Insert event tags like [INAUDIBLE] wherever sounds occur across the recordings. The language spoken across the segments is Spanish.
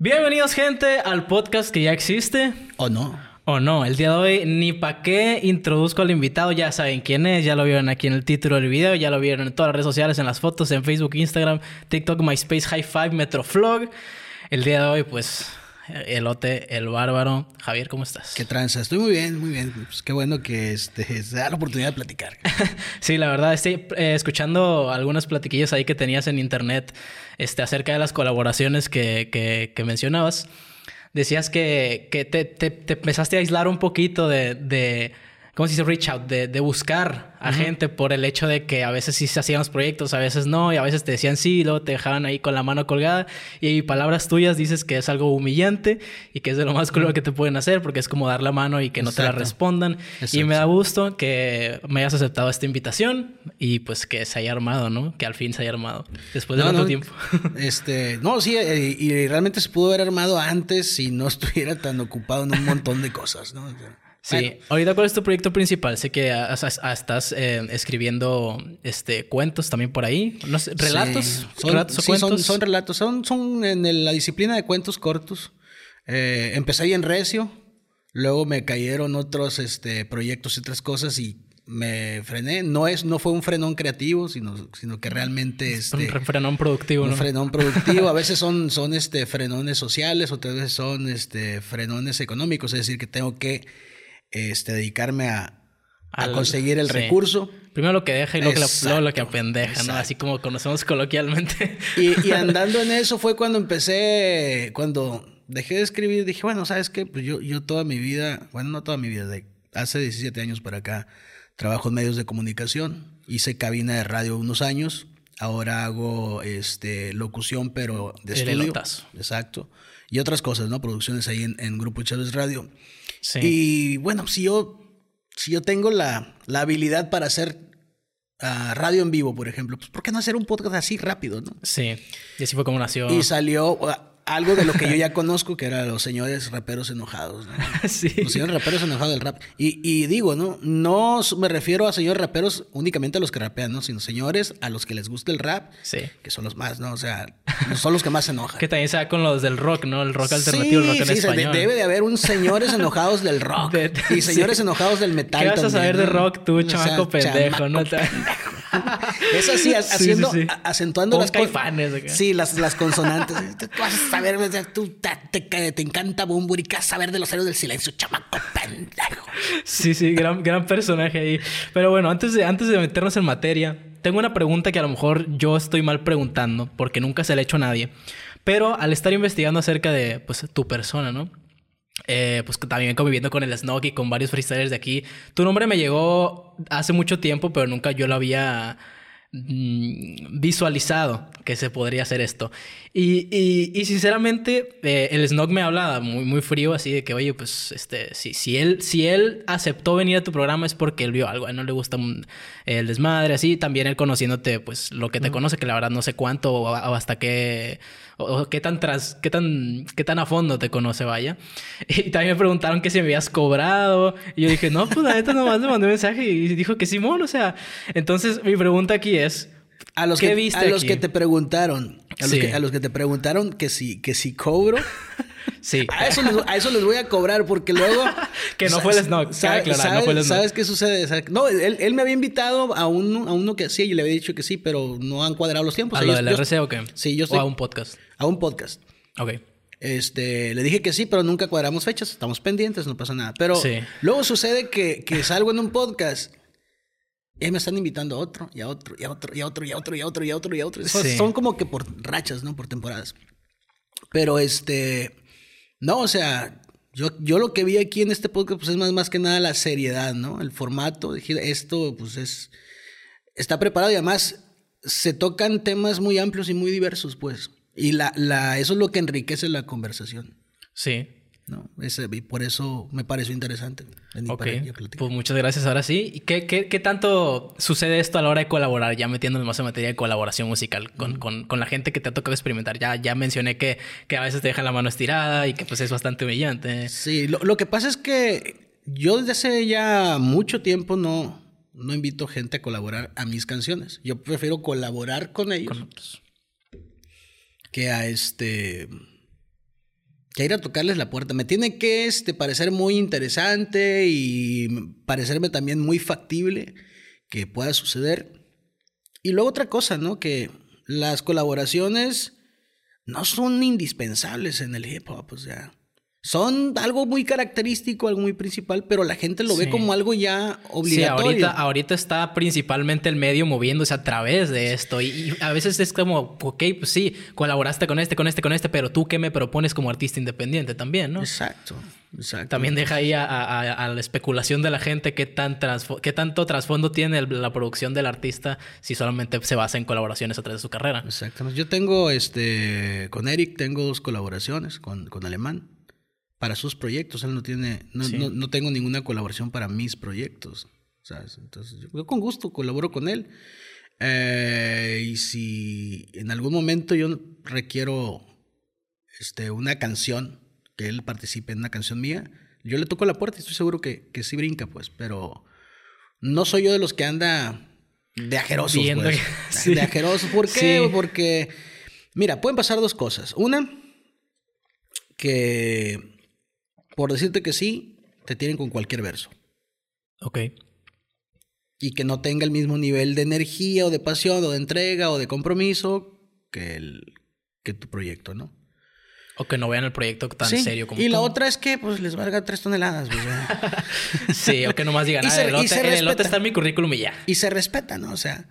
Bienvenidos gente al podcast que ya existe. ¿O no? O no, el día de hoy ni pa' qué introduzco al invitado, ya saben quién es, ya lo vieron aquí en el título del video, ya lo vieron en todas las redes sociales, en las fotos, en Facebook, Instagram, TikTok, MySpace, High Five, Metroflog. El día de hoy, pues, Elote, el bárbaro. Javier, ¿cómo estás? ¿Qué tranza? Estoy muy bien, muy bien. Pues qué bueno que este, [LAUGHS] se da la oportunidad de platicar. [LAUGHS] sí, la verdad, estoy eh, escuchando algunas platiquillas ahí que tenías en internet este, acerca de las colaboraciones que, que, mencionabas. Decías que, que te, te, te, empezaste a aislar un poquito de ¿cómo se dice? Reach out, de, de buscar a gente por el hecho de que a veces sí se hacían los proyectos, a veces no, y a veces te decían sí, y luego te dejaban ahí con la mano colgada, y palabras tuyas dices que es algo humillante y que es de lo más cruel que te pueden hacer, porque es como dar la mano y que no Exacto. te la respondan. Exacto. Y me da gusto que me hayas aceptado esta invitación y pues que se haya armado, ¿no? Que al fin se haya armado, después de no, tanto no, tiempo. [LAUGHS] Este, no, sí, y, y realmente se pudo haber armado antes si no estuviera tan ocupado en un montón de cosas, ¿no? Sí, bueno. ahorita cuál es tu proyecto principal? Sé que estás eh, escribiendo este cuentos también por ahí. No sé, ¿Relatos? Sí. Son, ¿Relatos o sí, cuentos? Son, son, relatos, son, son en el, la disciplina de cuentos cortos. Eh, empecé ahí en Recio, luego me cayeron otros este, proyectos y otras cosas y me frené. No, es, no fue un frenón creativo, sino, sino que realmente... Este, un frenón productivo, un ¿no? frenón productivo. [LAUGHS] A veces son, son este, frenones sociales, otras veces son este, frenones económicos. Es decir, que tengo que este, dedicarme a, conseguir el sí. recurso. Primero lo que deja y luego, lo que apendeja, exacto. ¿no? Así como conocemos coloquialmente. Y, y, andando en eso fue cuando empecé, cuando dejé de escribir, dije, bueno, ¿sabes qué? Pues yo, yo toda mi vida, bueno, no toda mi vida, de hace 17 años para acá, trabajo en medios de comunicación, hice cabina de radio unos años, ahora hago este, locución, pero de El estudio. Elotazo. Exacto. Y otras cosas, ¿no? Producciones ahí en, en Grupo Chávez Radio. Sí. Y bueno, si yo, si yo tengo la, la habilidad para hacer uh, radio en vivo, por ejemplo, pues ¿por qué no hacer un podcast así rápido, no? Sí, y así fue como nació. Y salió uh, algo de lo que yo ya [LAUGHS] conozco, que era los señores raperos enojados, ¿no? [LAUGHS] sí. Los señores raperos enojados del rap. Y, y, digo, ¿no? No me refiero a señores raperos únicamente a los que rapean, ¿no? Sino señores a los que les gusta el rap, sí. que son los más, ¿no? O sea, son los que más se enojan. [LAUGHS] que también se da con los del rock, ¿no? El rock alternativo, sí, el rock en sí, español. debe de haber un señores enojados del rock de, y señores enojados del metal. ¿Qué vas también, a saber ¿no? de rock tú, chamaco o sea, pendejo, chamaco no? pendejo. Es así, haciendo, sí, sí, acentuando Con las. Acá. Sí, las, las consonantes. tú vas a saber, tú te, te, te encanta Bumburi, ¿qué vas a saber de los héroes del silencio, chamaco pendejo? Sí, sí, gran, gran personaje ahí. Pero bueno, antes de, antes de meternos en materia, tengo una pregunta que a lo mejor yo estoy mal preguntando, porque nunca se la he hecho a nadie. Pero al estar investigando acerca de pues, tu persona, ¿no? Eh, pues también conviviendo con el Snog y con varios freestylers de aquí. Tu nombre me llegó hace mucho tiempo, pero nunca yo lo había mm, visualizado que se podría hacer esto. Y, y, y sinceramente, eh, el Snog me habla muy, muy frío, así de que, oye, pues, este, si, si, él, si él aceptó venir a tu programa es porque él vio algo, a él no le gusta el desmadre, así. También él conociéndote, pues, lo que te conoce, que la verdad no sé cuánto o, o hasta qué, o, o, qué tan tras, qué tan, qué tan a fondo te conoce, vaya. [LAUGHS] Y también me preguntaron que si me habías cobrado. Y yo dije, no, pues, la neta nomás le mandé un mensaje y dijo que Simón, o sea. Entonces, mi pregunta aquí es. A los, ¿Qué que, viste a los que te preguntaron, a los, que, a los que te preguntaron que si, que si cobro, [LAUGHS] Sí. a eso, les, a eso les voy a cobrar porque luego... [LAUGHS] Que no fue el aclarar, ¿sabes, no fue el Snog. ¿Sabes qué sucede? No, él, él me había invitado a, un, a uno que hacía y le había dicho que sí, pero no han cuadrado los tiempos. ¿A O sea, lo del RC o qué? Sí, yo estoy... O a un podcast. A un podcast. Ok. Este, le dije que sí, pero nunca cuadramos fechas, estamos pendientes, no pasa nada. Pero Sí. luego sucede que, que salgo en un podcast y ahí me están invitando a otro, y a otro, y a otro, y a otro, y a otro, y a otro, y a otro, y a otro. Sí. son como que por rachas, ¿no? Por temporadas. Pero este, no, o sea, yo, yo lo que vi aquí en este podcast, pues es más, más que nada la seriedad, ¿no? El formato, dije, esto, pues es, está preparado y además se tocan temas muy amplios y muy diversos, pues. Y la, la, eso es lo que enriquece la conversación. Sí. ¿No? Ese, y por eso me pareció interesante. Ok, pues muchas gracias. Ahora sí, ¿Y qué, qué, qué tanto sucede esto a la hora de colaborar? Ya metiéndonos más en materia de colaboración musical con, con, con la gente que te ha tocado experimentar. Ya, ya mencioné que, que a veces te dejan la mano estirada y que pues es bastante humillante. Sí, lo, lo que pasa es que yo desde hace ya mucho tiempo no, no invito gente a colaborar a mis canciones. Yo prefiero colaborar con ellos Con que a este que ir a tocarles la puerta. Me tiene que este, parecer muy interesante y parecerme también muy factible que pueda suceder. Y luego otra cosa, ¿no? Que las colaboraciones no son indispensables en el hip hop, o sea, son algo muy característico, algo muy principal, pero la gente lo ve como algo ya obligatorio. Sí, ahorita, ahorita está principalmente el medio moviéndose a través de esto y, a veces es como, ok, pues sí, colaboraste con este, con este, con este, pero tú qué me propones como artista independiente también, ¿no? Exacto, exacto. También deja ahí a, la especulación de la gente qué, tan qué tanto trasfondo tiene la producción del artista si solamente se basa en colaboraciones a través de su carrera. Exactamente. Yo tengo, este, con Eric tengo dos colaboraciones, con, con Alemán para sus proyectos. Él no tiene, no, tengo ninguna colaboración para mis proyectos. Entonces, yo con gusto colaboro con él. Eh, y si en algún momento yo requiero este, una canción, que él participe en una canción mía, yo le toco la puerta y estoy seguro que, que sí brinca, pues. Pero no soy yo de los que anda de ajerosos, pues. [LAUGHS] De ajerosos. ¿Por qué? Porque, mira, pueden pasar dos cosas. Una, que por decirte que sí, te tienen con cualquier verso. Ok. Y que no tenga el mismo nivel de energía o de pasión o de entrega o de compromiso que, el, que tu proyecto, ¿no? O que no vean el proyecto tan serio como Y la otra es que pues les valga tres toneladas. [LAUGHS] sí, o que nomás digan, ah, el, lote, está en mi currículum y ya. Y se respeta, ¿no? O sea,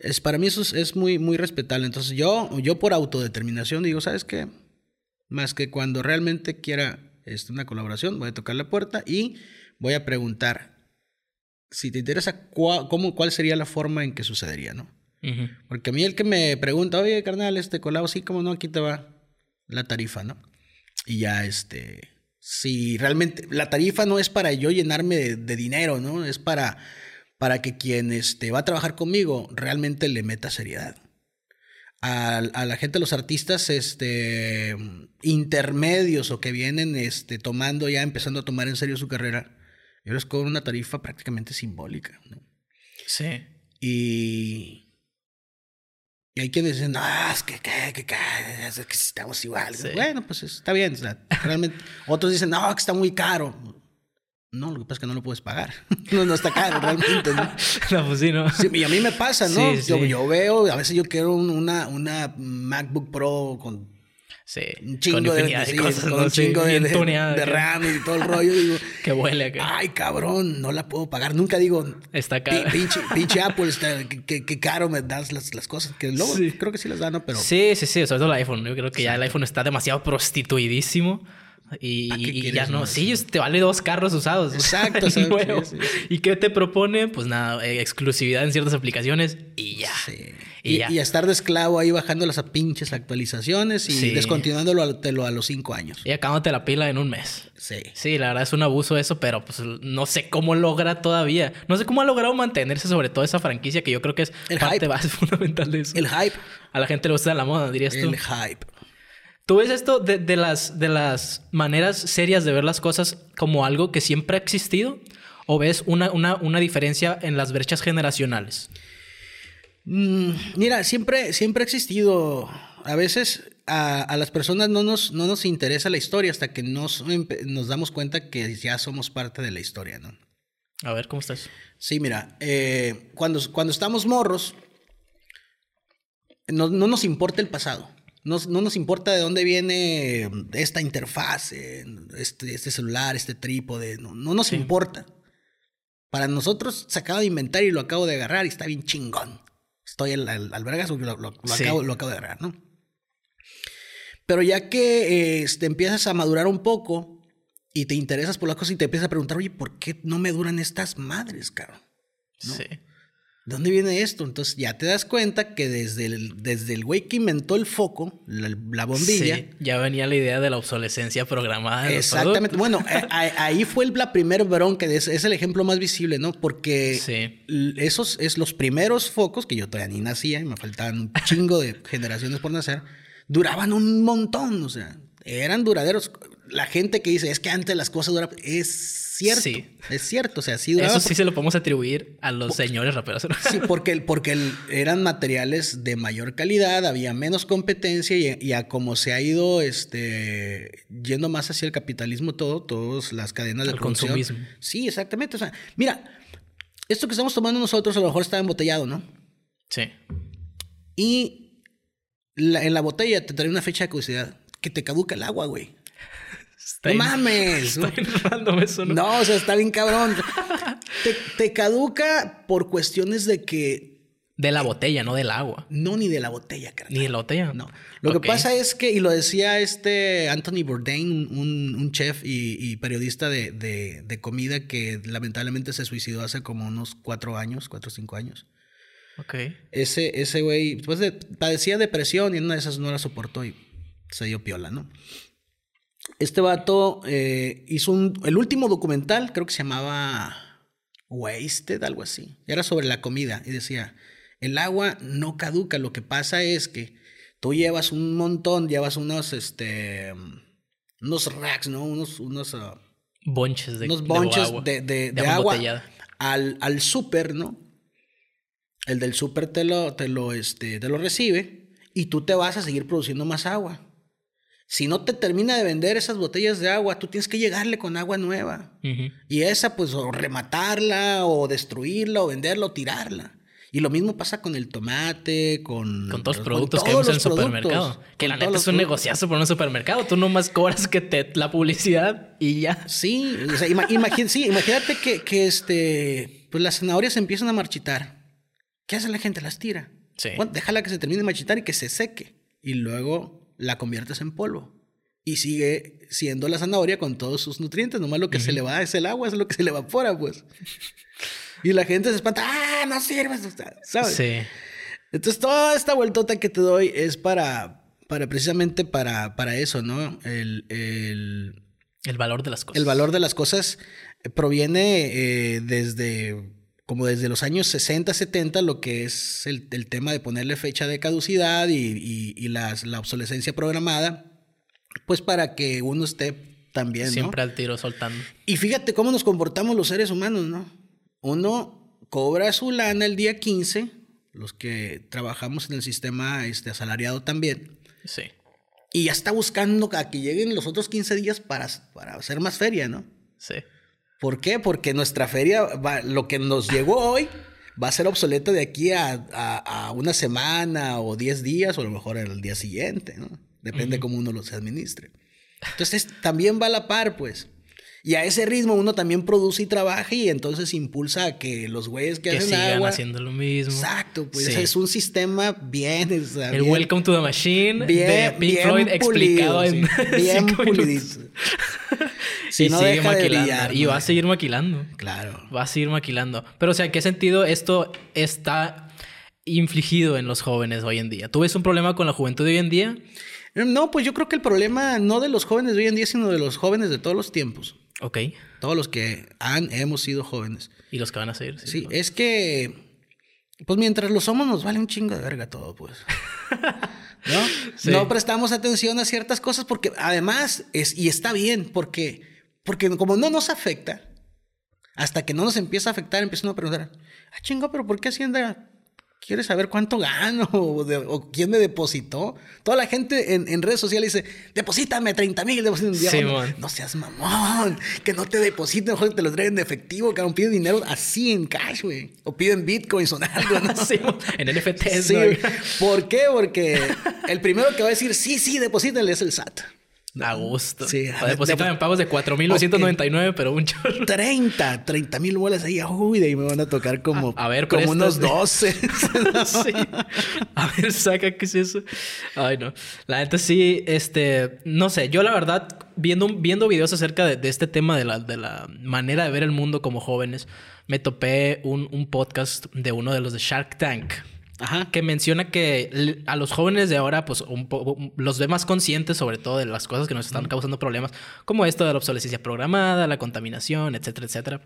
es, para mí eso es, muy, muy respetable. Entonces yo, yo por autodeterminación digo, ¿sabes qué? Más que cuando realmente quiera es una colaboración, voy a tocar la puerta y voy a preguntar si te interesa cuál, cómo, cuál sería la forma en que sucedería, ¿no? Porque a mí el que me pregunta, oye, carnal, este colabo, sí, como no, aquí te va la tarifa, ¿no? Y ya, este, si realmente, la tarifa no es para yo llenarme de, dinero, ¿no? Es para, para que quien este, va a trabajar conmigo realmente le meta seriedad a, la gente, los artistas este, intermedios o que vienen este, tomando ya, empezando a tomar en serio su carrera, yo les cobro una tarifa prácticamente simbólica. ¿no? Sí. Y, y hay quienes dicen, no, es que, que, que, que, estamos igual. Bueno, pues está bien. realmente, otros dicen, no, que está muy caro. No, lo que pasa es que no lo puedes pagar. [LAUGHS] no, no está caro realmente, ¿no? [LAUGHS] no, pues sí, ¿no? y a mí me pasa, ¿no? yo, yo, veo, a veces yo quiero una, una MacBook Pro con Sí, un chingo de, cosas, con un chingo de, de, RAM y todo el rollo. Digo, [LAUGHS] que huele acá. Ay, cabrón, no la puedo pagar. Nunca digo, está caro. Pinche, pinche Apple, está, que, caro me das las, las cosas. Que luego creo que sí las dan, ¿no? Pero... Sí, sí, sí, sobre todo el iPhone. Yo creo que ya el iPhone está demasiado prostituidísimo. Y, ya no, sí, te vale dos carros usados. Exacto, [LAUGHS] ¿Y qué te propone? Pues nada, eh, exclusividad en ciertas aplicaciones y ya. Y, y, estar de esclavo ahí bajando las pinches actualizaciones y descontinuándolo a, a los cinco años. Y acabándote la pila en un mes. Sí. Sí, la verdad es un abuso eso, pero pues no sé cómo logra todavía. No sé cómo ha logrado mantenerse sobre todo esa franquicia que yo creo que es el parte hype. base [LAUGHS] fundamental de eso. El hype. A la gente le gusta la moda, dirías tú. El hype. ¿Tú ves esto de, las, de las maneras serias de ver las cosas como algo que siempre ha existido? ¿O ves una, una, diferencia en las brechas generacionales? Mm, mira, siempre, siempre ha existido. A veces a, las personas no nos, no nos interesa la historia hasta que nos, nos damos cuenta que ya somos parte de la historia, ¿no? A ver, ¿cómo estás? Sí, mira, eh, cuando, cuando estamos morros, no, no nos importa el pasado. No, nos importa de dónde viene esta interfaz, este, este celular, este trípode, no, no nos importa. Para nosotros se acaba de inventar y lo acabo de agarrar y está bien chingón. Estoy al, al, lo, lo, acabo, lo, acabo, de agarrar, ¿no? Pero ya que este, empiezas a madurar un poco y te interesas por las cosas y te empiezas a preguntar, oye, ¿por qué no me duran estas madres, cabrón? Sí. ¿Dónde viene esto? Entonces ya te das cuenta que desde el, desde el güey que inventó el foco, la, bombilla. Sí, ya venía la idea de la obsolescencia programada. exactamente. bueno, eh, ahí fue la primer bronca, es, es el ejemplo más visible, ¿no? Porque esos es los primeros focos, que yo todavía ni nacía y me faltaban un chingo de generaciones por nacer, duraban un montón, o sea, eran duraderos. la gente que dice, es que antes las cosas duraban, es cierto. Sí. Es cierto, o sea, sí duraba. Eso sí se lo podemos atribuir a los señores raperos. Sí, [LAUGHS] porque, el- porque el- eran materiales de mayor calidad, había menos competencia y, y a como se ha ido este, yendo más hacia el capitalismo todo, todas las cadenas de Al producción. consumismo. Sí, exactamente. O sea, mira, esto que estamos tomando nosotros a lo mejor está embotellado, ¿no? Sí. Y la- en la botella te trae una fecha de caducidad que te caduca el agua, güey. Está ¡No mames! Está bien random eso, ¿no? No, o sea, está bien cabrón. te, te caduca por cuestiones de que De la botella, no del agua. no ni de la botella, carnal. Ni de la botella. No. Lo que pasa es que, y lo decía este Anthony Bourdain, un, chef y, y periodista de, de- de comida que lamentablemente se suicidó hace como unos cuatro años, cuatro o cinco años. Ok. Ese, ese güey, pues de- padecía depresión y una de esas no la soportó y se dio piola, ¿no? Este vato eh, hizo un, el último documental, creo que se llamaba Wasted, algo así. Era sobre la comida y decía, el agua no caduca, lo que pasa es que tú llevas un montón, llevas unos, este, unos racks, ¿no? Unos, unos, ah, Bonches de unos de bonches agua. de, de- de agua agua embotellada. al, al súper, ¿no? El del súper te lo, te, lo, este, te lo recibe y tú te vas a seguir produciendo más agua. Si no te termina de vender esas botellas de agua, tú tienes que llegarle con agua nueva. Y esa, pues, o rematarla, o destruirla, o venderla, o tirarla. Y lo mismo pasa con el tomate, con... Con todos los con productos que vemos en el supermercado. Que la neta es un negociazo por un supermercado. Tú nomás cobras que te la publicidad y ya. Sí, o sea, ima- imagi- sí, imagínate que, que este, pues las zanahorias empiezan a marchitar. ¿Qué hace la gente? Las tira. Sí. Bueno, déjala que se termine de marchitar y que se seque. Y luego la conviertes en polvo. Y sigue siendo la zanahoria con todos sus nutrientes. Nomás lo que se le va es el agua, es lo que se le evapora, pues. Y la gente se espanta. ¡Ah, no sirve! ¿Sabes? Sí. Entonces, toda esta vueltota que te doy es para, para precisamente para, para eso, ¿no? El, el, El valor de las cosas. el valor de las cosas proviene eh, desde, como desde los años 60, 70, lo que es el, el tema de ponerle fecha de caducidad y, y- y las- la obsolescencia programada, pues para que uno esté también, ¿no? Siempre al tiro soltando. Y fíjate cómo nos comportamos los seres humanos, ¿no? Uno cobra su lana el día 15, los que trabajamos en el sistema este, asalariado también, Sí. y ya está buscando a que lleguen los otros 15 días para, para hacer más feria, ¿no? Sí. ¿Por qué? Porque nuestra feria, va- lo que nos llegó hoy, va a ser obsoleta de aquí a, a- a una semana o 10 días, o a lo mejor el día siguiente, ¿no? Depende cómo uno los administre. Entonces, también va a la par, pues. Y a ese ritmo uno también produce y trabaja y entonces impulsa a que los güeyes que, Que hacen sigan agua... haciendo lo mismo. Exacto, pues Sí. es un sistema bien... o sea, El bien- Welcome to the Machine bien, de Pink bien Floyd explicado en pulido, sí, [LAUGHS] bien pulidito. [LAUGHS] Si y no sigue deja de maquilando. brillar, y va a seguir maquilando. Claro. Va a seguir maquilando. Pero, o sea, ¿en qué sentido esto está infligido en los jóvenes hoy en día? ¿Tú ves un problema con la juventud de hoy en día? No, pues yo creo que el problema no de los jóvenes de hoy en día, sino de los jóvenes de todos los tiempos. Ok. Todos los que han, hemos sido jóvenes. Y los que van a seguir. Sí, es que, pues mientras lo somos nos vale un chingo de verga todo, pues. [LAUGHS] ¿No? Sí. No prestamos atención a ciertas cosas porque además es, y está bien, porque, porque como no nos afecta, hasta que no nos empieza a afectar, empiezan a preguntar, ah, chingo, pero ¿por qué Hacienda quiere saber cuánto gano [LAUGHS] o, de- o quién me depositó? Toda la gente en, en redes sociales dice, deposítame 30 mil, Simón. no seas mamón, que no te depositen, mejor que te lo traigan en efectivo, que piden dinero así en cash, güey. O piden bitcoins o algo, ¿no? [LAUGHS] Sí, en NFTs. Sí, ¿no? ¿por qué? Porque el primero que va a decir, sí, sí, deposítenle es el SAT. A gusto. Sí, O depositan en pagos de 4.999, pero un chorro. 30, 30 mil bolas ahí, uy, de ahí me van a tocar como, A ver, como unos 12. [LAUGHS] [LAUGHS] sí. A ver, saca qué es eso. Ay, no. La neta sí, este, no sé, yo la verdad, viendo, viendo videos acerca de, de este tema de la, de la manera de ver el mundo como jóvenes, me topé un, un podcast de uno de los de Shark Tank. Ajá. Que menciona que a los jóvenes de ahora, pues, un po- un- los ve más conscientes, sobre todo de las cosas que nos están causando problemas, como esto de la obsolescencia programada, la contaminación, etcétera, etcétera.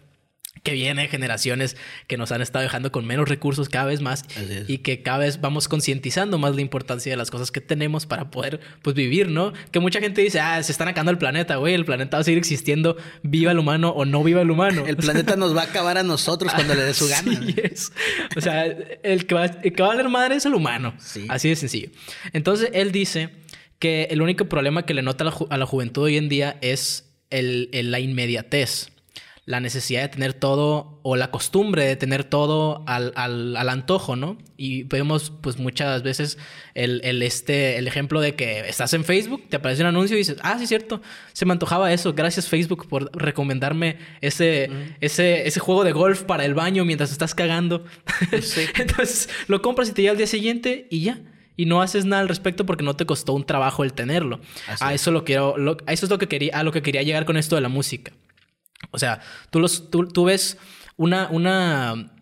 Que viene generaciones que nos han estado dejando con menos recursos cada vez más y que cada vez vamos concientizando más la importancia de las cosas que tenemos para poder pues vivir, ¿no? Que mucha gente dice, ah, se están acabando el planeta, güey, el planeta va a seguir existiendo, viva el humano o no viva el humano. El planeta nos va a acabar a nosotros [LAUGHS] cuando le dé su gana. es. O sea, el que, va, el que va a valer madre es el humano. Así de sencillo. Entonces, él dice que el único problema que le nota a la, juventud hoy en día es el, la inmediatez la necesidad de tener todo o la costumbre de tener todo al, al, al antojo, ¿no? Y vemos pues muchas veces el, el, este, el ejemplo de que estás en Facebook, te aparece un anuncio y dices, ah, sí, cierto, se me antojaba eso, gracias Facebook por recomendarme ese, ese, ese juego de golf para el baño mientras estás cagando. [LAUGHS] Entonces lo compras y te llega al día siguiente y ya y no haces nada al respecto porque no te costó un trabajo el tenerlo. a eso lo quiero, a eso es lo que quería, a lo que quería llegar con esto de la música. O sea, tú, los, tú, ves una, una,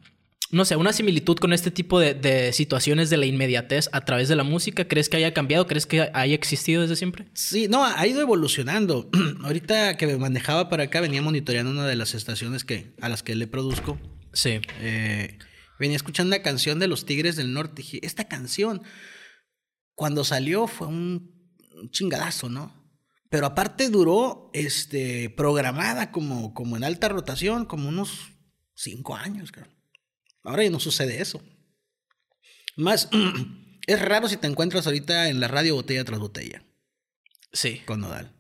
no sé, una similitud con este tipo de, situaciones de la inmediatez a través de la música. ¿Crees que haya cambiado? ¿Crees que haya existido desde siempre? Sí, no, ha ido evolucionando. [CLEARS THROAT] Ahorita que me manejaba para acá, venía monitoreando una de las estaciones que, a las que le produzco. Sí. Eh, venía escuchando una canción de los Tigres del Norte. Dije, esta canción, cuando salió, fue un chingadazo, ¿no? Pero aparte duró este, programada como, como en alta rotación, como unos cinco años. Ahora ya no sucede eso. Más, [CLEARS THROAT] es raro si te encuentras ahorita en la radio botella tras botella. Sí. Con Nodal.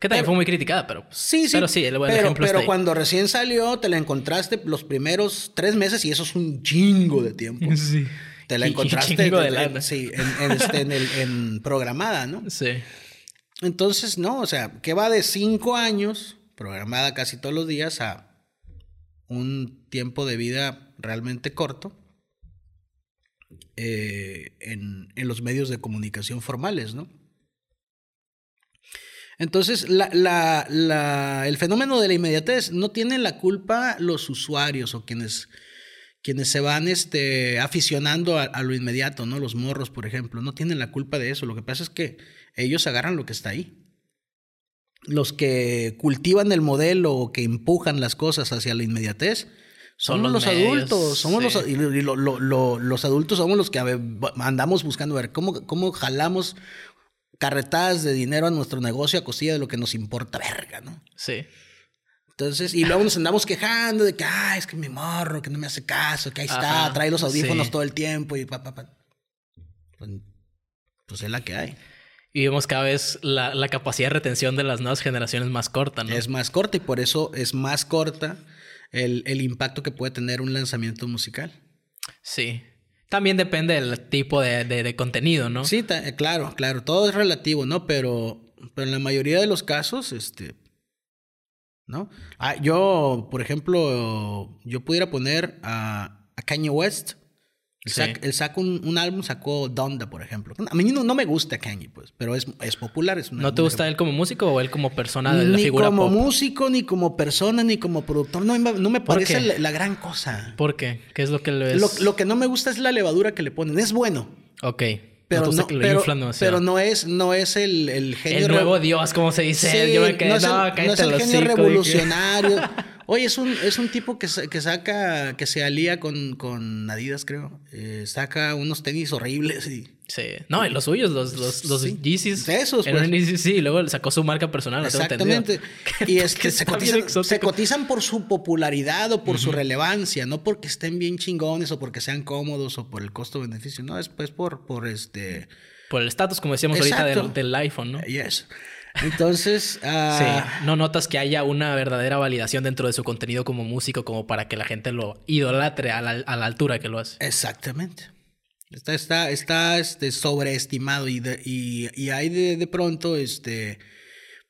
Que también fue muy criticada, pero. Sí, sí. Pero sí, el buen pero, pero cuando recién salió, te la encontraste los primeros tres meses y eso es un chingo de tiempo. [LAUGHS] Sí. Te la encontraste. de sí, en, este, en, el, en programada, ¿no? [LAUGHS] Sí. Entonces, no, o sea, que va de cinco años, programada casi todos los días, a un tiempo de vida realmente corto eh, en, los medios de comunicación formales, ¿no? Entonces, el fenómeno de la inmediatez no tienen la culpa los usuarios o quienes, quienes se van este, aficionando a, lo inmediato, ¿no? Los morros, por ejemplo, no tienen la culpa de eso. Lo que pasa es que ellos agarran lo que está ahí. Los que cultivan el modelo o que empujan las cosas hacia la inmediatez son los, adultos. Somos los, y los adultos somos los que andamos buscando ver cómo, cómo jalamos carretadas de dinero a nuestro negocio a costilla de lo que nos importa, verga, ¿no? Sí. Entonces, y luego nos andamos quejando de que, ah, es que mi morro, que no me hace caso, que ahí está, trae los audífonos todo el tiempo y pa, pa, pa. Pues, pues es la que hay. Y vemos cada vez la, capacidad de retención de las nuevas generaciones más corta, ¿no? Es más corta y por eso es más corta el, impacto que puede tener un lanzamiento musical. Sí. También depende del tipo de, contenido, ¿no? Sí, eh, claro, claro. Todo es relativo, ¿no? Pero, pero en la mayoría de los casos, este. ¿No? Ah, yo, por ejemplo, yo pudiera poner a, a Kanye West él, sacó un, álbum, sacó Donda, por ejemplo. A mí no, me gusta Kanye, pues, pero es, es popular. Es ¿No te gusta él como músico o él como persona de la ni figura Ni como músico, ni como persona, ni como productor. No, no me parece la, gran cosa. ¿Por qué? ¿Qué es lo que le ves? Lo, que no me gusta es la levadura que le ponen. Es bueno. Ok. Pero no, pero, pero, no es, no es el, el genio... El nuevo dios, como se dice. Yo me quedé, no, es el, no es el genio revolucionario. [LAUGHS] Oye, es un, es un tipo que, que saca, que se alía con, con Adidas, creo. Eh, saca unos tenis horribles y... Sí. No, y los suyos, los, los, los Yeezys. Esos, pues. sí, y luego sacó su marca personal. Exactamente. [LAUGHS] y es que se cotizan, se cotizan, por su popularidad o por su relevancia, no porque estén bien chingones o porque sean cómodos o por el costo-beneficio, no, es pues por, por este... Por el estatus, como decíamos ahorita, del, del, iPhone, ¿no? Yes. Entonces. Ah, sí, no notas que haya una verdadera validación dentro de su contenido como músico, como para que la gente lo idolatre a la, altura que lo hace. Exactamente. Está, está, está este, sobreestimado y, y, y, hay de, de pronto este,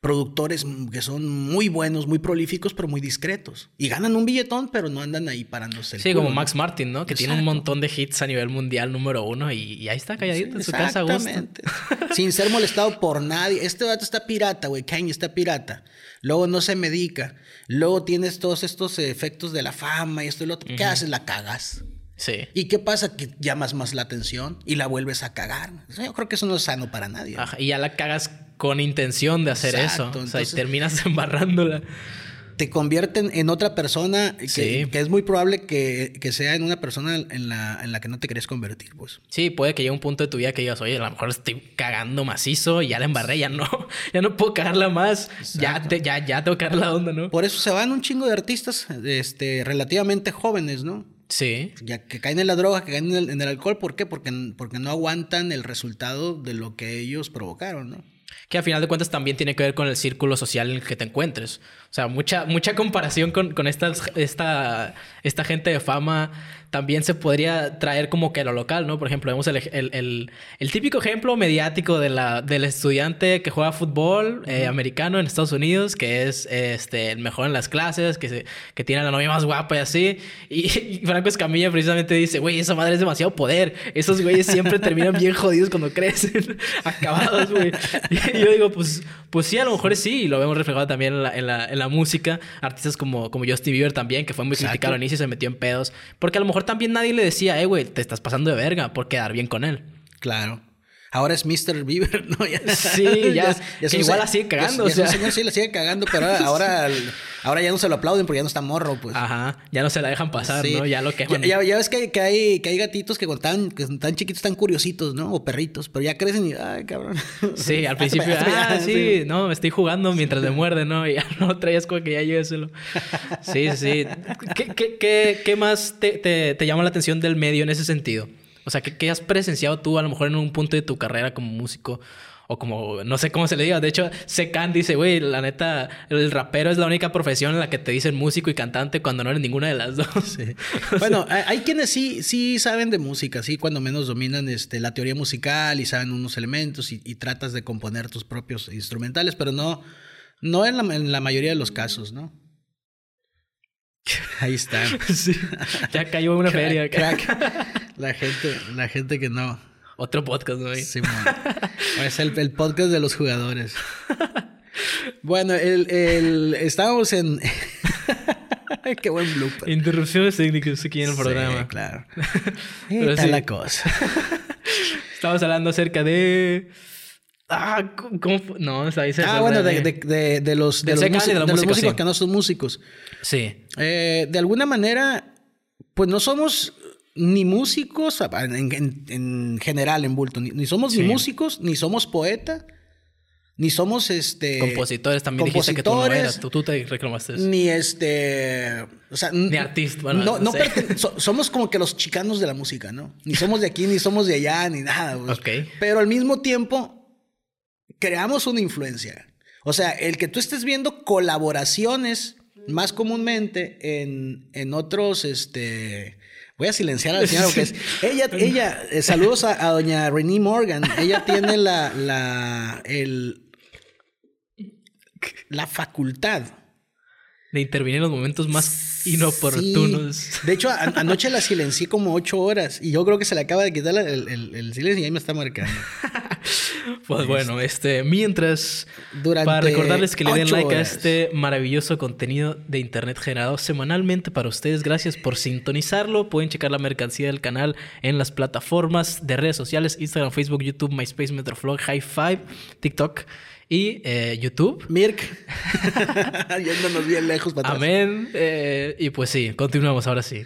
productores que son muy buenos, muy prolíficos, pero muy discretos. Y ganan un billetón, pero no andan ahí parándose. El sí, como Max Martin, ¿no? Que tiene un montón de hits a nivel mundial número uno y, ahí está calladito en su casa gusto. Sin ser molestado por nadie. Este dato está pirata, güey. Kanye está pirata. Luego no se medica. Luego tienes todos estos efectos de la fama y esto y lo otro. ¿Qué haces? La cagas. Sí. ¿Y qué pasa? Que llamas más la atención y la vuelves a cagar. yo creo que eso no es sano para nadie. y ya la cagas con intención de hacer eso. o sea, y terminas [LAUGHS] embarrándola. te convierten en otra persona que, es muy probable que, sea en una persona en la, en la que no te querés convertir, pues. Sí, puede que llegue un punto de tu vida que digas, oye, a lo mejor estoy cagando macizo y ya la embarré, ya no, [LAUGHS] ya no puedo cagarla más, ya, ya, ya tengo que la onda, ¿no? Por eso se van un chingo de artistas este, relativamente jóvenes, ¿no? Sí. Ya que caen en la droga, que caen en el, en el alcohol, ¿por qué? Porque, porque no aguantan el resultado de lo que ellos provocaron, ¿no? Que a final de cuentas también tiene que ver con el círculo social en el que te encuentres. O sea, mucha, mucha comparación con, con esta, esta gente de fama también se podría traer como que a lo local, ¿no? Por ejemplo, vemos el, el, el, típico ejemplo mediático de la, del estudiante que juega fútbol eh, americano en Estados Unidos, que es este, el mejor en las clases, que, se, que tiene a la novia más guapa y así. Y, Franco Escamilla precisamente dice, güey, esa madre es demasiado poder. Esos güeyes siempre [LAUGHS] terminan bien jodidos cuando crecen, [LAUGHS] acabados, güey. [LAUGHS] Y yo digo, pues, pues sí, a lo mejor sí, y lo vemos reflejado también en la, en la, en la música. Artistas como, como Justin Bieber también, que fue muy criticado al inicio y se metió en pedos. Porque a lo mejor también nadie le decía, eh, güey, te estás pasando de verga por quedar bien con él. Claro. Ahora es Mr. Bieber, ¿no? [LAUGHS] sí, ya. igual la sigue cagando. o sea. señor sí la sigue cagando, pero ahora, [LAUGHS] ahora, ya no se lo aplauden porque ya no está morro, pues. Ajy, Ya no se la dejan pasar, ¿no? Ya lo queman. Ya, ya, ves que hay, que, hay, que hay gatitos que cuando están, que están chiquitos están curiositos, ¿no? O perritos, pero ya crecen y, ay, cabrón. [LAUGHS] Sí, al principio, ah, sí, no, me estoy jugando mientras me muerde, ¿no? Y ya no traías como que ya lléveselo. Sí, sí. ¿Qué, qué, qué, qué más te, te, te llama la atención del medio en ese sentido? O sea, ¿qué, has presenciado tú a lo mejor en un punto de tu carrera como músico? O como, no sé cómo se le diga. De hecho, Secan dice, güey, la neta, el rapero es la única profesión en la que te dicen músico y cantante cuando no eres ninguna de las dos. [LAUGHS] bueno, hay quienes sí, sí saben de música, sí, cuando menos dominan este, la teoría musical y saben unos elementos y, tratas de componer tus propios instrumentales, pero no, no en la, en la mayoría de los casos, ¿no? [LAUGHS] Ahí está. Sí. Ya cayó una feria. Crack. La gente, la gente que no. Otro podcast, ¿no? Sí, Es el, el, podcast de los jugadores. Bueno, el, el, estábamos en. [LAUGHS] Qué buen blooper. Interrupciones técnicas aquí en el programa. claro. [LAUGHS] Pero sí. la cosa. [LAUGHS] Estamos hablando acerca de. Ah, ¿cómo No, está ahí. Ah, bueno, de, de, de, los, de, los, músicos, que no son músicos. Sí. Eh, de alguna manera, pues no somos ni músicos en, general en Bulto. Ni, somos ni músicos, ni somos poeta, ni somos este. Compositores también dijiste que tú no eras. Tú, te reclamaste Ni este. O sea, ni artista. Bueno, no, no, somos como que los chicanos de la música, ¿no? Ni somos de aquí, ni somos de allá, ni nada. Pues. Pero al mismo tiempo creamos una influencia. O sea, el que tú estés viendo colaboraciones más comúnmente en, en otros, este... Voy a silenciar a la [LAUGHS] señora porque es... Ella, ella, eh, saludos a, doña Renee Morgan. Ella [LAUGHS] tiene la, la, el, la facultad de intervenir en los momentos más inoportunos. De hecho, anoche la silencié como ocho horas y yo creo que se le acaba de quitar el, el silencio y ahí me está marcando. [LAUGHS] Pues bueno, este, mientras, para recordarles que le den like a este maravilloso contenido de internet generado semanalmente para ustedes. Gracias por sintonizarlo. Pueden checar la mercancía del canal en las plataformas de redes sociales: Instagram, Facebook, YouTube, MySpace, Metroflog, High Five, TikTok y eh, YouTube. Mirk. [LAUGHS] Yéndonos bien lejos para atrás. Amén. Eh, y pues sí, continuamos ahora sí.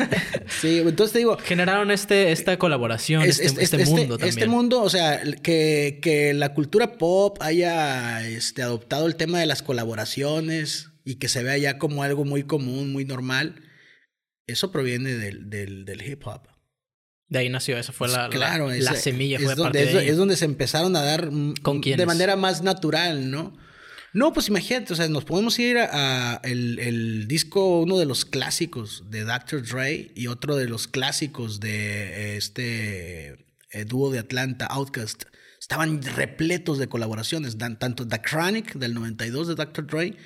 [LAUGHS] sí, entonces te digo. Generaron este, esta colaboración, este, este, este, mundo también. Este mundo, o sea, que, que la cultura pop haya este, adoptado el tema de las colaboraciones y que se vea ya como algo muy común, muy normal. Eso proviene del, del, del hip hop. De ahí nació, esa fue la, claro, la, semilla. Fue es, donde, es, donde se empezaron a dar ¿Con de manera más natural, ¿no? No, pues imagínate, o sea, nos podemos ir a, el, el, disco, uno de los clásicos de Dr. Dre y otro de los clásicos de este eh, dúo de Atlanta, Outcast. Estaban repletos de colaboraciones, tanto The Chronic del 92 de Dr. Dre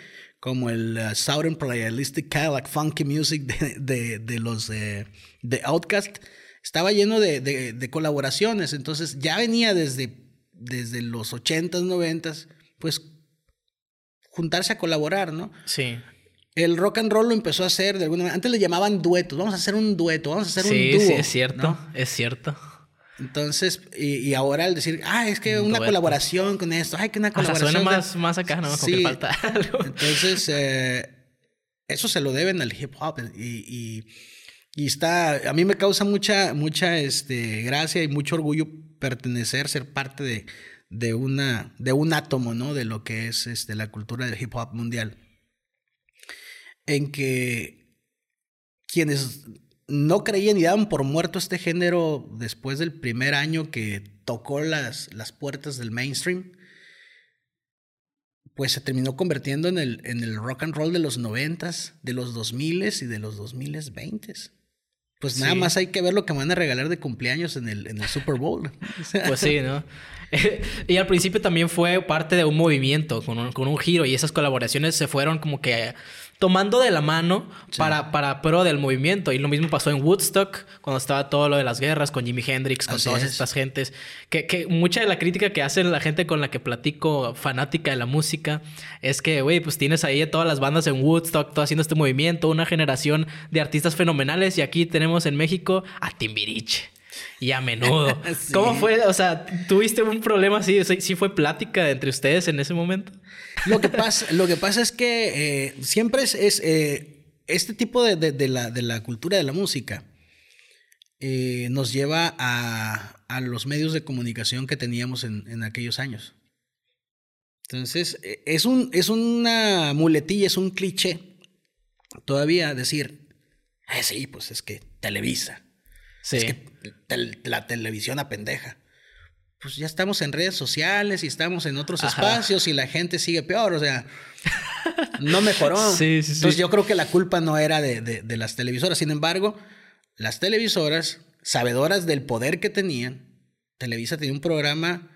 como el uh, Southern Playalistic Cadillac Funky Music de, de, de los eh, de Outcast estaba lleno de, colaboraciones, entonces ya venía desde, desde los 80s, 90s, pues juntarse a colaborar, ¿no? Sí. El rock and roll lo empezó a hacer de alguna manera. Antes le llamaban duetos. Vamos a hacer un dueto, vamos a hacer un dúo. Sí, es cierto, es cierto. Entonces, y, ahora al decir, ah, es que una colaboración con esto, ay, que una colaboración. suena más, más acá, ¿no? Sí. que falta [LAUGHS] algo. Entonces, eh, eso se lo deben al hip hop y, y, y está, a mí me causa mucha, mucha este, gracia y mucho orgullo pertenecer, ser parte de, de, una, de un átomo, ¿no? De lo que es este, la cultura del hip hop mundial. En que quienes no creían y daban por muerto este género después del primer año que tocó las, las puertas del mainstream, pues se terminó convirtiendo en el, en el rock and roll de los 90s, de los 2000s y de los dos 2020s. Pues nada más hay que ver lo que van a regalar de cumpleaños en el, en el Super Bowl. [LAUGHS] pues sí, ¿no? [LAUGHS] y al principio también fue parte de un movimiento, con un, con un giro, y esas colaboraciones se fueron como que tomando de la mano para, para pro del movimiento. Y lo mismo pasó en Woodstock, cuando estaba todo lo de las guerras, con Jimi Hendrix, con todas estas gentes. Que, que, mucha de la crítica que hace la gente con la que platico, fanática de la música, es que, güey, pues tienes ahí todas las bandas en Woodstock, todo haciendo este movimiento, una generación de artistas fenomenales. Y aquí tenemos en México a Timbiriche [LAUGHS] y a menudo. [LAUGHS] ¿Cómo fue? O sea, ¿tuviste un problema así? ¿Sí fue plática entre ustedes en ese momento? Lo que pasa, lo que pasa es que eh, siempre es, eh, este tipo de, la, cultura de la música eh, nos lleva a, los medios de comunicación que teníamos en, aquellos años. Entonces, es, un, es una muletilla, es un cliché todavía decir, sí, pues es que Televisa. Es que la televisión apendeja. Pues ya estamos en redes sociales y estamos en otros espacios y la gente sigue peor, o sea, no mejoró. [LAUGHS] Sí, sí, Entonces yo creo que la culpa no era de, las televisoras, sin embargo, las televisoras, sabedoras del poder que tenían, Televisa tenía un programa,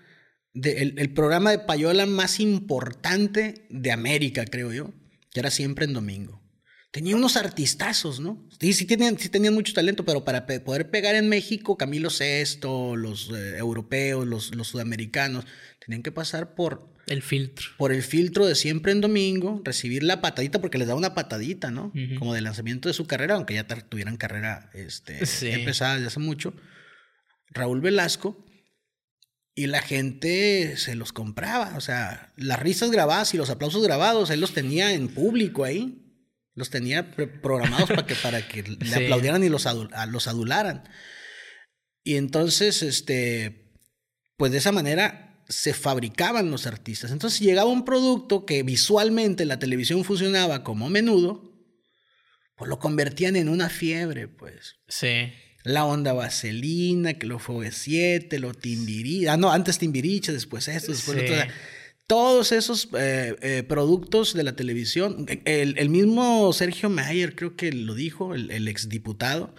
de, el, el programa de payola más importante de América, creo yo, que era siempre en domingo tenía unos artistazos, ¿no? Sí, sí tenían, sí tenían mucho talento, pero para poder pegar en México, Camilo Sesto, los eh, europeos, los, los, sudamericanos, tenían que pasar por... El filtro. Por el filtro de siempre en domingo, recibir la patadita, porque les da una patadita, ¿no? Como de lanzamiento de su carrera, aunque ya tuvieran carrera este, empezada desde hace mucho. Raúl Velasco. Y la gente se los compraba, o sea, las risas grabadas y los aplausos grabados, él los tenía en público ahí. Los tenía programados para que, para que le [LAUGHS] aplaudieran y los, los adularan. Y entonces, este, pues de esa manera se fabricaban los artistas. Entonces llegaba un producto que visualmente la televisión funcionaba como menudo, pues lo convertían en una fiebre, pues. Sí. La onda vaselina, que lo fue 7, lo timbiriche. Ah, no, antes timbiriche, después esto, después sí todos esos eh, eh, productos de la televisión. El, mismo Sergio Mayer, creo que lo dijo, el, el exdiputado,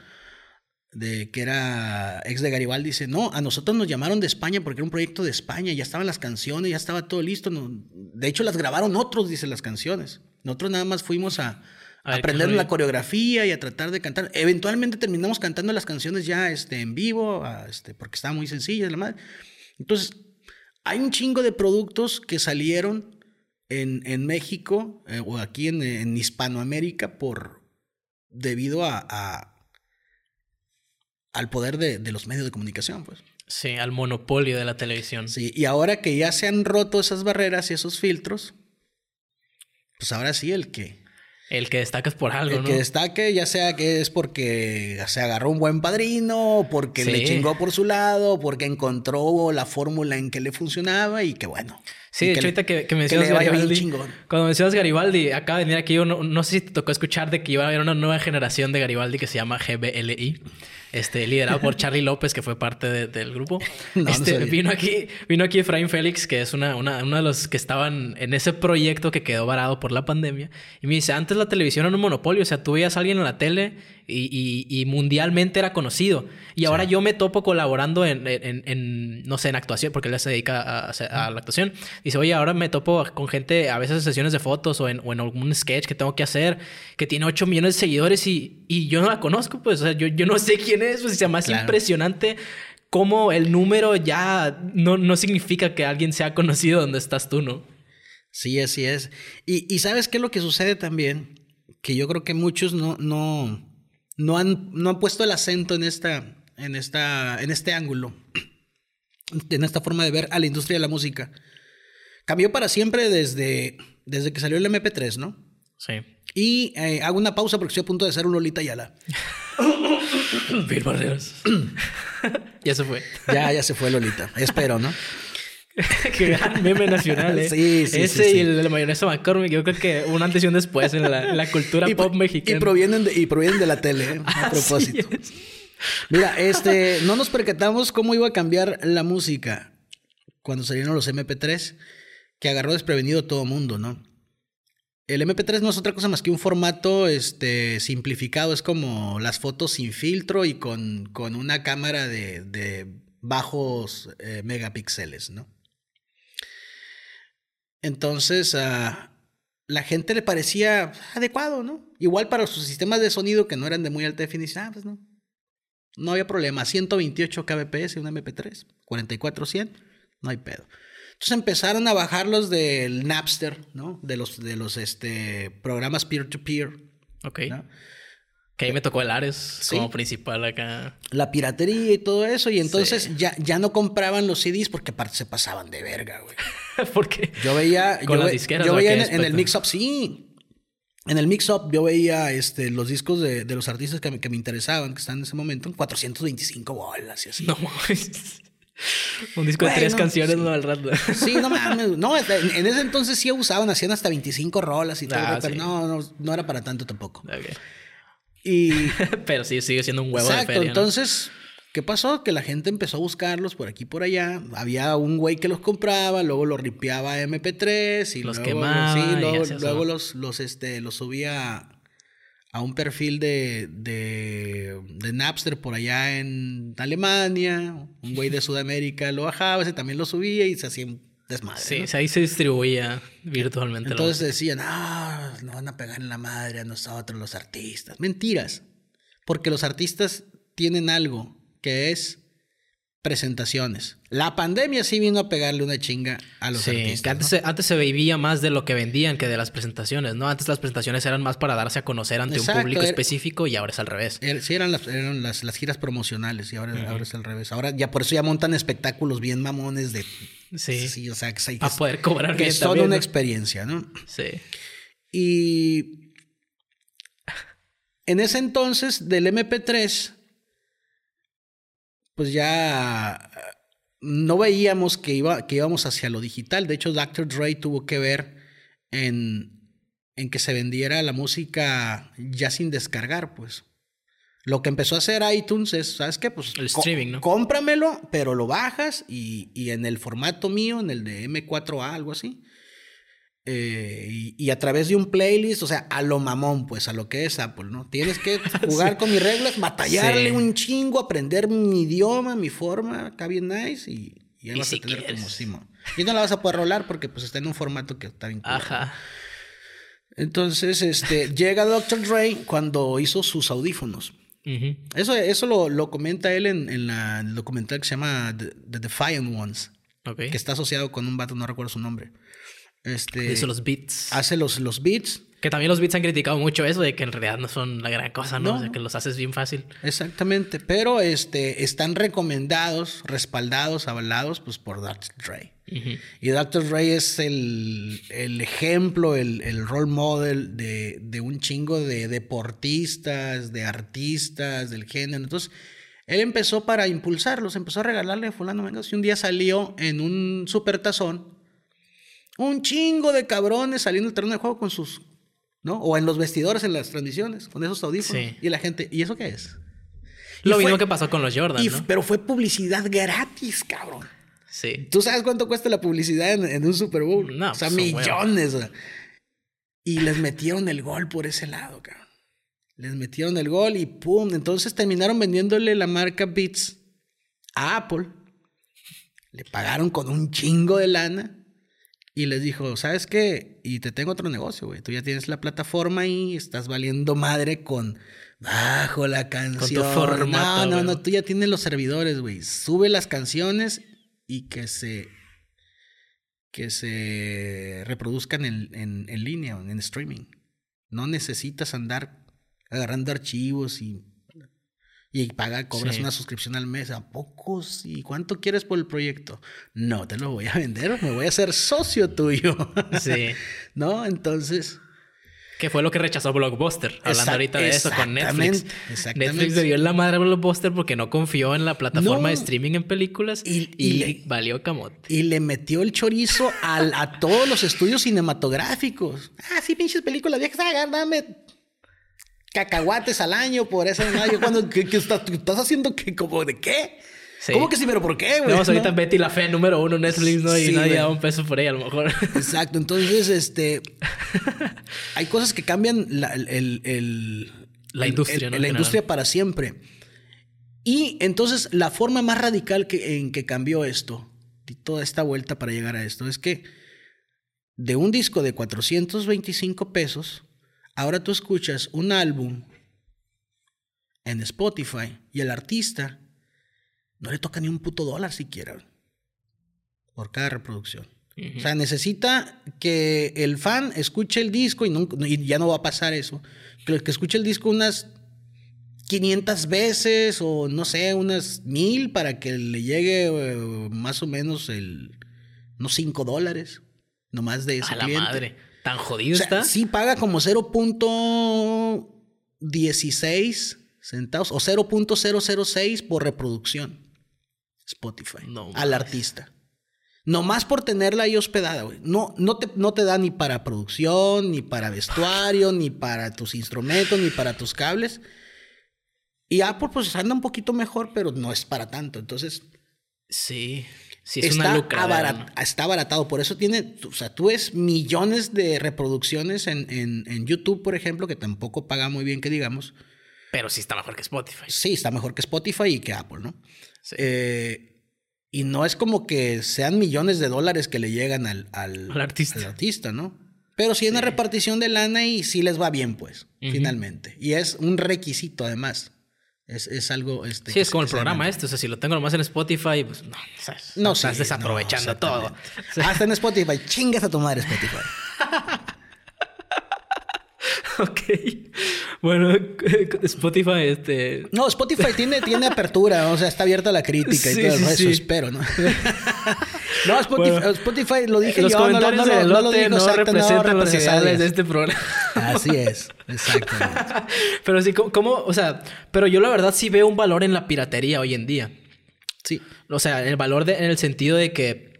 de, que era ex de Garibaldi, dice, no, a nosotros nos llamaron de España porque era un proyecto de España, ya estaban las canciones, ya estaba todo listo. de hecho, las grabaron otros, dice las canciones. Nosotros nada más fuimos a, aprender la coreografía y a tratar de cantar. Eventualmente terminamos cantando las canciones ya este, en vivo, este, porque estaban muy sencillas, la madre. Entonces, hay un chingo de productos que salieron en, México eh, o aquí en, Hispanoamérica por debido a, al poder de, los medios de comunicación, pues. Sí, al monopolio de la televisión. Sí, y ahora que ya se han roto esas barreras y esos filtros, pues ahora sí el que el que destaca es por algo, ¿no? El que destaque, ya sea que es porque se agarró un buen padrino, porque le chingó por su lado, porque encontró la fórmula en que le funcionaba y que bueno. Sí, de hecho, ahorita que, que mencionas Garibaldi. Cuando mencionas Garibaldi, acaba de venir aquí, yo no, sé si te tocó escuchar de que iba a haber una nueva generación de Garibaldi que se llama GBLI este, liderado por [LAUGHS] Charlie López, que fue parte del grupo. [LAUGHS] este, vino, aquí, vino aquí Efraín Félix, que es una, una, uno de los que estaban en ese proyecto que quedó varado por la pandemia. Y me dice, antes la televisión era un monopolio, o sea, tú veías a alguien en la tele y, mundialmente era conocido. Y ahora yo me topo colaborando en, no sé, en actuación, porque él se dedica a, la actuación. Dice, oye, ahora me topo con gente, a veces en sesiones de fotos o en, algún sketch que tengo que hacer, que tiene 8 millones de seguidores y, yo no la conozco, pues, o sea, yo, yo no sé quién es, pues, sea más impresionante cómo el número ya no, no significa que alguien sea conocido donde estás tú, ¿no? Sí, así es. Y, y ¿sabes qué es lo que sucede también? Que yo creo que muchos no, no, no han, no han puesto el acento en, esta, en, esta, en este ángulo, [CLEARS THROAT] en esta forma de ver a la industria de la música. Cambió para siempre desde, desde que salió el MP3, ¿no? Sí. Y eh, hago una pausa porque estoy a punto de hacer un Lolita Yala. [COUGHS] Bill Barreros. [COUGHS] ya se fue. Ya, ya se fue Lolita. Espero, ¿no? [LAUGHS] [LAUGHS] Qué gran meme nacional, ¿eh? [LAUGHS] Sí, sí, Ese sí, sí. y el de la mayonesa McCormick, yo creo que un antes y un después en la, en la cultura Y, pop y mexicana. provienen de, y provienen de la tele, ¿eh? [LAUGHS] a propósito. es. Mira, este, no nos percatamos cómo iba a cambiar la música cuando salieron los MP3, que agarró desprevenido todo mundo, ¿no? El MP3 no es otra cosa más que un formato este, simplificado, es como las fotos sin filtro y con, con una cámara de, de bajos eh, megapíxeles, ¿no? Entonces, a la gente le parecía adecuado, ¿no? Igual para sus sistemas de sonido que no eran de muy alta definición, ah, pues no. No había problema. 128 kbps, un MP3, 4400, no hay pedo. Entonces empezaron a bajarlos del Napster, ¿no? De los, de los este, programas peer-to-peer. Ok. ¿no? Que ahí me tocó el Ares como principal acá. La piratería y todo eso. Y entonces ya, ya no compraban los CDs porque aparte se pasaban de verga, güey. [LAUGHS] Porque Yo veía, ¿Con yo, las disqueras yo veía en, en el mix-up, sí. En el mix-up yo veía este, los discos de, de los artistas que me, que me interesaban, que están en ese momento, en 425 bolas y así. no. [LAUGHS] Un disco de tres canciones, sí. no al rato. Sí, no [LAUGHS] mames. No, en, ese entonces sí usaban, hacían hasta 25 rolas y todo, Ah, pero sí. no, no, no era para tanto tampoco. Ok. Y Pero sí, sigue siendo un huevo Exacto, de feria. ¿no? entonces, ¿qué pasó? Que la gente empezó a buscarlos por aquí y por allá. Había un güey que los compraba, luego los ripeaba a MP3 y Los luego, quemaba sí, luego, los, los, este, los subía a un perfil de, de, de Napster por allá en Alemania. Un güey de [LAUGHS] Sudamérica lo bajaba, ese también lo subía y se hacía un desmadre. Sí, ¿no? o sea, ahí se distribuía virtualmente. la Entonces decían, ah, nos van a pegar en la madre a nosotros los artistas. Mentiras. Porque los artistas tienen algo que es presentaciones. La pandemia sí vino a pegarle una chinga a los Sí, artistas. que antes, ¿no? se, antes se vivía más de lo que vendían que de las presentaciones, ¿no? Antes las presentaciones eran más para darse a conocer ante Exacto, un público era- específico y ahora es al revés. Er- Sí, eran las, eran las, las giras promocionales y ahora, ahora es al revés. Ahora ya por eso ya montan espectáculos bien mamones de... Sí. o sea, que, que A poder cobrar que bien es toda una ¿no? experiencia, ¿no? Sí. Y en ese entonces del MP3, pues ya no veíamos que, iba, que íbamos hacia lo digital. De hecho, Dr. Dre tuvo que ver en, en que se vendiera la música ya sin descargar, pues. Lo que empezó a hacer iTunes es, ¿sabes qué? Pues El streaming, ¿no? Cómpramelo, pero lo bajas y, y en el formato mío, en el de M4A, algo así. Eh, y, y a través de un playlist, o sea, a lo mamón, pues, a lo que es Apple, ¿no? Tienes que [LAUGHS] jugar con mis reglas, batallarle Sí. un chingo, aprender mi idioma, mi forma, acá bien nice, y, y vas si a tener quieres. como Simón. Y no la vas a poder rolar porque pues está en un formato que está bien. Ajá. Entonces, este, [LAUGHS] llega Dr. Dre cuando hizo sus audífonos. Eso, eso lo, lo comenta él en, en la- en el documental que se llama The, The Defiant Ones, que está asociado con un vato, no recuerdo su nombre. Este, Hizo los beats. hace los, los beats. Que también los beats han criticado mucho eso de que en realidad no son la gran cosa, ¿no? No. O sea, que los haces bien fácil. Exactamente, pero este, están recomendados, respaldados, avalados pues, por Dr. Dre. Ujú. Y Dr. Dre es el, el ejemplo, el, el role model de, de un chingo de deportistas, de artistas, del género. Entonces, él empezó para impulsarlos, empezó a regalarle a fulano, venga, y un día salió en un supertazón un chingo de cabrones saliendo del terreno de juego con sus, ¿no? O en los vestidores, en las transmisiones, con esos audífonos. Sí. Y la gente, ¿y eso qué es? Y Lo fue- mismo que pasó con los Jordan, y- ¿no? Pero fue publicidad gratis, cabrón. Sí. ¿Tú sabes cuánto cuesta la publicidad en, en un Super Bowl? No, o sea, pues, millones. o sea. Y les metieron el gol por ese lado, cabrón. Les metieron el gol y pum. Entonces terminaron vendiéndole la marca Beats a Apple. Le pagaron con un chingo de lana. Y les dijo, ¿sabes qué? Y te tengo otro negocio, güey. Tú ya tienes la plataforma y estás valiendo madre con bajo la canción. formato, no, no, no. Tú ya tienes los servidores, güey. Sube las canciones y que se que se reproduzcan en, en, en línea, en streaming. No necesitas andar agarrando archivos y, y pagar, cobras Sí. una suscripción al mes. ¿A pocos? ¿Y cuánto quieres por el proyecto? No te lo voy a vender, me voy a hacer socio tuyo. Sí. [LAUGHS] ¿No? Entonces, Que fue lo que rechazó Blockbuster. Hablando ahorita de eso con Netflix. Exactamente. Netflix dio en la madre a Blockbuster porque no confió en la plataforma de streaming en películas y, y, valió camote. Y le metió el chorizo a todos los estudios cinematográficos. Ah, sí, pinches películas viejas, ah, dame cacahuates al año por ese año. Cuando ¿qué, estás, haciendo? que como de qué? ¿Cómo que sí, pero por qué, güey? Vamos ahorita Betty la Fe número uno Netflix, ¿no? Y nadie da un peso por ella, a lo mejor. Exacto. Entonces, este... [LAUGHS] hay cosas que cambian la, el, la industria, ¿no? La industria para siempre. Y entonces, la forma más radical que, en que cambió esto, y toda esta vuelta para llegar a esto, es que de un disco de 425 pesos, ahora tú escuchas un álbum en Spotify y el artista no le toca ni un puto dólar siquiera por cada reproducción. O sea, necesita que el fan escuche el disco y, ya no va a pasar eso. Que, que escuche el disco unas 500 veces o no sé, unas mil para que le llegue eh, más o menos el, unos 5 dólares. Nomás de ese a la madre. ¿Tan jodido está? Sí, paga como 0.16 centavos o 0.006 por reproducción. Spotify. al artista. Nomás por tenerla ahí hospedada, güey. No, no, te, no te da ni para producción, ni para vestuario, ni para tus instrumentos, ni para tus cables. Y Apple pues anda un poquito mejor, pero no es para tanto. Entonces... Sí. Sí, es está, una está abaratado. Por eso tiene, o sea, tú ves millones de reproducciones en, en, YouTube, por ejemplo, que tampoco paga muy bien, que digamos. Pero sí está mejor que Spotify. Sí, está mejor que Spotify y que Apple, ¿no? Eh, y no es como que sean millones de dólares que le llegan al, al, artista. artista, ¿no? Pero sí hay una repartición de lana y sí les va bien, pues, finalmente. Y es un requisito, además. Es, es algo. Este, sí, es como el programa este. O sea, si lo tengo nomás en Spotify, pues no. no estás desaprovechando todo. Hasta en Spotify. Chingas a tu madre, Spotify. [LAUGHS] [LAUGHS] ok. Bueno, [LAUGHS] Spotify, este. No, Spotify tiene, tiene apertura, o sea, está abierta la crítica y todo eso, espero, ¿no? [LAUGHS] no, Spotify, lo dije los yo, comentarios no, no, de no, representan los ideales de este programa. Así es, exactamente. pero sí, ¿cómo? O sea, pero yo la verdad sí veo un valor en la piratería hoy en día. Sí. O sea, el valor de, en el sentido de que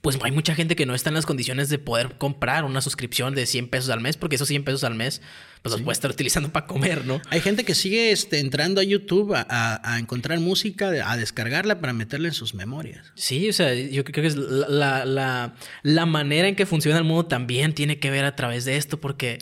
pues hay mucha gente que no está en las condiciones de poder comprar una suscripción de 100 pesos al mes, porque esos 100 pesos al mes pues los puede estar utilizando para comer, ¿no? Hay gente que sigue este, entrando a YouTube a, encontrar música, a descargarla para meterla en sus memorias. Sí, o sea, yo creo que es la, la, la, manera en que funciona el mundo también tiene que ver a través de esto, porque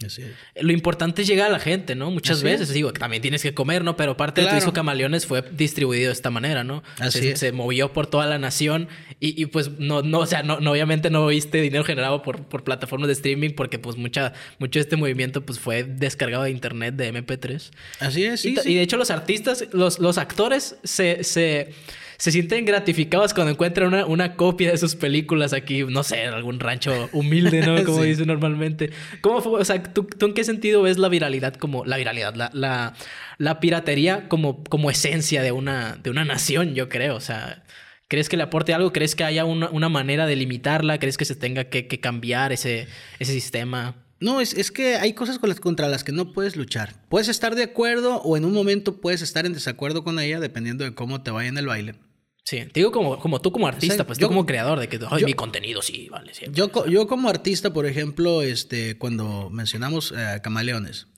lo importante es llegar a la gente, ¿no? Muchas veces, digo, también tienes que comer, ¿no? Pero parte de tu disco Camaleones fue distribuido de esta manera, ¿no? Así se, movió por toda la nación y, y, pues no, no, o sea, no, obviamente no viste dinero generado por, por plataformas de streaming porque pues mucha, mucho de este movimiento pues fue descargado de internet de MP3. Así es, sí. Y, de hecho los artistas, los, los actores se, se, se, sienten gratificados cuando encuentran una, una, copia de sus películas aquí, no sé, en algún rancho humilde, ¿no? [LAUGHS] Como dice normalmente. ¿Cómo fue? O sea, ¿tú, ¿tú, en qué sentido ves la viralidad como, la viralidad, la, la, la piratería como, como esencia de una, de una nación, yo creo? O sea... ¿Crees que le aporte algo? ¿Crees que haya una, una manera de limitarla? ¿Crees que se tenga que, que cambiar ese, ese sistema? No, es, es, que hay cosas con las, contra las que no puedes luchar. Puedes estar de acuerdo o en un momento puedes estar en desacuerdo con ella dependiendo de cómo te vaya en el baile. Sí, te digo como, como tú como artista, pues yo, tú como creador de que mi contenido sí, vale. Yo, yo como artista, por ejemplo, este, cuando mencionamos eh, camaleones,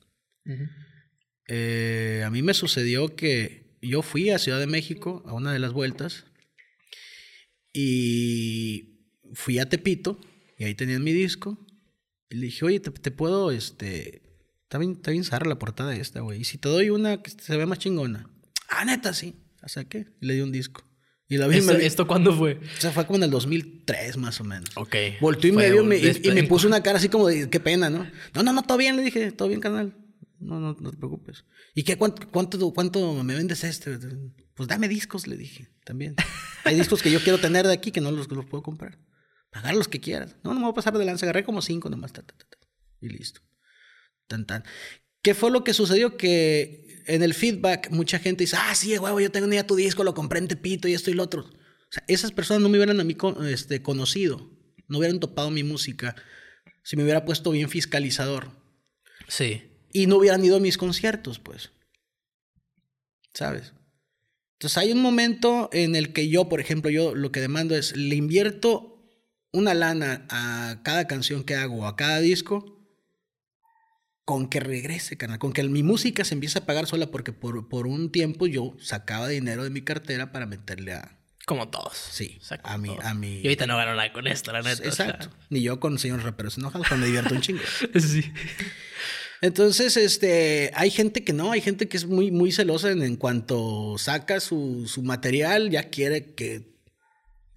eh, a mí me sucedió que yo fui a Ciudad de México a una de las vueltas y fui a Tepito y ahí tenían mi disco le dije, oye, te, puedo, este. Está bien, está bien la portada esta, güey. Y si te doy una que se ve más chingona. Ah, neta, sí. O sea, ¿qué? Y le di un disco. Y la vi ¿Esto, ¿Esto cuándo fue? O sea, fue como en el 2003, más o menos. Ok. Voltó y me vio y, me puso una cara así como de, qué pena, ¿no? No, no, no, todo bien, le dije, todo bien, canal. No, no, no te preocupes. ¿Y qué, cuánto, cuánto, cuánto me vendes este? Pues dame discos, le dije, también. Hay discos que yo quiero tener de aquí que no los, los puedo comprar. Pagar los que quieras. No, no me voy a pasar de lanza. Agarré como cinco nomás. y listo. Tan, tan. ¿Qué fue lo que sucedió? Que en el feedback mucha gente dice, ah, sí, huevo, yo tengo ya tu disco, lo compré en Tepito y esto y lo otro. O sea, esas personas no me hubieran a mí este, conocido, no hubieran topado mi música si me hubiera puesto bien fiscalizador. Sí. Y no hubieran ido a mis conciertos, pues. ¿Sabes? Entonces hay un momento en el que yo, por ejemplo, yo lo que demando es, le invierto una lana a cada canción que hago, a cada disco, con que regrese, canal, con que mi música se empiece a pagar sola, porque por, por un tiempo yo sacaba dinero de mi cartera para meterle a... Como todos. Sí, O sea, a todos. a mi... Y ahorita no gano nada con esto, la neta. o sea. Exacto. Ni yo con señores raperos enojados, pero me divierto un chingo. [LAUGHS] Sí. Entonces, este, hay gente que no, hay gente que es muy, muy celosa en, en cuanto saca su, su material, ya quiere que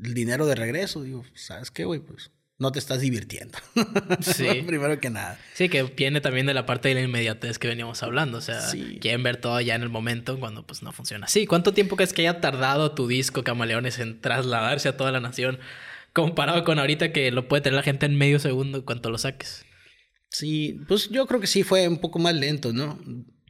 el dinero de regreso. Digo, ¿sabes qué, güey? Pues no te estás divirtiendo. [LAUGHS] Sí. Primero que nada. Sí, que viene también de la parte de la inmediatez que veníamos hablando. O sea, Sí. quieren ver todo ya en el momento cuando pues no funciona así. ¿Cuánto tiempo crees que haya tardado tu disco Camaleones en trasladarse a toda la nación comparado con ahorita que lo puede tener la gente en medio segundo en cuanto lo saques? Sí, pues yo creo que sí fue un poco más lento, ¿no?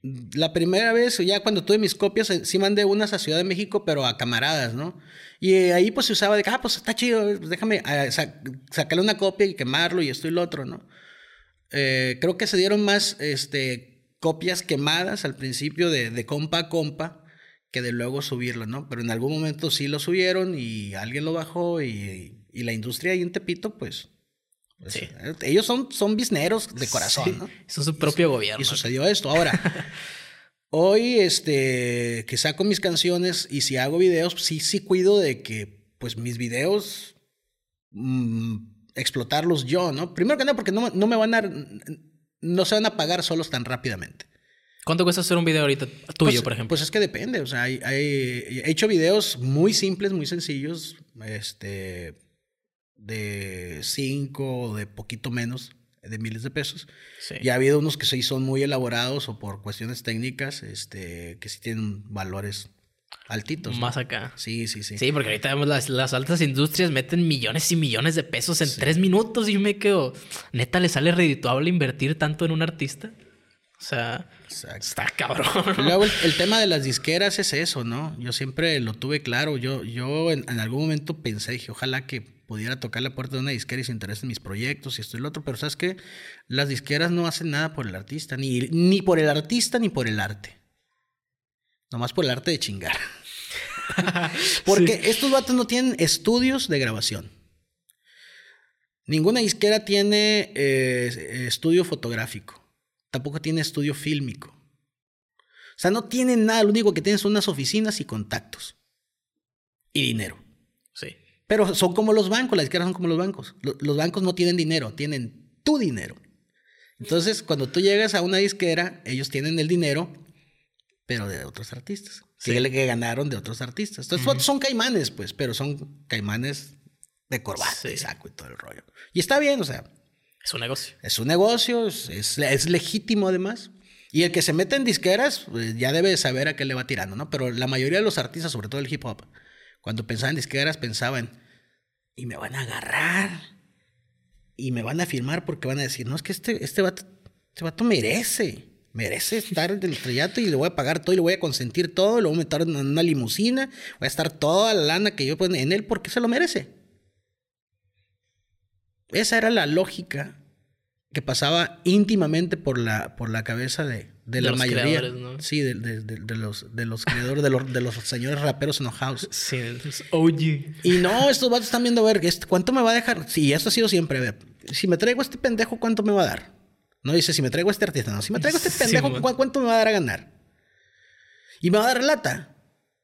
La primera vez, ya cuando tuve mis copias, eh, sí mandé unas a Ciudad de México, pero a camaradas, ¿no? Y eh, ahí pues se usaba de que, ah, pues está chido, pues déjame sa- sacarle una copia y quemarlo y esto y lo otro, ¿no? Eh, creo que se dieron más este, copias quemadas al principio de, de compa a compa que de luego subirlo, ¿no? Pero en algún momento sí lo subieron y alguien lo bajó y, y la industria ahí en Tepito, pues... pues, Sí. eh, ellos son, son bisneros de corazón, Sí, ¿no? Son su propio gobierno. Y sucedió esto. Ahora, [LAUGHS] hoy este, que saco mis canciones y si hago videos, sí, sí cuido de que pues mis videos mm, explotarlos yo, ¿no? Primero que nada porque no, no me van a... No se van a pagar solos tan rápidamente. ¿Cuánto cuesta hacer un video ahorita tuyo, Pues- por ejemplo? Pues es que depende. O sea, hay, hay- he hecho videos muy simples, muy sencillos, este, de cinco o de poquito menos de miles de pesos. sí. Y ha habido unos que sí son muy elaborados o por cuestiones técnicas, este, que sí tienen valores altitos. ¿no? Más acá. Sí, sí, sí. Sí, porque ahorita vemos las, las altas industrias meten millones y millones de pesos en tres minutos y me quedo. ¿Neta le sale redituable invertir tanto en un artista? O sea, Exacto. está cabrón. Luego el, el tema de las disqueras es eso, ¿no? Yo siempre lo tuve claro. Yo, yo en, en algún momento pensé, dije, ojalá que pudiera tocar la puerta de una disquera y se interese en mis proyectos y esto y lo otro, pero ¿sabes qué? Las disqueras no hacen nada por el artista, ni, ni por el artista ni por el arte. Nomás por el arte de chingar. [LAUGHS] Porque estos vatos no tienen estudios de grabación. Ninguna disquera tiene eh, estudio fotográfico. Tampoco tiene estudio fílmico. O sea, no tienen nada. Lo único que tienen son unas oficinas y contactos. Y dinero. Sí. Pero son como los bancos. Las disqueras son como los bancos. Lo- Los bancos no tienen dinero. Tienen tu dinero. Entonces, cuando tú llegas a una disquera, ellos tienen el dinero, pero de otros artistas. Sí. Que, que ganaron de otros artistas. Entonces, son- son caimanes, pues, pero son caimanes de corbata Sí. y saco y todo el rollo. Y está bien, o sea, Es un negocio. es un negocio, es, es- legítimo además. Y el que se mete en disqueras pues, ya debe de saber a qué le va tirando, ¿no? Pero la mayoría de los artistas, sobre todo el hip hop, cuando pensaban en disqueras, pensaban, y me van a agarrar, y me van a firmar porque van a decir, no, es que este, este, vato, este vato merece, merece estar en el estrellato y le voy a pagar todo y le voy a consentir todo, lo voy a meter en una limusina, voy a estar toda la lana que yo pongo en él porque se lo merece. Esa era la lógica que pasaba íntimamente por la, por la cabeza de, de De la los mayoría. ¿no? Sí, de, los, de los creadores, de los, de los señores raperos enojados. [LAUGHS] Sí, es OG. Y no, estos vatos están viendo, a ver, este, ¿cuánto me va a dejar? Sí, esto ha sido siempre, a ver, si me traigo a este pendejo, ¿cuánto me va a dar? No dice, si me traigo a este artista, no, si me traigo a este [LAUGHS] pendejo, man. ¿cu- ¿cuánto me va a dar a ganar? Y me va a dar lata.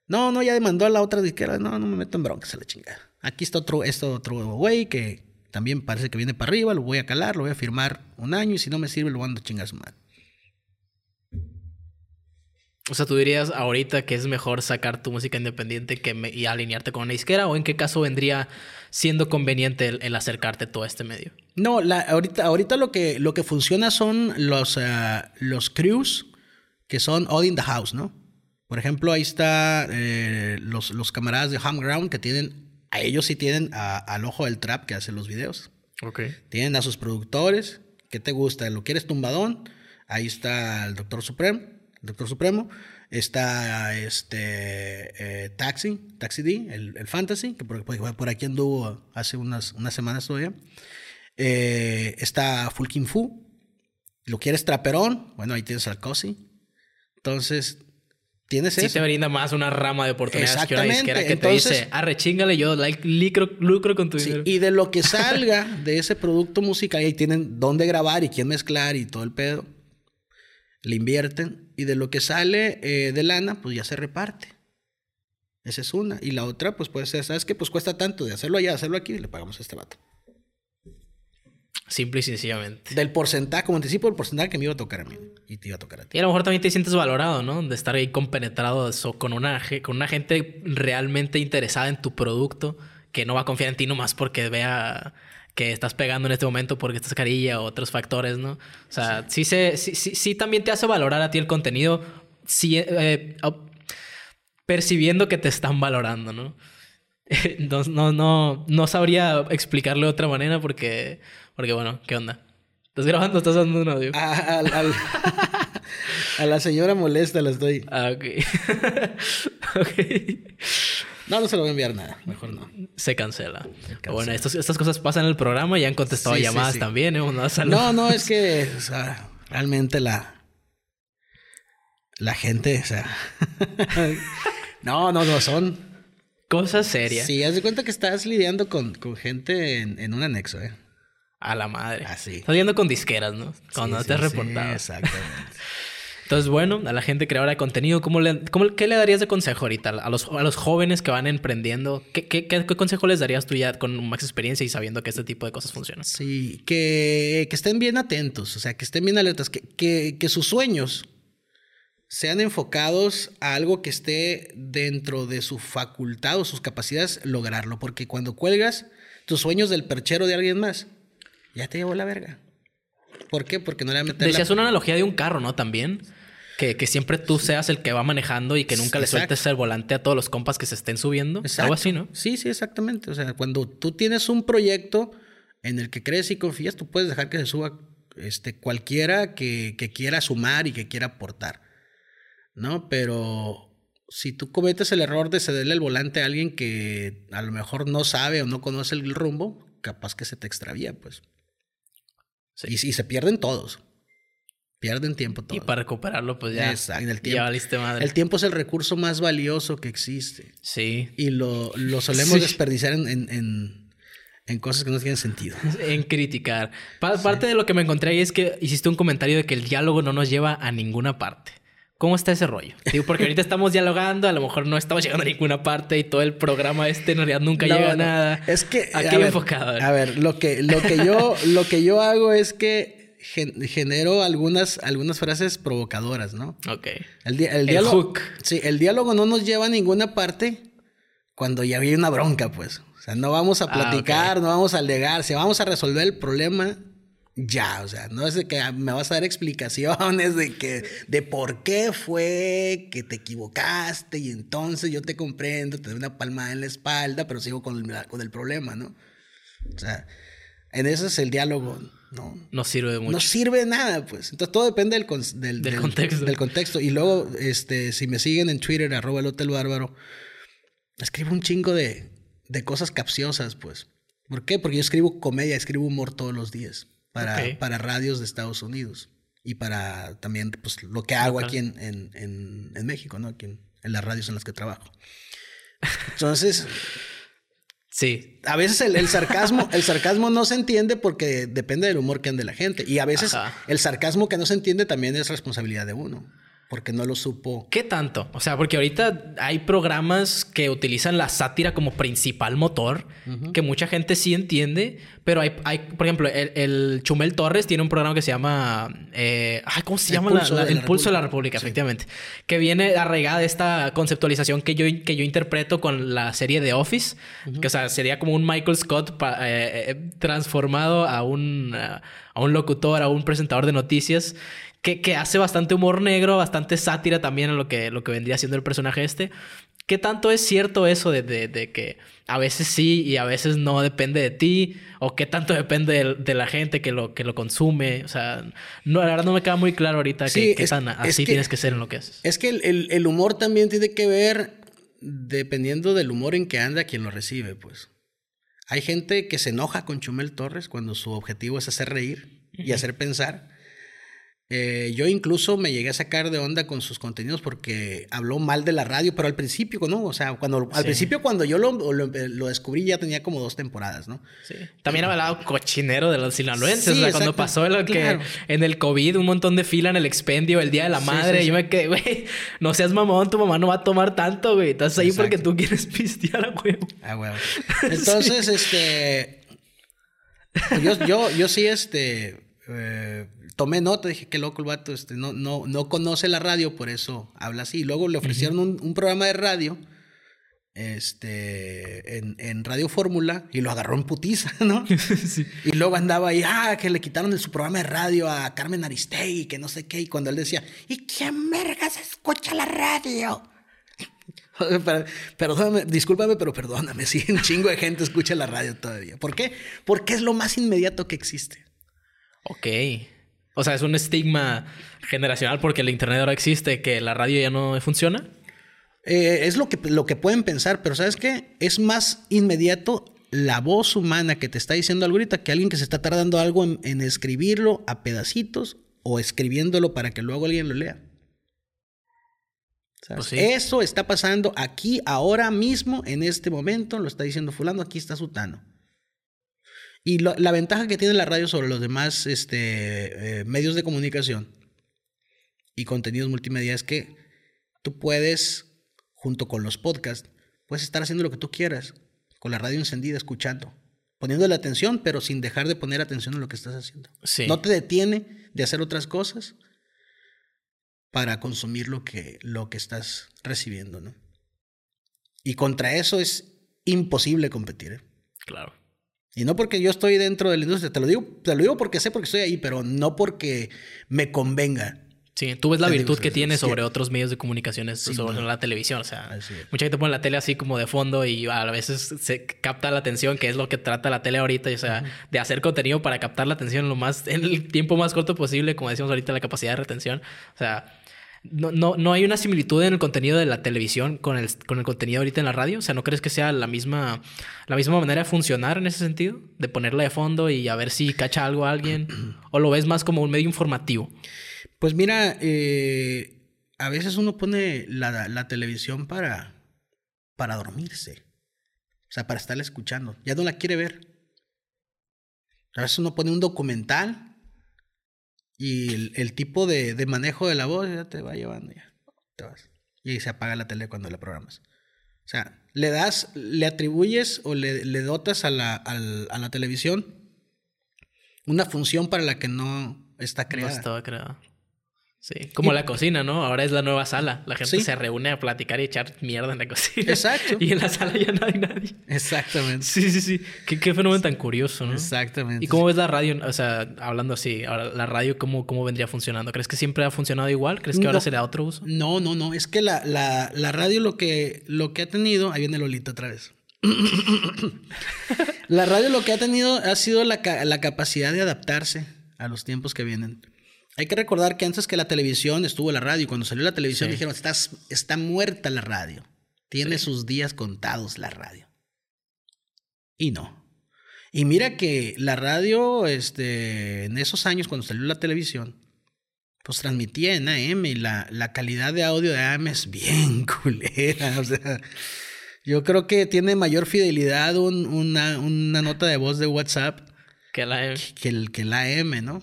No, no, ya demandó a la otra disquera, no, no me meto en broncas a la chingada. Aquí está otro, esto otro güey que también parece que viene para arriba, lo voy a calar, lo voy a firmar un año y si no me sirve lo mando a chingar a su madre. O sea, tú dirías ahorita que es mejor sacar tu música independiente que me- y alinearte con una disquera, o en qué caso vendría siendo conveniente el, el acercarte todo a este medio. No, la, ahorita, ahorita lo que, lo que funciona son los, ah, los crews que son all in the house, ¿no? Por ejemplo, ahí está eh, los, los camaradas de Home Ground que tienen, a ellos sí tienen a- al ojo del trap que hace los videos. Ok. Tienen a sus productores. ¿Qué te gusta? ¿Lo quieres tumbadón? Ahí está el Doctor Supremo. El Doctor Supremo. Está este eh, Taxi, Taxi D, el, el Fantasy, que por, por- por aquí anduvo hace unas, unas semanas todavía. Eh, está Fulkin Fu. Lo quieres traperón, bueno, ahí tienes al Cosi. Entonces, tienes Sí eso. te brinda más una rama de oportunidades que una disquera que Entonces- te dice, arre, chingale, yo like, lucro, lucro con tu Sí, dinero. y de lo que salga de ese producto musical, ahí tienen dónde grabar y quién mezclar y todo el pedo. Le invierten. Y de lo que sale eh, de lana, pues ya se reparte. Esa es una. Y la otra, pues puede ser, ¿sabes qué? Pues cuesta tanto de hacerlo allá, hacerlo aquí, y le pagamos a este vato. Simple y sencillamente. Del porcentaje, como anticipo, el porcentaje que me iba a tocar a mí. Y te iba a tocar a ti. Y a lo mejor también te sientes valorado, ¿no? De estar ahí compenetrado so- con una, con una gente realmente interesada en tu producto, que no va a confiar en ti nomás porque vea que estás pegando en este momento porque estás carilla o otros factores, ¿no? O sea, sí, se, sí, sí, sí también te hace valorar a ti el contenido, sí, eh, op- percibiendo que te están valorando, ¿no? [LAUGHS] No, no, no, no sabría explicarlo de otra manera porque, porque bueno, ¿qué onda? ¿Estás grabando? ¿Estás dando un audio? A, al- al- a la señora molesta las doy. Ah, ok. [LAUGHS] ok. No, no se lo voy a enviar nada. Mejor no. Se cancela. Bueno, estos- estas cosas pasan en el programa y han contestado Sí, llamadas sí. también. ¿eh? No, no, es [LAUGHS] que, o sea, realmente la. La gente, o sea. no, no, no, son. Cosas serias. Sí, haz de cuenta que estás lidiando con, con gente en, en un anexo, ¿eh? A la madre. Así. Estás viendo con disqueras, ¿no? Cuando Sí, te has sí, reportado. exactamente. [LAUGHS] Entonces, bueno, a la gente creadora de contenido, ¿cómo le, cómo- ¿qué le darías de consejo ahorita a los, a los jóvenes que van emprendiendo? ¿Qué, qué, qué- qué consejo les darías tú ya con más experiencia y sabiendo que este tipo de cosas funcionan? Sí, que, que estén bien atentos, o sea, que estén bien alertas, que, que, que sus sueños sean enfocados a algo que esté dentro de su facultad o sus capacidades lograrlo, porque cuando cuelgas tus sueños del perchero de alguien más, ya te llevó la verga. ¿Por qué? Porque no le va la- Decías una analogía de un carro, ¿no? También. Que, que siempre tú seas el que va manejando y que nunca le Exacto. sueltes el volante a todos los compas que se estén subiendo. Exacto. Algo así, ¿no? Sí, sí, exactamente. O sea, cuando tú tienes un proyecto en el que crees y confías, tú puedes dejar que se suba este, cualquiera que, que quiera sumar y que quiera aportar. ¿No? Pero si tú cometes el error de cederle el volante a alguien que a lo mejor no sabe o no conoce el rumbo, capaz que se te extravía, pues. Sí. Y, y se pierden todos. Pierden tiempo Y todos. para recuperarlo, pues ya. Exacto, el Ya tiempo. valiste madre. El tiempo es el recurso más valioso que existe. Sí. Y lo, lo solemos Sí. desperdiciar en, en, en, en cosas que no tienen sentido. [LAUGHS] En criticar. Pa- Parte de lo que me encontré ahí es que hiciste un comentario de que el diálogo no nos lleva a ninguna parte. ¿Cómo está ese rollo? Digo, porque ahorita estamos dialogando, a lo mejor no estamos llegando a ninguna parte y todo el programa este en realidad nunca No, llega a nada. Es que. ¿A a ver, enfocado? A ver, lo que, lo que, yo, [LAUGHS] lo que yo hago es que gen- genero algunas, algunas frases provocadoras, ¿no? Ok. El, di- el El diálogo. hook. Sí, el diálogo no nos lleva a ninguna parte cuando ya hay una bronca, pues. O sea, no vamos a Ah, platicar, no vamos a alegar, si vamos a resolver el problema ya, o sea, no es de que me vas a dar explicaciones de que de por qué fue que te equivocaste y entonces yo te comprendo, te doy una palmada en la espalda, pero sigo con el, con el problema, ¿no? O sea, en eso es el diálogo, ¿no? No sirve de mucho. No sirve de nada, pues. Entonces todo depende del, con- del, Del contexto. Del contexto. Y luego, este, si me siguen en Twitter, arroba el Hotel Bárbaro, escribo un chingo de, de cosas capciosas, pues. ¿Por qué? Porque yo escribo comedia, escribo humor todos los días para, para radios de Estados Unidos y para también pues, lo que hago aquí en, en, en, en México, ¿no? Aquí en, en las radios en las que trabajo. Entonces, Sí. a veces el, el sarcasmo, el sarcasmo no se entiende porque depende del humor que ande la gente. Y a veces Ajá. el sarcasmo que no se entiende también es responsabilidad de uno. Porque no lo supo. ¿Qué tanto? O sea, porque ahorita hay programas que utilizan la sátira como principal motor, que mucha gente sí entiende, pero hay, hay por ejemplo, el, el Chumel Torres tiene un programa que se llama... eh, ay, ¿Cómo se El llama? La- Pulso la- de el la Pulso de la República. República, efectivamente. Que viene arraigada esta conceptualización que yo, que yo interpreto con la serie de Office, que o sea, sería como un Michael Scott pa- eh, eh, transformado a un, a un locutor, a un presentador de noticias que, que hace bastante humor negro, bastante sátira también a lo que, lo que vendría siendo el personaje este. ¿Qué tanto es cierto eso de, de- de que a veces sí y a veces no depende de ti? ¿O qué tanto depende de, de la gente que lo, que lo consume? O sea, no, la verdad no me queda muy claro ahorita Sí, que, qué es- tan es así que- tienes que ser en lo que haces. Es que el, el- el humor también tiene que ver dependiendo del humor en que anda quien lo recibe, pues. Hay gente que se enoja con Chumel Torres cuando su objetivo es hacer reír y hacer pensar. Eh, yo incluso me llegué a sacar de onda con sus contenidos porque habló mal de la radio, pero al principio, ¿no? O sea, cuando, al principio cuando yo lo, lo, descubrí ya tenía como dos temporadas, ¿no? Sí. También hablaba cochinero de los sinaloenses, o sea, cuando pasó lo que en el COVID un montón de fila en el expendio el Día de la Madre, yo me quedé, güey, no seas mamón, tu mamá no va a tomar tanto, güey, estás ahí porque tú quieres pistear, güey. Ah, güey. Entonces, este... Yo, yo, yo sí, este... Eh, tomé nota, dije, qué loco el vato, este, no, no, no conoce la radio, por eso habla así. Luego le ofrecieron un, programa de radio este, en, Radio Fórmula y lo agarró en putiza, [LAUGHS] ¿no? [LAUGHS] Y luego andaba ahí, ah, que le quitaron de su programa de radio a Carmen Aristegui, que no sé qué, y cuando él decía, ¿y quién vergas escucha la radio? [LAUGHS] Perdóname, discúlpame, pero perdóname, sí, un chingo de gente escucha la radio todavía. ¿Por qué? Porque es lo más inmediato que existe. Ok. O sea, es un estigma generacional porque el internet ahora existe, que la radio ya no funciona. Eh, es lo que, lo que pueden pensar, pero ¿sabes qué? Es más inmediato la voz humana que te está diciendo algo ahorita que alguien que se está tardando algo en, escribirlo a pedacitos o escribiéndolo para que luego alguien lo lea. Pues Eso está pasando aquí, ahora mismo, en este momento, lo está diciendo fulano, aquí está Sutano. Y la ventaja que tiene la radio sobre los demás este, eh, medios de comunicación y contenidos multimedia es que tú puedes, junto con los podcasts, puedes estar haciendo lo que tú quieras, con la radio encendida, escuchando, poniéndole atención, pero sin dejar de poner atención en lo que estás haciendo. No te detiene de hacer otras cosas para consumir lo que, lo que estás recibiendo, ¿no? Y contra eso es imposible competir. ¿eh? Claro. Y no porque yo estoy dentro de la industria, te lo digo, te lo digo porque sé porque estoy ahí, pero no porque me convenga. Sí, tú ves la virtud que tiene sobre otros medios de comunicaciones, sobre la televisión. O sea, mucha gente pone la tele así como de fondo y a veces se capta la atención, que es lo que trata la tele ahorita. o sea, de hacer contenido para captar la atención lo más, en el tiempo más corto posible, como decimos ahorita, la capacidad de retención. O sea, no, no, no hay una similitud en el contenido de la televisión con el, con el contenido ahorita en la radio. O sea, ¿no crees que sea la misma, la misma manera de funcionar en ese sentido? De ponerla de fondo y a ver si cacha algo a alguien. [CLEARS THROAT] ¿O lo ves más como un medio informativo? Pues mira, eh, a veces uno pone la, la, televisión para, para dormirse. O sea, para estarla escuchando. Ya no la quiere ver. A veces uno pone un documental y el, tipo de, de, manejo de la voz ya te va llevando, ya. Te vas. Y se apaga la tele cuando la programas. O sea, le das, le atribuyes o le, le dotas a la, a la televisión una función para la que no está creada. No estaba creada. Sí, como la cocina, ¿no? Ahora es la nueva sala. La gente se reúne a platicar y echar mierda en la cocina. Exacto. [LAUGHS] Y en la sala ya no hay nadie. Exactamente. Sí, sí, sí. Qué, qué fenómeno tan curioso, ¿no? Exactamente. ¿Y cómo ves la radio? O sea, hablando así, ahora la radio, ¿cómo, cómo vendría funcionando? ¿Crees que siempre ha funcionado igual? ¿Crees que ahora será otro uso? No, no, no. Es que la, la, la radio lo que, lo que ha tenido. Ahí viene Lolita otra vez. [LAUGHS] la radio lo que ha tenido ha sido la, la capacidad de adaptarse a los tiempos que vienen. Hay que recordar que antes que la televisión estuvo la radio. Y cuando salió la televisión dijeron, Estás, está muerta la radio. Tiene sus días contados la radio. Y no. Y mira que la radio, este, en esos años cuando salió la televisión, pues transmitía en AM y la, la calidad de audio de AM es bien [LAUGHS] culera. O sea, yo creo que tiene mayor fidelidad una, una, nota de voz de WhatsApp que la que la AM, ¿no?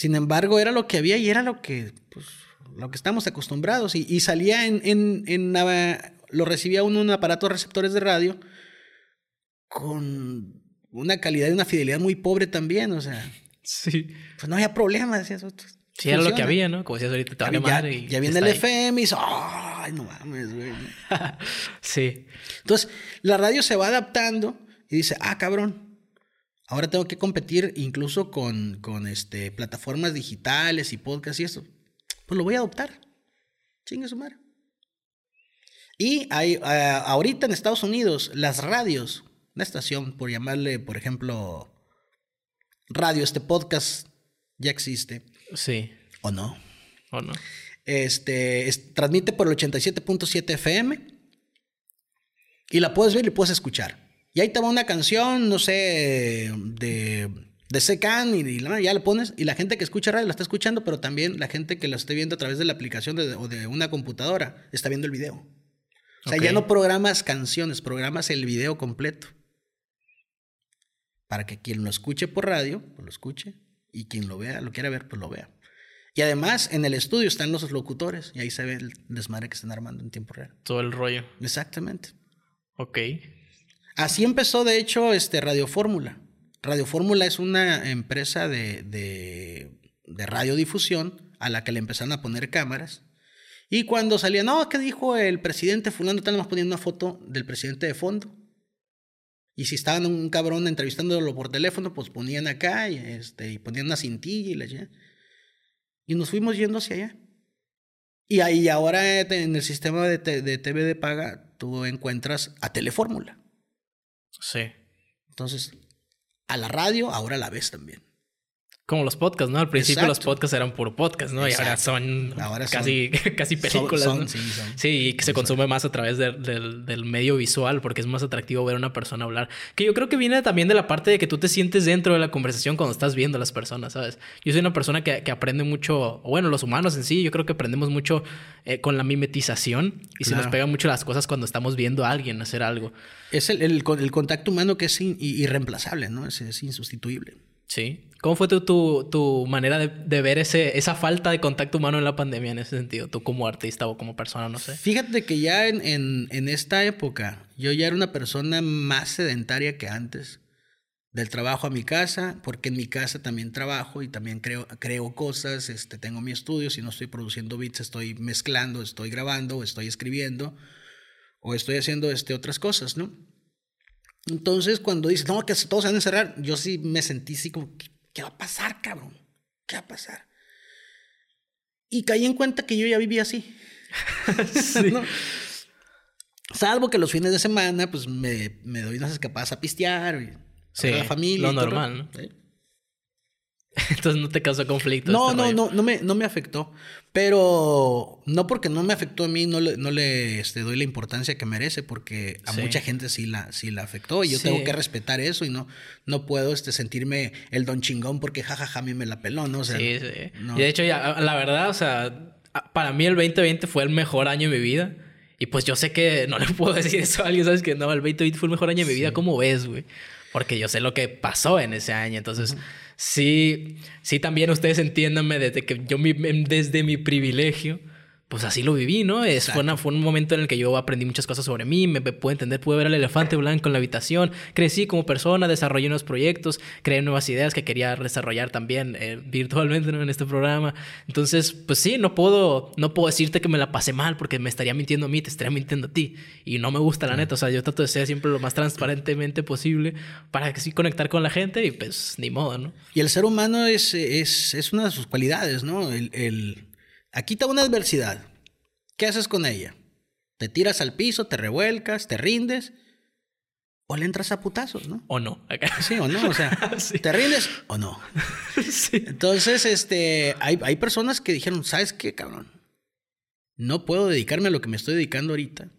Sin embargo, era lo que había y era lo que, pues, lo que estamos acostumbrados. Y, salía en, en, en, lo recibía uno en un aparato de receptores de radio con una calidad y una fidelidad muy pobre también, o sea. Sí. Pues no había problema, decías. Sí, era lo que había, ¿no? Como decías ahorita, te ya, madre ya, viene el FM y dice, ¡ay, no mames, güey! [LAUGHS] sí. Entonces, la radio se va adaptando y dice, ah, cabrón, Ahora tengo que competir incluso con, con este, plataformas digitales y podcasts y eso. Pues lo voy a adoptar. Chingue su madre. Y hay, ahorita en Estados Unidos, las radios, una estación, por llamarle, por ejemplo, radio, este podcast ya existe. Sí. ¿O no? ¿O no? Este, transmite por el 87.7 FM y la puedes ver y puedes escuchar. Y ahí te va una canción, no sé, de de Secan y, y la- ya le pones y la gente que escucha radio la está escuchando, pero también la gente que lo esté viendo a través de la aplicación de- o de una computadora está viendo el video. O sea, ya no programas canciones, programas el video completo. Para que quien lo escuche por radio, pues lo escuche. Y quien lo vea, lo quiera ver, pues lo vea. Y además, en el estudio están los locutores. Y ahí se ve el desmadre que están armando en tiempo real. Todo el rollo. Exactamente. Ok. Así empezó, de hecho, este Radio Fórmula. Radio Fórmula es una empresa de, de, radiodifusión a la que le empezaron a poner cámaras. Y cuando salía, no, ¿qué dijo el presidente fulano? Tal, poniendo una foto del presidente de fondo. Y si estaban un cabrón entrevistándolo por teléfono, pues ponían acá y, este, y ponían una cintilla y la. Y nos fuimos yendo hacia allá. Y ahí ahora en el sistema de, de TV de paga, tú encuentras a Telefórmula. Sí. Entonces, a la radio ahora la ves también. Como los podcasts, ¿no? Al principio los podcasts eran puro podcast, ¿no? Y ahora son Ahora son- casi, [LAUGHS] casi películas, son- ¿no? sí, son. Sí, y que se consume más a través de- del, del medio visual porque es más atractivo ver a una persona hablar. Que yo creo que viene también de la parte de que tú te sientes dentro de la conversación cuando estás viendo a las personas, ¿sabes? Yo soy una persona que, que aprende mucho, bueno, los humanos en sí, yo creo que aprendemos mucho eh, con la mimetización y se nos pegan mucho las cosas cuando estamos viendo a alguien hacer algo. Es el, el con- el contacto humano que es in- irreemplazable, ¿no? Es, es insustituible. Sí. ¿Cómo fue tu, tu, tu manera de, de ver ese, esa falta de contacto humano en la pandemia en ese sentido? Tú como artista o como persona, no sé. Fíjate que ya en, en- en esta época yo ya era una persona más sedentaria que antes. Del trabajo a mi casa, porque en mi casa también trabajo y también creo, creo cosas, este, tengo mi estudio, si no estoy produciendo beats, estoy mezclando, estoy grabando, estoy escribiendo, o estoy haciendo este, otras cosas, ¿no? Entonces, cuando dices, no, que todos se van a encerrar, yo sí me sentí así como, ¿qué, qué va a pasar, cabrón? ¿Qué va a pasar? Y caí en cuenta que yo ya vivía así. [LAUGHS] ¿no? Salvo que los fines de semana, pues me, me doy unas escapadas a pistear. Y Sí, a la familia. lo normal, ¿no? Sí. [LAUGHS] Entonces no te causó conflicto. No, este no, rollo? no, no me, no me afectó. Pero no porque no me afectó a mí, no le, no le este, doy la importancia que merece, porque a Sí. mucha gente sí la, sí la afectó. Y yo Sí. tengo que respetar eso y no, no puedo este, sentirme el don chingón porque jajaja a mí me la peló, ¿no? O sea, Sí, sí. no. Y de hecho, ya, la verdad, o sea, para mí el 2020 fue el mejor año de mi vida. Y pues yo sé que no le puedo [LAUGHS] decir eso a alguien, ¿sabes? Que no, el 2020 fue el mejor año de mi vida. ¿Cómo ves, güey? Porque yo sé lo que pasó en ese año. Entonces, sí, sí también ustedes entiéndanme desde que yo, mi- em, desde mi privilegio, pues así lo viví, ¿no? Es, fue, una- fue un momento en el que yo aprendí muchas cosas sobre mí, me, me pude entender, pude ver al elefante blanco en la habitación, crecí como persona, desarrollé unos proyectos, creé nuevas ideas que quería desarrollar también eh, virtualmente ¿no? en este programa. Entonces, pues sí, no puedo, no puedo decirte que me la pasé mal porque me estaría mintiendo a mí, te estaría mintiendo a ti. Y no me gusta la neta, o sea, yo trato de ser siempre lo más transparentemente posible para que sí conectar con la gente y pues ni modo, ¿no? Y el ser humano es, es, es una de sus cualidades, ¿no? El, el- Aquí está una adversidad. ¿Qué haces con ella? ¿Te tiras al piso, te revuelcas, te rindes? ¿O le entras a putazos, no? O no. Sí o no, o sea, [LAUGHS] Sí. ¿te rindes o no? [LAUGHS] sí. Entonces, este, hay, hay personas que dijeron, ¿sabes qué, cabrón? No puedo dedicarme a lo que me estoy dedicando ahorita.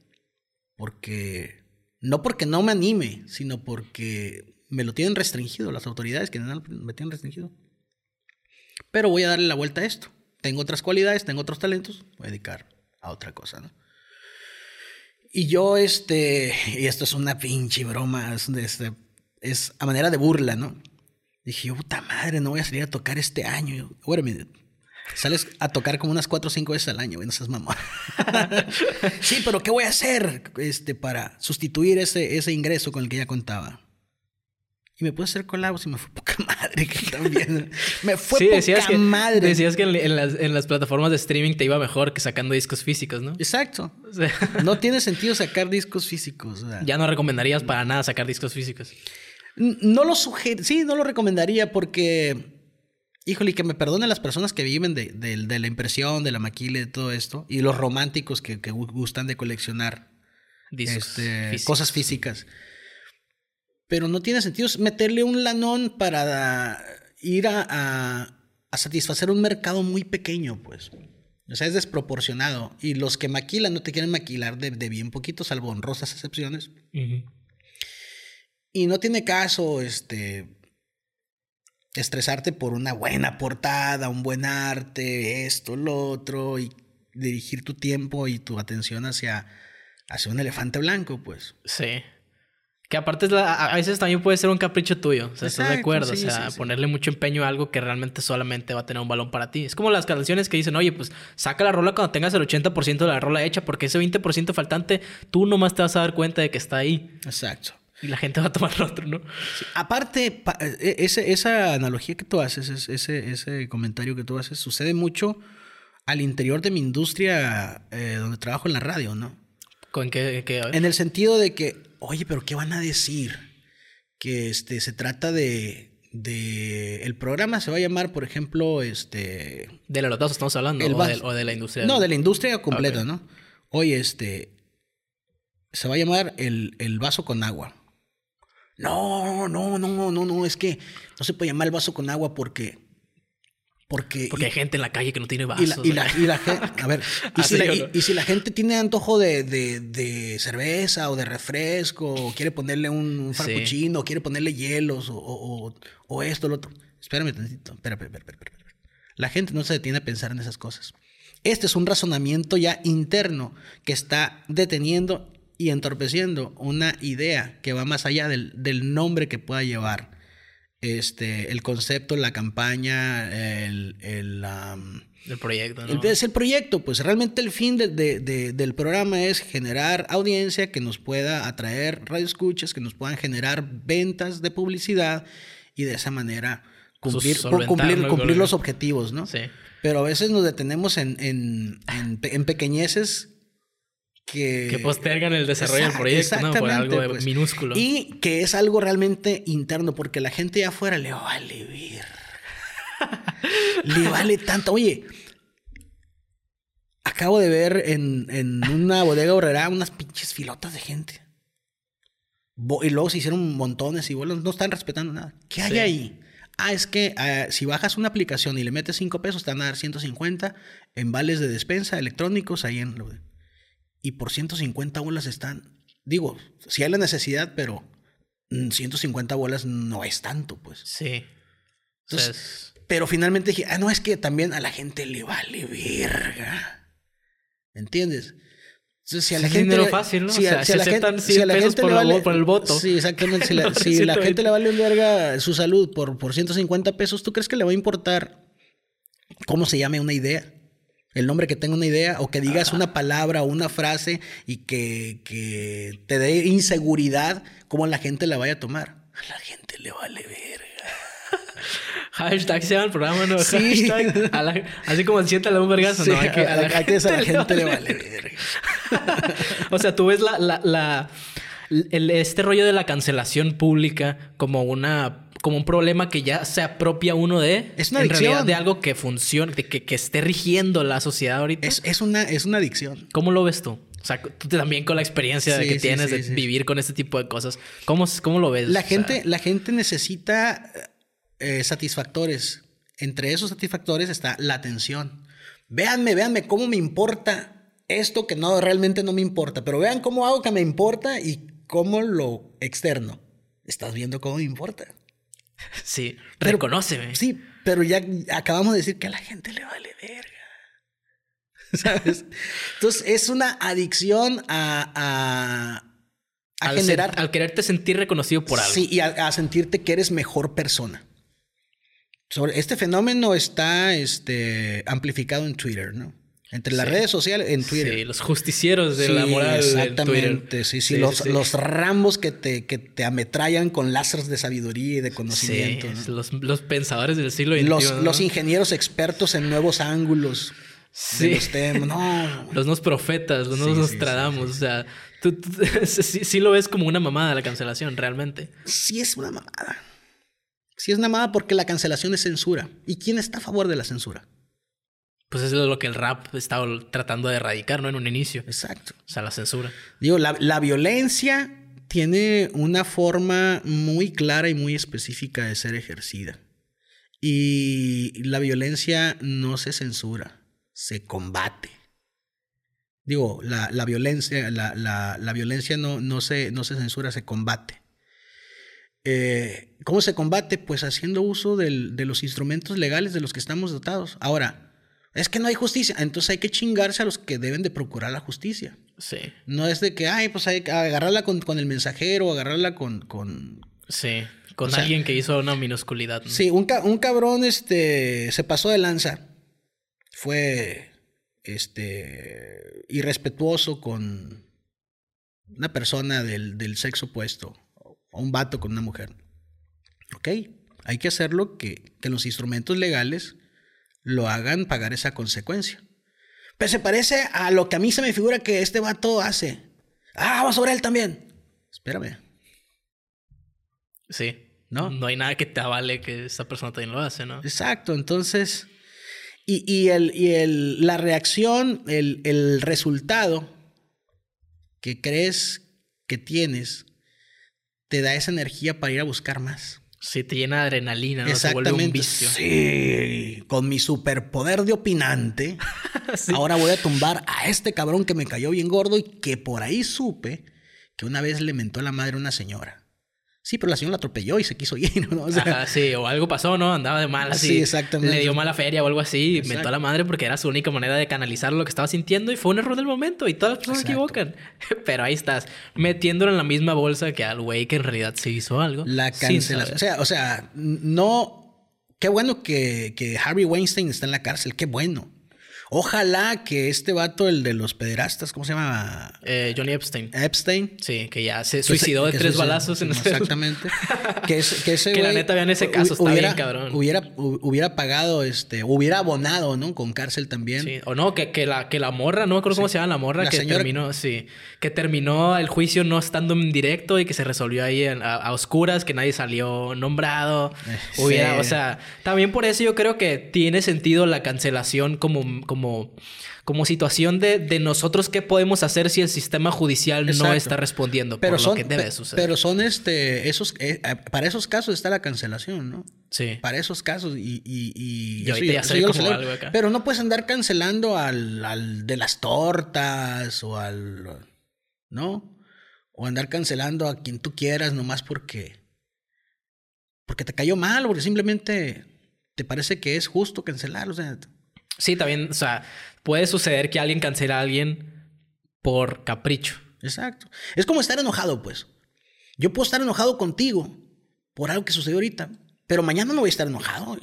Porque, no porque no me anime, sino porque me lo tienen restringido, las autoridades que me tienen restringido. Pero voy a darle la vuelta a esto. Tengo otras cualidades, tengo otros talentos, voy a dedicar a otra cosa, ¿no? Y yo, este, y esto es una pinche broma, es, este, es a manera de burla, ¿no? Dije, yo, puta madre, no voy a salir a tocar este año. Wait a minute. Sales a tocar como unas cuatro o cinco veces al año, güey, no seas mamón. [LAUGHS] sí, pero ¿qué voy a hacer este, para sustituir ese, ese ingreso con el que ya contaba? Y me puse a hacer colabos y me fue [LAUGHS] poca madre que también. Me fue sí, poca que, madre. Decías que en, en las, en las plataformas de streaming te iba mejor que sacando discos físicos, ¿no? Exacto. [LAUGHS] O sea, No tiene sentido sacar discos físicos. o sea. ya no recomendarías para nada sacar discos físicos. No lo sugiero, sí, no lo recomendaría porque, híjole, que me perdonen las personas que viven de, de- de la impresión, de la maquila, de todo esto, y los románticos que, que gu- gustan de coleccionar Discos este, físicos. cosas físicas. Pero no tiene sentido meterle un lanón para ir a, a- a satisfacer un mercado muy pequeño, pues. O sea, es desproporcionado. Y los que maquilan no te quieren maquilar de, de bien poquito, salvo honrosas excepciones. Y no tiene caso, este. estresarte por una buena portada, un buen arte, esto, lo otro, y dirigir tu tiempo y tu atención hacia, hacia un elefante blanco, pues. Sí. Que aparte es la, a veces también puede ser un capricho tuyo. O sea, ¿estás de acuerdo? o sea, ponerle mucho empeño a algo que realmente solamente va a tener un balón para ti. Es como las canciones que dicen, oye, pues saca la rola cuando tengas el 80% de la rola hecha, porque ese 20% faltante, tú nomás te vas a dar cuenta de que está ahí. Exacto. Y la gente va a tomar lo otro, ¿no? Aparte, e, ese, esa analogía que tú haces, ese, ese comentario que tú haces, sucede mucho al interior de mi industria eh, donde trabajo en la radio, ¿no? ¿Con qué, qué, En el sentido de que oye, pero ¿qué van a decir? Que este, se trata de, de... El programa se va a llamar, por ejemplo, este... De la estamos hablando, o, de, la industria. No, de la industria completa, ¿no? Oye, este... Se va a llamar el, el vaso con agua. No, no, no, no, no, es que no se puede llamar el vaso con agua porque porque, Porque hay gente en la calle que no tiene vasos. Y la, y la, gente, a ver, [LAUGHS] y, si la, gente tiene antojo de, de, cerveza o de refresco, o quiere ponerle un, frappuccino, o quiere ponerle hielos, o, o, o, esto, lo otro. Espérame tantito, espera, espera, espera, espera. La gente no se detiene a pensar en esas cosas. Este es un razonamiento ya interno que está deteniendo y entorpeciendo una idea que va más allá del, del nombre que pueda llevar este, el concepto, la campaña, el, el, el proyecto. es el proyecto, pues realmente el fin de, de, del programa es generar audiencia que nos pueda atraer radioescuchas, que nos puedan generar ventas de publicidad y de esa manera cumplir, cumplir, cumplir los objetivos, ¿no? Sí. Pero a veces nos detenemos en, en, en, en pequeñeces que, postergan el desarrollo del proyecto, ¿no? Por algo pues. minúsculo. Y que es algo realmente interno, porque la gente de afuera le vale ver. [LAUGHS] le vale tanto. Oye, acabo de ver en, en una bodega horrera unas pinches filotas de gente. y luego se hicieron montones y bueno, no están respetando nada. ¿Qué hay ahí? Ah, es que ah, si bajas una aplicación y le metes 5 pesos, te van a dar 150 en vales de despensa electrónicos ahí en lo y por 150 bolas están, digo, si hay la necesidad, pero 150 bolas no es tanto, pues. Sí. Entonces, pero finalmente dije, ah, no, es que también a la gente le vale verga. ¿Entiendes? Entonces, si a la gente. Dinero fácil, ¿no? Si, a, la gente, si a la gente le vale, por el voto. Sí, exactamente. Si, la, [LAUGHS] si la gente le vale verga su salud por, por 150 pesos, ¿tú crees que le va a importar cómo se llame una idea? El nombre que tenga una idea o que digas una palabra o una frase y que, que, te dé inseguridad, ¿cómo la gente la vaya a tomar? A la gente le vale verga. [LAUGHS] Hashtag sea el programa, ¿no? Sí. Hashtag, así como siéntale un vergazo, ¿no? Hay que, a, la, gente, le vale verga. [LAUGHS] o sea, tú ves la, la, la el, este rollo de la cancelación pública como una como un problema que ya se apropia uno de. Es una adicción. de algo que funcione, de que, que, esté rigiendo la sociedad ahorita. Es, es, una, es una adicción. ¿Cómo lo ves tú? O sea, tú también con la experiencia que tienes de vivir con este tipo de cosas. ¿Cómo, cómo lo ves? La, gente, la gente necesita eh, satisfactores. Entre esos satisfactores está la atención. Véanme, véanme cómo me importa esto que no realmente no me importa. Pero vean cómo hago que me importa y cómo lo externo. Estás viendo cómo me importa. Sí, reconóceme. Sí, pero ya acabamos de decir que a la gente le vale verga. [LAUGHS] ¿Sabes? Entonces es una adicción a, a, generar. al quererte sentir reconocido por algo. Sí, y a, sentirte que eres mejor persona. Sobre este fenómeno está este, amplificado en Twitter, ¿no? Entre las redes sociales, en Twitter. Sí, los justicieros de la moral. Exactamente, sí, sí, los, los, rambos que te, que te ametrallan con láseres de sabiduría y de conocimiento. Los, los, pensadores del siglo XXI. Los, los ingenieros expertos en nuevos ángulos. Sí. De los temas. No. [LAUGHS] Los nuevos profetas, los nuevos Nostradamus. O sea, tú, [LAUGHS] sí, lo ves como una mamada la cancelación, realmente. Sí es una mamada. Sí es una mamada porque la cancelación es censura. ¿Y quién está a favor de la censura? Pues eso es lo que el rap estaba tratando de erradicar, ¿no? En un inicio. Exacto. O sea, la censura. Digo, la, la violencia tiene una forma muy clara y muy específica de ser ejercida. Y la violencia no se censura, se combate. Digo, la, la violencia, la, la, la, violencia no, no, se, no se censura, se combate. Eh, ¿Cómo se combate? Pues haciendo uso del- de los instrumentos legales de los que estamos dotados. Ahora, es que no hay justicia, entonces hay que chingarse a los que deben de procurar la justicia. Sí. No es de que, ay, pues hay que agarrarla con, con el mensajero, agarrarla con, con... Sí. Con O sea- alguien que hizo una minusculidad. ¿no? Sí, un, ca- un cabrón este, se pasó de lanza. Fue este, irrespetuoso con una persona del, del sexo opuesto. O un vato con una mujer. Ok, hay que hacerlo que, que los instrumentos legales lo hagan pagar esa consecuencia. Pero se parece a lo que a mí se me figura que este vato hace. Ah, va sobre él también. Espérame. Sí. ¿No? No hay nada que te avale que esa persona también lo hace, ¿no? Exacto, entonces, y, y el, y el, la reacción, el, el resultado que crees que tienes, te da esa energía para ir a buscar más. Sí, te llena de adrenalina, ¿no? Se vuelve un vicio. Sí, con mi superpoder de opinante, [LAUGHS] Sí. ahora voy a tumbar a este cabrón que me cayó bien gordo y que por ahí supe que una vez le mentó la madre a una señora. Sí, pero la señora la atropelló y se quiso ir, [LAUGHS] ¿no? O sea, Ajá, sí, o algo pasó, ¿no? Andaba de mal así. Sí, exactamente. Le dio mala feria o algo así. Exacto. Mentó a la madre porque era su única manera de canalizar lo que estaba sintiendo y fue un error del momento. Y todas las personas se equivocan. [LAUGHS] Pero ahí estás, metiéndolo en la misma bolsa que al güey que en realidad se hizo algo. La cancelación. O sea, o sea, no. Qué bueno que, que Harvey Weinstein está en la cárcel. Qué bueno. Ojalá que este vato, el de los pederastas, ¿cómo se llama? Eh, Johnny Epstein. Epstein. Sí, que ya se suicidó de tres suicidó. balazos en el Exactamente. [LAUGHS] que, ese- que ese Que la neta, vean ese caso, está hubiera, bien cabrón. Hubiera, hu- hubiera pagado, este, hubiera abonado, ¿no? Con cárcel también. Sí, o no, que, que, la, que la morra, no me acuerdo cómo se llama la morra, La que señora- terminó, sí, que terminó el juicio no estando en directo y que se resolvió ahí en- a, a oscuras, que nadie salió nombrado. Eh, Hubiera, sí. o sea, también por eso yo creo que tiene sentido la cancelación como, como, como situación de, de nosotros qué podemos hacer si el sistema judicial no está respondiendo Pero por son, lo que debe suceder. pero son este, esos, eh, eh, para esos casos está la cancelación, ¿no? sí. para esos casos y... Y, y, eso ya eso yo como algo acá. Pero no puedes andar cancelando al, al de las tortas o al... ¿No? O andar cancelando a quien tú quieras nomás porque... Porque te cayó mal, porque simplemente te parece que es justo cancelar. O sea, Sí, también, o sea, puede suceder que alguien cancela a alguien por capricho. exacto. Es como estar enojado, pues. Yo puedo estar enojado contigo por algo que sucedió ahorita, pero mañana no voy a estar enojado.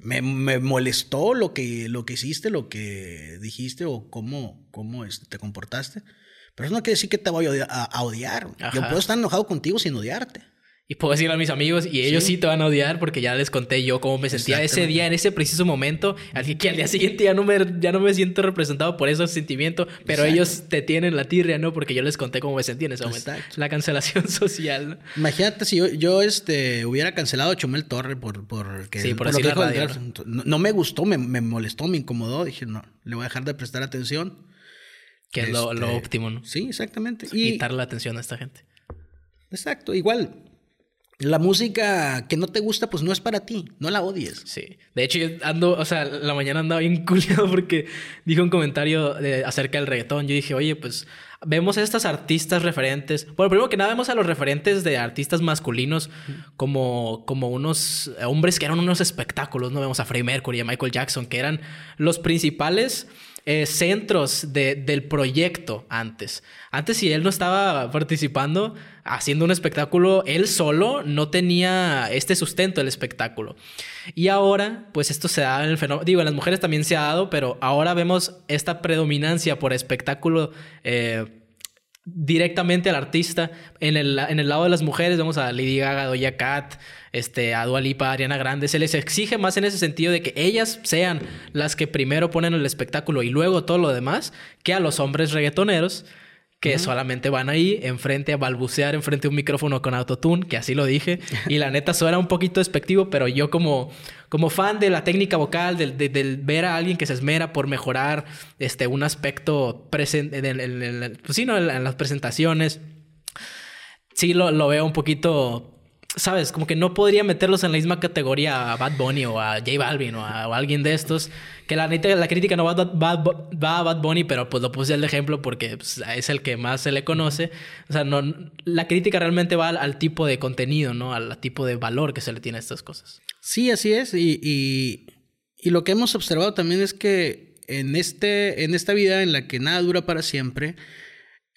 Me, me molestó lo que, lo que hiciste, lo que dijiste o cómo, cómo este, te comportaste. Pero eso no quiere decir que te voy a odiar. Yo puedo estar enojado contigo sin odiarte. Y puedo decirle a mis amigos, y ellos sí. Sí. te van a odiar porque ya les conté yo cómo me sentía ese día, en ese preciso momento. Así que al día siguiente ya no me, ya no me siento representado por esos sentimientos, pero Exacto. ellos te tienen la tirria, ¿no? Porque yo les conté cómo me sentía en ese momento. Exacto. La cancelación [LAUGHS] social, ¿no? Imagínate si yo, yo, este, hubiera cancelado a Chumel Torre por, por, que, Sí, por lo decir que la dijo del radio, draft. no, no me gustó, me, me molestó, me incomodó. Dije, no, le voy a dejar de prestar atención. Que es lo, lo Este, óptimo, ¿no? Sí, exactamente. Y, Quitarle la atención a esta gente. Exacto, igual. La música que no te gusta, pues no es para ti, no la odies. Sí. De hecho, yo ando, o sea, la mañana andaba bien [LAUGHS] culiado porque dijo un comentario acerca del reggaetón. Yo dije, oye, pues vemos a estas artistas referentes. Bueno, primero que nada, vemos a los referentes de artistas masculinos como, como unos hombres que eran unos espectáculos. No vemos a Freddie Mercury y a Michael Jackson, que eran los principales eh, centros de- del proyecto antes. Antes, si él no estaba participando, haciendo un espectáculo, él solo no tenía este sustento del espectáculo. Y ahora, pues esto se da en el fenómeno. Digo, en las mujeres también se ha dado, pero ahora vemos esta predominancia por espectáculo. eh, directamente al artista. En el, en el lado de las mujeres vemos a Lady Gaga, Doja Cat, este, a Dua Lipa, Ariana Grande. Se les exige más en ese sentido de que ellas sean las que primero ponen el espectáculo y luego todo lo demás, que a los hombres reggaetoneros que solamente van ahí enfrente a balbucear enfrente de un micrófono con autotune, que así lo dije, [LAUGHS] y la neta suena un poquito despectivo, pero yo como, como fan de la técnica vocal, del, de- del ver a alguien que se esmera por mejorar este, un aspecto presente, en, en- en- pues sí, ¿no? en las presentaciones, sí lo, lo veo un poquito ¿sabes? Como que no podría meterlos en la misma categoría a Bad Bunny o a J Balvin o a, alguien de estos. Que la, la crítica no va, a Bad Bunny, pero pues lo puse el ejemplo porque pues, es el que más se le conoce. O sea, no, la crítica realmente va al, tipo de contenido, ¿no? Al, tipo de valor que se le tiene a estas cosas. Sí, así es. Y, y, lo que hemos observado también es que en, este, en esta vida en la que nada dura para siempre,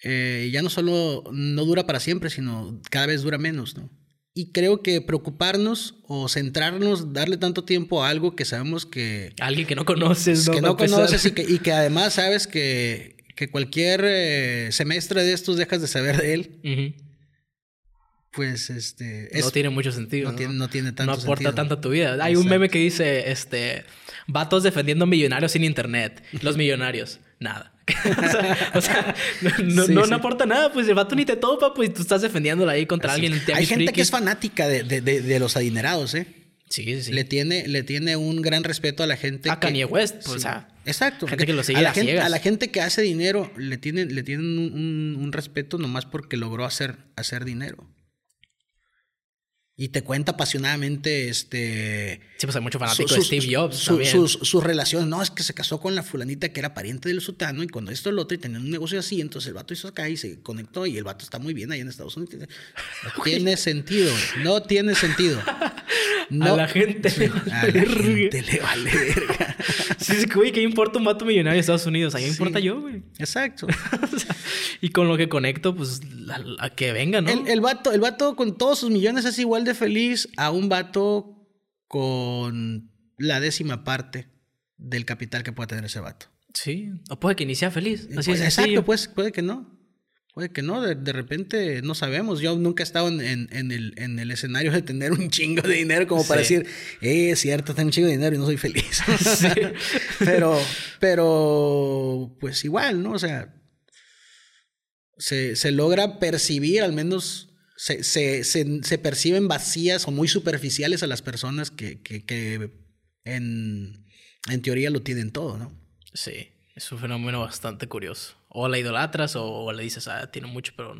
eh, ya no solo no dura para siempre, sino cada vez dura menos, ¿no? Y creo que preocuparnos o centrarnos, darle tanto tiempo a algo que sabemos que... Alguien que no conoces, ¿no? Que no conoces y que, y que, [LAUGHS] además sabes que, que cualquier eh, semestre de estos dejas de saber de él. Pues este... no tiene mucho sentido. No, Tiene, no tiene tanto No aporta tanto a tu vida. Hay un meme que dice, este, vatos defendiendo millonarios sin internet. Los millonarios, nada. [LAUGHS] o sea, no, no, aporta nada, pues el vato ni te topa, pues tú estás defendiéndolo ahí contra alguien. Hay gente que es fanática de, de, de, los adinerados, ¿eh? Sí, sí. Le tiene, le tiene un gran respeto a la gente. A Kanye West, pues, o sea. Exacto. Gente que lo sigue a, la gente, a la gente que hace dinero le tienen, le tienen un, un respeto nomás porque logró hacer, hacer dinero y te cuenta apasionadamente este sí pues hay mucho fanático de Steve Jobs sus, sus, relaciones no es que se casó con la fulanita que era pariente del sutano y cuando esto el otro y tenía un negocio así entonces el vato hizo acá y se conectó y el vato está muy bien ahí en Estados Unidos no [LAUGHS] tiene sentido no tiene sentido [LAUGHS] no, a la gente le [LAUGHS] vale a la gente le vale verga sí, güey ¿qué importa un vato millonario en Estados Unidos? ¿A qué importa yo, güey? Exacto. y con lo que conecto, pues, a, que venga, ¿no? El, el, vato, el vato con todos sus millones es igual de feliz a un vato con la décima parte del capital que pueda tener ese vato. Sí, o puede que inicie feliz. Así es exacto, pues, puede que no. Puede que no, de, repente no sabemos. Yo nunca he estado en, en, el, en, el, escenario de tener un chingo de dinero como para decir, eh, es cierto, tengo un chingo de dinero y no soy feliz. [LAUGHS] [LAUGHS] pero, pero, pues igual, ¿no? O sea, se, se logra percibir, al menos se, se, se, perciben vacías o muy superficiales a las personas que, que, que en, en teoría lo tienen todo, ¿no? Sí, es un fenómeno bastante curioso o la idolatras o, le dices, ah, tiene mucho, pero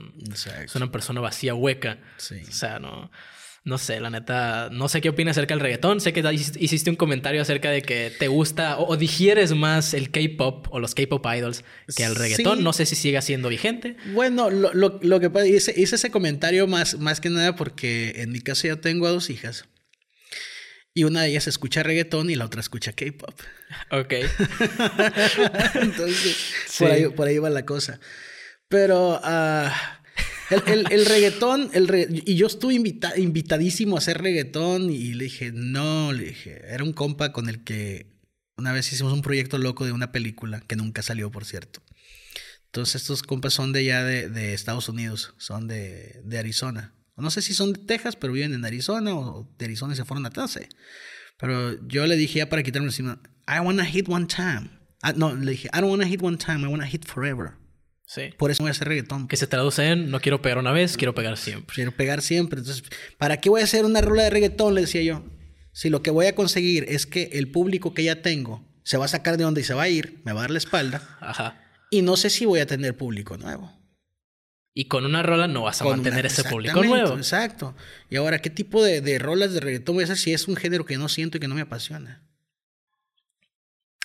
es una persona vacía, hueca. O sea, no, no sé, la neta, no sé qué opinas acerca del reggaetón. Sé que hiciste un comentario acerca de que te gusta o, digieres más el K-pop o los K-pop idols que el reggaetón. No sé si sigue siendo vigente. Bueno, lo, lo, lo que hice, hice ese comentario más, más que nada porque en mi caso yo tengo a dos hijas. Y una de ellas escucha reggaetón y la otra escucha K-pop. [LAUGHS] Ok. [LAUGHS] Entonces, [LAUGHS] por, ahí, por, ahí, va la cosa. Pero ah, el, reggaetón, el y yo estuve invitadísimo a hacer reggaetón y le dije, no, le dije, era un compa con el que una vez hicimos un proyecto loco de una película que nunca salió, por cierto. Entonces estos compas son de allá de, de Estados Unidos, son de, de Arizona. No sé si son de Texas, pero viven en Arizona o de Arizona y se fueron a Texas. Pero yo le dije ya para quitarme encima, I wanna hit one time. Ah, no, le dije, I don't wanna hit one time, I wanna hit forever. Sí. Por eso voy a hacer reggaetón. Que se traduce en no quiero pegar una vez, quiero pegar siempre. Quiero pegar siempre. Entonces, ¿para qué voy a hacer una rola de reggaetón? Le decía yo. Si lo que voy a conseguir es que el público que ya tengo se va a sacar de donde y se va a ir, me va a dar la espalda. Ajá. Y no sé si voy a tener público nuevo. Y con una rola no vas a mantener ese público nuevo. Exacto. Y ahora, ¿qué tipo de, de, rolas de reggaetón voy a hacer si es un género que no siento y que no me apasiona?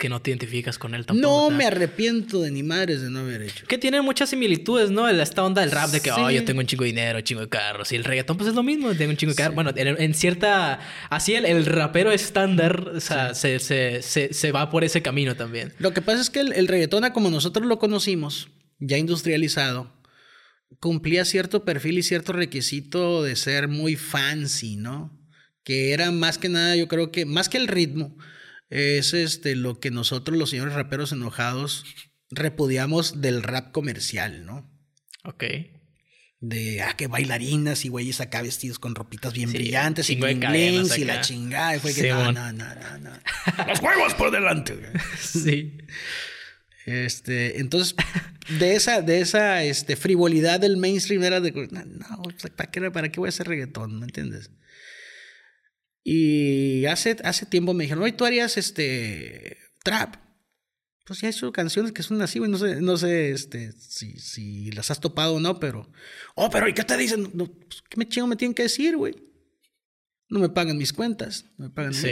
Que no te identificas con él tampoco. No me arrepiento de ni madres de no haber hecho. Que tiene muchas similitudes, ¿no? Esta onda del rap de que, oh, yo tengo un chingo de dinero, chingo de carros. Y el reggaetón, pues es lo mismo, tengo un chingo de carros. Bueno, en, cierta. Así el, el rapero estándar, o sea, se, se, se, se, va por ese camino también. Lo que pasa es que el, el reggaetón, como nosotros lo conocimos, ya industrializado, cumplía cierto perfil y cierto requisito de ser muy fancy, ¿no? Que era más que nada, yo creo que, más que el ritmo, es este, lo que nosotros los señores raperos enojados repudiamos del rap comercial, ¿no? Ok. De, ah, que bailarinas y güeyes acá vestidos con ropitas bien brillantes y bling y la chingada. Y fue que, no, no, no, no, [LAUGHS] Los juegos por delante. [LAUGHS] sí. Este, entonces, de esa, de esa este, frivolidad del mainstream era de, no, ¿para qué, ¿para qué voy a hacer reggaetón? ¿Me entiendes? Y hace, hace tiempo me dijeron, oye, tú harías este, trap. Pues ya he hecho canciones que son así, güey, no sé, no sé este, si, si las has topado o no, pero, oh, pero ¿y qué te dicen? No, pues, ¿Qué me chingo me tienen que decir, güey? No me pagan mis cuentas, no me pagan sí.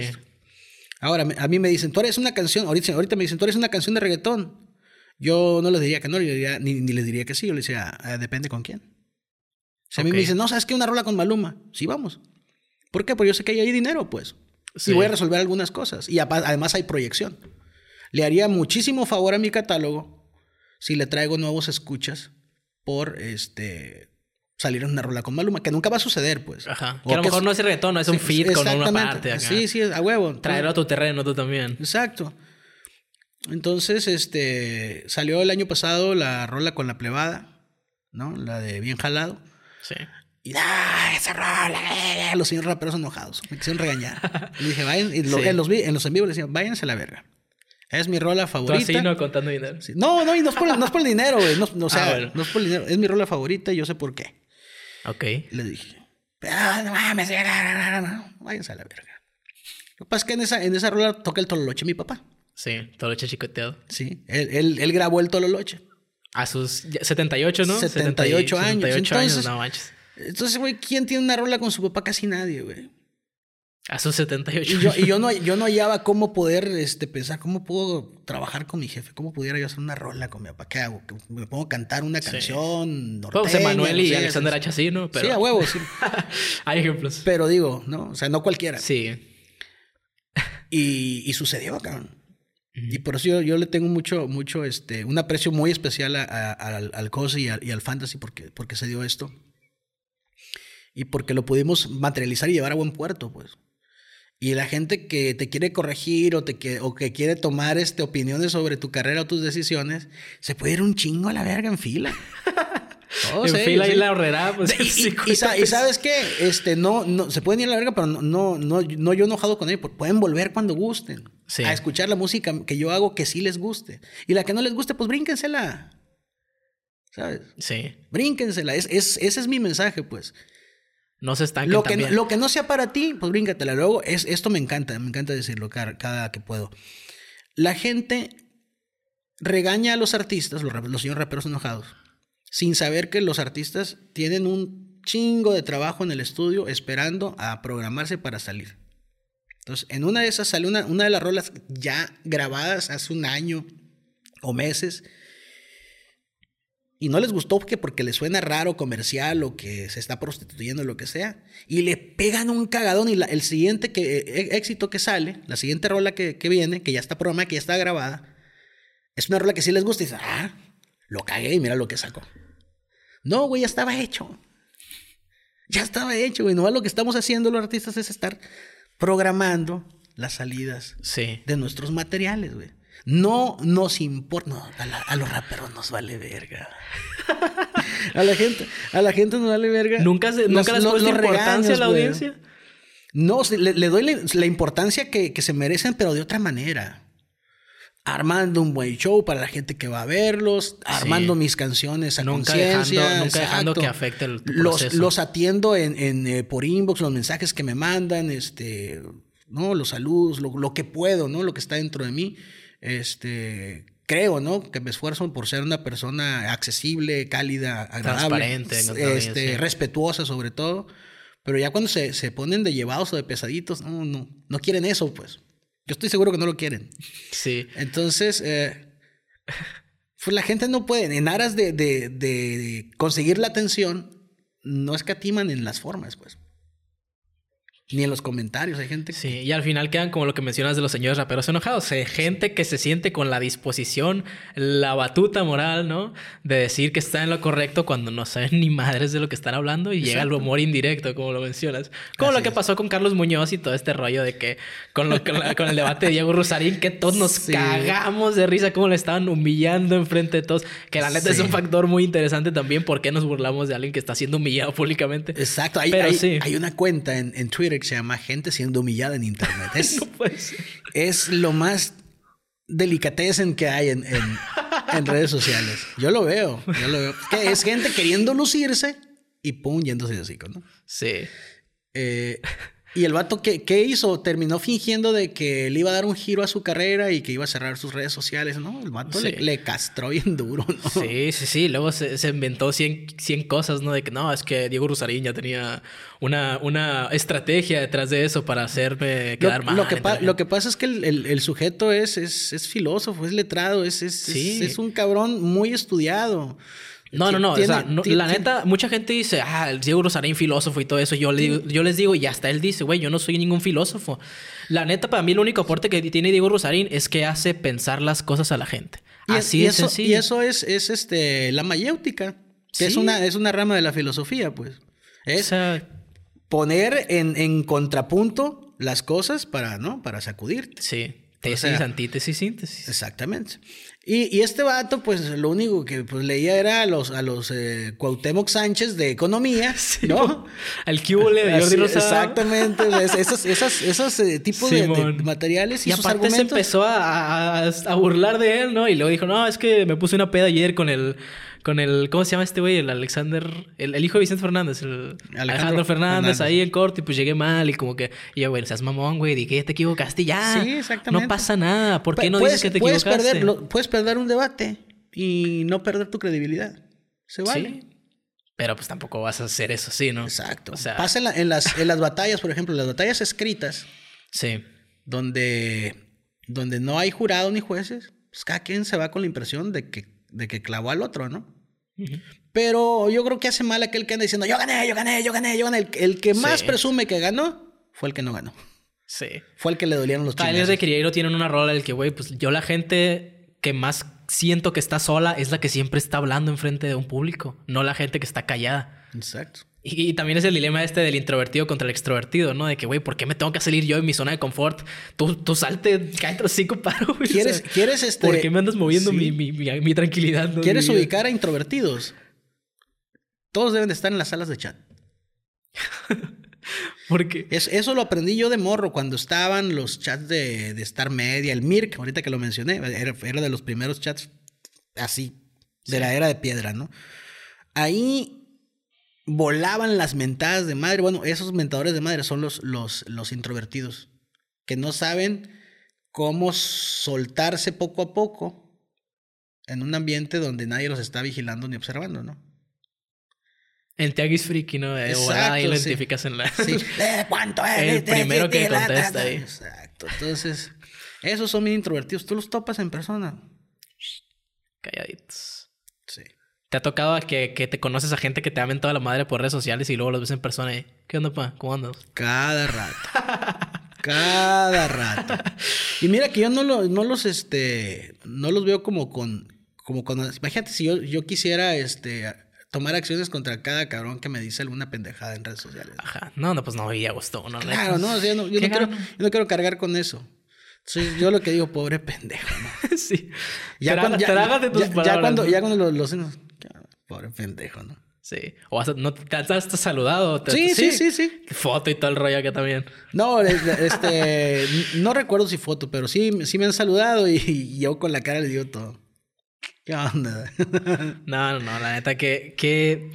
Ahora, a mí me dicen, tú eres una canción, ahorita, ahorita me dicen, tú eres una canción de reggaetón. Yo no les diría que no, ni, les diría que sí, yo les decía, ah, depende con quién. Si a mí me dicen, no, ¿sabes qué? Una rola con Maluma. Sí, vamos. ¿Por qué? Porque yo sé que hay ahí dinero, pues. Y voy a resolver algunas cosas. Y además hay proyección. Le haría muchísimo favor a mi catálogo si le traigo nuevos escuchas por este salir en una rola con Maluma, que nunca va a suceder, pues. Ajá. Que a lo mejor no es reggaetón, no es un feed con una parte. Sí, sí, a huevo. Traerlo a tu terreno tú también. Exacto. Entonces, este, salió el año pasado la rola con la plebada, ¿no? La de Bien Jalado. Sí. Y ¡ah, esa rola! Eh, los señores raperos enojados. Me quisieron regañar. [LAUGHS] y dije, vayan, en, los, en los en vivo le decían, váyanse a la verga. Es mi rola favorita. Tú así, no contando dinero. No, no, y no es por, no es por el dinero, güey. No, o sea, ah, no es por el dinero. Es mi rola favorita y yo sé por qué. Ok. le dije, ah, no mames, váyanse a la verga. Lo que pasa es que en esa, en esa rola toca el tololoche mi papá. Sí, tololoche chicoteado. Sí, él, él, él grabó el tololoche. A sus 78, ¿no? 78 años. 78 entonces, años, no manches. Entonces, güey, ¿quién tiene una rola con su papá? Casi nadie, güey. A sus 78 y yo, y yo no, [LAUGHS] yo no hallaba cómo poder este, pensar, cómo puedo trabajar con mi jefe, cómo pudiera yo hacer una rola con mi papá. ¿Qué hago? ¿Me pongo a cantar una canción? Sí. Pues Emanuel y Alexander H. Pero... Sí, a huevo, sí. [LAUGHS] Hay ejemplos. Pero digo, ¿no? O sea, no cualquiera. Sí. Y, y sucedió, cabrón. Y por eso yo, yo, le tengo mucho, mucho, este, un aprecio muy especial a, a, al, al y, y, al fantasy porque, porque se dio esto. Y porque lo pudimos materializar y llevar a buen puerto, pues. Y la gente que te quiere corregir o, te que, o que quiere tomar este, opiniones sobre tu carrera o tus decisiones, se puede ir un chingo a la verga en fila. [LAUGHS] en fila y la horrera, pues. [LAUGHS] Y, sabes qué, este, no, no, se pueden ir a la verga, pero no, no, no, yo enojado con ellos, pueden volver cuando gusten. A escuchar la música que yo hago que sí les guste. Y la que no les guste, pues brínquensela. ¿Sabes? Sí. Brínquensela. Es, es, ese es mi mensaje, pues. No se estanquen lo que, lo que no sea para ti, pues bríncatela. Luego, es, esto me encanta, me encanta decirlo cada, que puedo. La gente regaña a los artistas, los, los señores raperos enojados, sin saber que los artistas tienen un chingo de trabajo en el estudio esperando a programarse para salir. Entonces, en una de esas sale una, una de las rolas ya grabadas hace un año o meses y no les gustó porque, porque les suena raro, comercial o que se está prostituyendo, lo que sea. Y le pegan un cagadón y el siguiente que, e, éxito que sale, la siguiente rola que, viene, que ya está programada, que ya está grabada, es una rola que sí les gusta y dicen, ah, lo cagué y mira lo que sacó. No, güey, ya estaba hecho. Ya estaba hecho, güey. No lo que estamos haciendo los artistas es estar programando las salidas de nuestros materiales, güey. No nos importa. No, a, los raperos nos vale verga. [LAUGHS] a la gente, a la gente nos vale verga. ¿Nunca, se, ¿nunca les importancia a la audiencia? No, le, doy la, importancia que, se merecen, pero de otra manera. Armando un buen show para la gente que va a verlos, armando mis canciones a nunca conciencia. nunca dejando que afecte el proceso. Los, atiendo en, eh, por inbox, los mensajes que me mandan, este, ¿no? los saludos, lo, lo que puedo, ¿no? lo que está dentro de mí este, creo, ¿no? Que me esfuerzo por ser una persona accesible, cálida, agradable, transparente, este, respetuosa sobre todo. Pero ya cuando se, se, ponen de llevados o de pesaditos, no, no, no quieren eso, pues. Yo estoy seguro que no lo quieren. Sí. Entonces, eh, pues la gente no puede, en aras de, de, de conseguir la atención, no escatiman en las formas, pues. Ni en los comentarios hay gente. Sí, y al final quedan como lo que mencionas de los señores raperos enojados. Hay gente que se siente con la disposición, la batuta moral, ¿no? De decir que está en lo correcto cuando no saben ni madres de lo que están hablando y llega el humor indirecto, como lo mencionas. Como lo que pasó con Carlos Muñoz y todo este rollo de que con, lo, con, el debate de Diego Rosarín, que todos nos cagamos de risa, como le estaban humillando enfrente de todos. Que la neta es un factor muy interesante también. ¿Por qué nos burlamos de alguien que está siendo humillado públicamente? Exacto. Hay, Pero sí. hay una cuenta en, en Twitter que se llama Gente siendo humillada en Internet. [LAUGHS] Es, es lo más delicatessen que hay en, en, redes sociales. Yo lo veo, yo lo veo. Que es gente queriendo lucirse y pum, yéndose de hocico, ¿no? Sí. Eh, Y el vato, ¿qué, ¿qué hizo? Terminó fingiendo de que le iba a dar un giro a su carrera y que iba a cerrar sus redes sociales, ¿no? El vato Sí. le, le castró bien duro, ¿no? Sí, sí, sí. Luego se, se inventó 100, 100 cosas, ¿no? De que no, es que Diego Rusarín ya tenía una, una estrategia detrás de eso para hacerme Lo, quedar mal. lo que, pa- lo que pasa es que el, el- el sujeto es, es, es filósofo, es letrado, es, es, Sí. es, es un cabrón muy estudiado. No, no, no. Tiene- o sea, no- la neta, mucha gente dice, ah, el Diego Rosarín, filósofo y todo eso. Yo, le yo les digo, y hasta él dice, güey, yo no soy ningún filósofo. La neta, para mí, el único aporte que tiene Diego Rosarín es que hace pensar las cosas a la gente. Y, Así y es eso, sencillo. Y eso es, es este, la mayéutica, que es, Sí. una, es una rama de la filosofía, pues. O Es sea, poner en, en contrapunto las cosas para, ¿no? Para sacudirte. sí. Tesis, sea, antítesis, síntesis. Exactamente. Y, y este vato, pues lo único que pues, leía era a los, a los eh, Cuauhtémoc Sánchez de economía, [LAUGHS] ¿no? Al cubole de Jordi Rosado. Exactamente, es- esos, esas, esos eh, tipos de- de, materiales y, Y sus aparte se empezó a, a- a burlar de él, ¿no? Y luego dijo, no, es que me puse una peda ayer con el, con el, ¿cómo se llama este güey? El Alexander, el, el hijo de Vicente Fernández, el Alejandro, Alejandro Fernández, Fernández. ahí en corte, y pues llegué mal y como que, y yo, güey, seas mamón, güey, dije, te equivocaste, ya. Sí, exactamente. No pasa nada, ¿por qué no puedes, dices que te puedes equivocaste? perder, lo- puedes perder un debate y no perder tu credibilidad. Se vale. Sí. Pero pues tampoco vas a hacer eso, sí, ¿no? Exacto. O sea, Pasa en, la- en las, en las batallas, por ejemplo, las batallas escritas, sí. donde, donde no hay jurado ni jueces, pues cada quien se va con la impresión de que, de que clavó al otro, ¿no? Pero yo creo que hace mal aquel que anda diciendo, yo gané, yo gané, yo gané, yo gané. El, el que más Sí. presume que ganó fue el que no ganó. Sí. Fue el que le dolieron los chingazos. de Criero tienen una rola en el que, güey, pues yo la gente que más siento que está sola es la que siempre está hablando enfrente de un público, no la gente que está callada. Exacto. Y, y también es el dilema este del introvertido contra el extrovertido, ¿no? De que, güey, ¿por qué me tengo que salir yo en mi zona de confort? Tú, tú salte, cállate los cinco paro, güey. O ¿Quieres, sea, quieres este... ¿Por qué me andas moviendo Sí. mi, mi, mi- mi tranquilidad? no? ¿Quieres ubicar a introvertidos? Todos deben de estar en las salas de chat. [LAUGHS] Porque... Es- eso lo aprendí yo de morro cuando estaban los chats de, de Star Media, el Mirk, ahorita que lo mencioné, era, era de los primeros chats así, de la era de piedra, ¿no? Ahí volaban las mentadas de madre. Bueno, esos mentadores de madre son los, los, los introvertidos, que no saben cómo soltarse poco a poco en un ambiente donde nadie los está vigilando ni observando, ¿no? El Tiaguis Friki, ¿no? Eh, Exacto, volada, ahí lo sí. identificas en la... Sí. [LAUGHS] Eh, ¿Cuánto es? El primero que contesta ahí. Exacto. Entonces, esos son bien introvertidos. Tú los topas en persona. Calladitos. ¿Te ha tocado a que, que te conoces a gente que te amen toda la madre por redes sociales y luego los ves en persona y... ¿Qué onda, pa? ¿Cómo andas? Cada rato. Cada rato. Y mira que yo no, lo- no los, este, no los veo como con, como con, imagínate si yo, yo quisiera, este, tomar acciones contra cada cabrón que me dice alguna pendejada en redes sociales. Ajá. No, no, pues no, y a gusto. No, Claro, no, o sea, no, yo ¿Qué no quiero, yo no quiero cargar con eso. Entonces, yo lo que digo, pobre pendejo, ¿no? [LAUGHS] sí. Ya, cuando, ya, trágate tus ya- ya palabras, cuando, ¿no? ya cuando los, los- pobre pendejo, ¿no? Sí. O hasta, no te has hasta saludado. te- Sí, sí, sí, sí. Foto y todo el rollo acá también. No, este, [LAUGHS] no recuerdo si foto, pero sí, sí me han saludado y, y yo con la cara le digo todo. ¿Qué onda? [LAUGHS] No, no, no. La neta, que, que,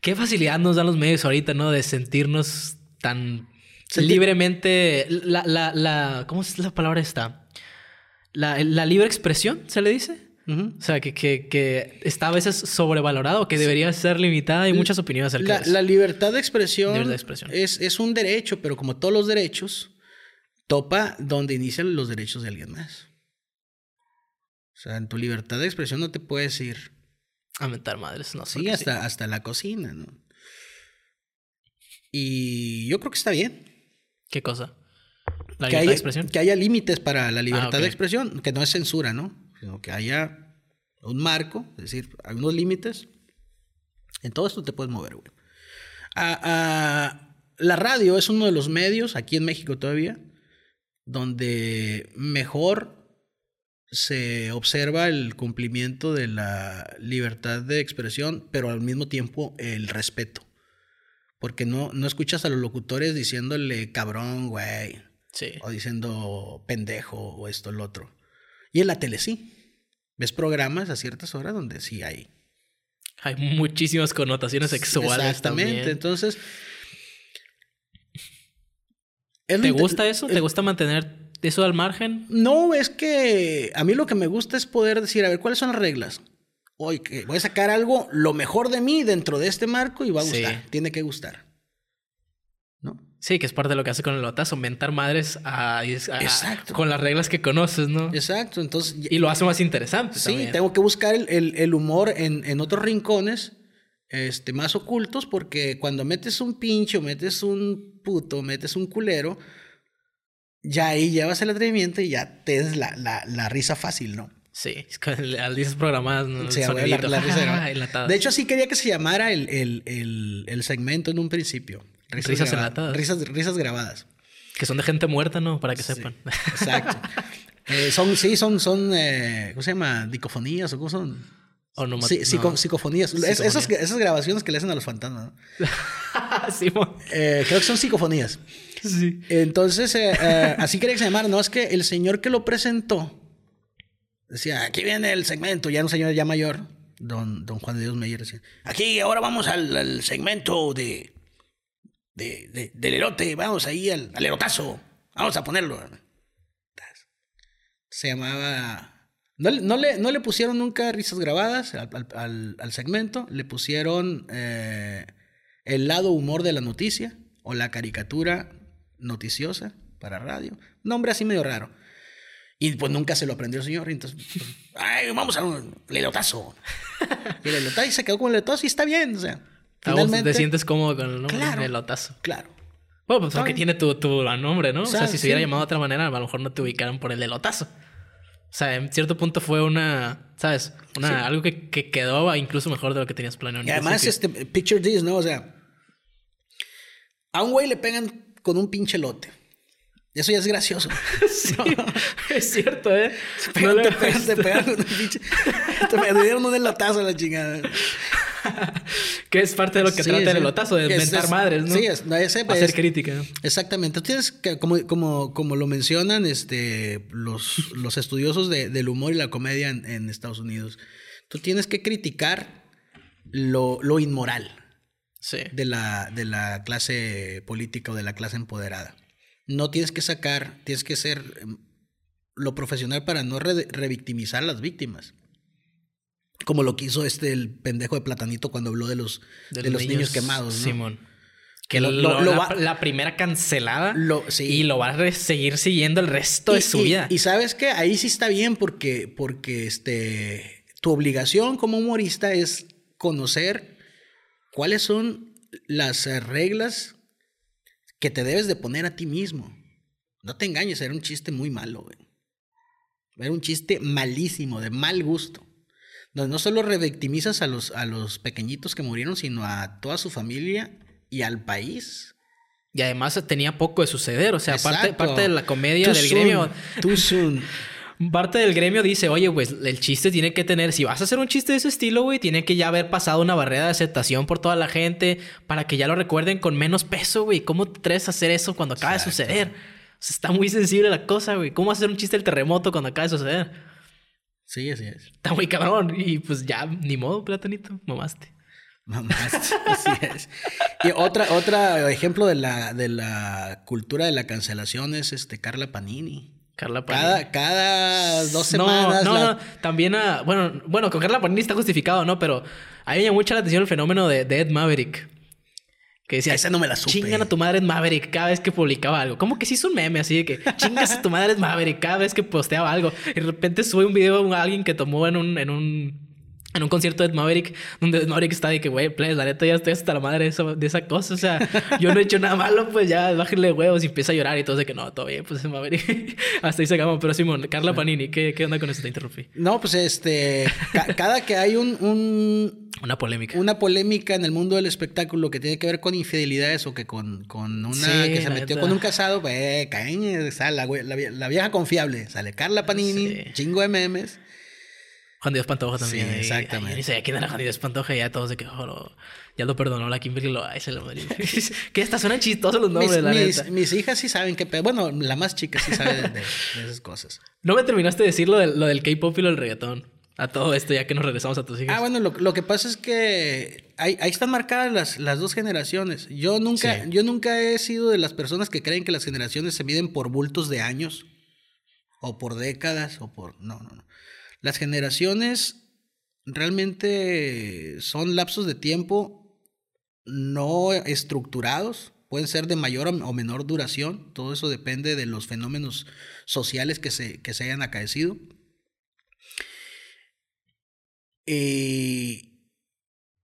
qué facilidad nos dan los medios ahorita, ¿no? De sentirnos tan Libremente. La, la, la, ¿cómo es la palabra esta? La, la libre expresión, ¿se le dice? O sea, que, que, que está a veces sobrevalorado, que debería ser limitada. Hay muchas opiniones acerca La, de eso. la libertad de expresión, Libertad de expresión. Es, es un derecho, pero como todos los derechos, topa donde inician los derechos de alguien más. O sea, en tu libertad de expresión no te puedes ir A mentar madres, no sé. Sí, hasta, hasta la cocina, ¿no? Y yo creo que está bien. ¿Qué cosa? La que, libertad haya, de expresión. que haya límites para la libertad Ah, de expresión, que no es censura, ¿no? Sino que haya un marco, es decir, hay unos límites. En todo esto te puedes mover, güey. Ah, ah, la radio es uno de los medios, aquí en México todavía, donde mejor se observa el cumplimiento de la libertad de expresión, pero al mismo tiempo el respeto. Porque no, no escuchas a los locutores diciéndole cabrón, güey, Sí. o diciendo pendejo o esto, el otro. Y en la tele sí. Ves programas a ciertas horas donde sí hay. Hay muchísimas connotaciones sexuales Exactamente. también. Entonces, ¿Te gusta eso? ¿Te gusta mantener eso al margen? No, es que a mí lo que me gusta es poder decir, a ver, ¿cuáles son las reglas? Hoy que voy a sacar algo, lo mejor de mí dentro de este marco y va a gustar. Tiene que gustar. ¿No? Sí, que es parte de lo que hace con el lotazo, mentar madres a, Exacto. con las reglas que conoces, ¿no? Exacto, entonces... Y lo hace más interesante Sí, tengo que buscar el, humor en, en, otros rincones este, más ocultos porque cuando metes un pincho, metes un puto, metes un culero, ya ahí llevas el atrevimiento y ya tienes la, la, la risa fácil, ¿no? Sí, es con las risas programadas, ¿no? Sí, la, risa [LAUGHS] De hecho, sí quería que se llamara el, el, el, segmento en un principio. Risas, enlatadas. Risas, risas grabadas. Que son de gente muerta, ¿no? Para que sepan. Exacto. [LAUGHS] Eh, son, sí, son, son, eh, ¿cómo se llama? Dicofonías o cómo son. O no, sí, psicofonías. esas, esas, grabaciones que le hacen a los fantasmas. ¿no? [LAUGHS] sí, eh, creo que son psicofonías. Sí. Entonces, así quería que se llamara. No, es que el señor que lo presentó Decía, aquí viene el segmento, ya un señor ya mayor, don, don Juan de Dios Meyer decía, aquí ahora vamos al, segmento de, de, del erote, vamos ahí al, al, erotazo, vamos a ponerlo. Se llamaba... No, no, le, no le pusieron nunca risas grabadas al, al segmento, le pusieron eh, el lado humor de la noticia o la caricatura noticiosa para radio. Nombre así medio raro. Y pues nunca se lo aprendió el señor. Entonces, pues, ay, vamos a un lelotazo. y el lelotazo y se quedó con el lelotazo y está bien. O sea, finalmente... te sientes cómodo con el nombre claro, lelotazo. Claro. Bueno, pues porque tiene tu, tu nombre, ¿no? O sea, si se hubiera llamado de otra manera, a lo mejor no te ubicaran por el lelotazo. O sea, en cierto punto fue una, ¿sabes? Una, Algo que, que, quedó incluso mejor de lo que tenías planeado. Y además, este, picture this, ¿no? O sea, a un güey le pegan con un pinche lote. Eso ya es gracioso. [LAUGHS] sí, [LAUGHS] es cierto, ¿eh? no te pegas, te pinche. Te dieron un elotazo a la chingada. [LAUGHS] que es parte de lo que trata el elotazo, de inventar madres, ¿no? Sí, es, no, ese, Hacer crítica. Exactamente. Tienes que, como, como, como lo mencionan este, los, los estudiosos de, del humor y la comedia en, en, Estados Unidos, tú tienes que criticar lo, lo inmoral sí. de, la, de la clase política o de la clase empoderada no tienes que sacar, tienes que ser em, lo profesional para no revictimizar a las víctimas. Como lo quiso este el pendejo de Platanito cuando habló de los, de, los niños, quemados. Simón. Que lo, la, primera cancelada y lo va a seguir siguiendo el resto de su vida. Y sabes que ahí sí está bien porque, porque este, tu obligación como humorista es conocer cuáles son las reglas que te debes de poner a ti mismo. No te engañes, era un chiste muy malo, güey. Era un chiste malísimo, de mal gusto. Donde no solo revictimizas a los, a los pequeñitos que murieron, sino a toda su familia y al país. Y además tenía poco de suceder, o sea, parte, parte de la comedia del gremio. Too soon. [LAUGHS] parte del gremio dice, oye, pues el chiste tiene que tener, si vas a hacer un chiste de ese estilo, güey, tiene que ya haber pasado una barrera de aceptación por toda la gente para que ya lo recuerden con menos peso, güey. ¿Cómo te atreves a hacer eso cuando acaba de suceder? O sea, está muy sensible la cosa, güey. ¿Cómo hacer un chiste del terremoto cuando acaba de suceder? Sí, así es. Está muy cabrón. Y pues ya, ni modo, platanito, mamaste. Mamaste, [LAUGHS] así es. Y otra, otra ejemplo de la, de la cultura de la cancelación es este Carla Panini. Carla Panini. Cada, cada dos semanas. No, no, también a. Bueno, bueno, con Carla Panini está justificado, ¿no? Pero a mí me mucha la atención el fenómeno de, Ed Maverick. Que decía, Esa no me la supe. Chingan a tu madre Ed Maverick cada vez que publicaba algo. Como que sí es un meme así de que chingas a tu madre Ed Maverick cada vez que posteaba algo. Y de repente sube un video a alguien que tomó en un, en un en un concierto de Ed Maverick, donde Ed Maverick está de que, güey, pues, la neta ya estoy hasta la madre de esa, de esa cosa. O sea, yo no he hecho nada malo, pues ya bájenle huevos y empieza a llorar y todo de que no, todo bien, pues Ed Maverick. [LAUGHS] hasta ahí se acabó. Pero Simón, Carla Panini, ¿qué, ¿qué, onda con eso? Te interrumpí. No, pues este, cada que hay un, un, Una polémica. Una polémica en el mundo del espectáculo que tiene que ver con infidelidades o que con, con una que se metió con un casado, pues, caña, sale la, la, la, vieja confiable. Sale Carla Panini, chingo de memes. Juan Dios Pantoja también. Sí, exactamente. Y, dice, ¿quién era Juan Dios Pantoja? Y ya todos de que, oh, ya lo perdonó la Kimberly lo se lo [LAUGHS] [LAUGHS] Que hasta suenan chistosos los nombres, mis, la mis, mis, hijas sí saben que... Bueno, la más chica sí sabe de, esas cosas. No me terminaste de decir lo, del K-pop y lo del reggaetón. a todo esto ya que nos regresamos a tus hijos? Ah, bueno, lo, lo que pasa es que ahí, ahí están marcadas las, las, dos generaciones. Yo nunca, Sí. yo nunca he sido de las personas que creen que las generaciones se miden por bultos de años o por décadas o por... No, no, no. Las generaciones realmente son lapsos de tiempo no estructurados, pueden ser de mayor o menor duración, todo eso depende de los fenómenos sociales que se, que se hayan acaecido. Y,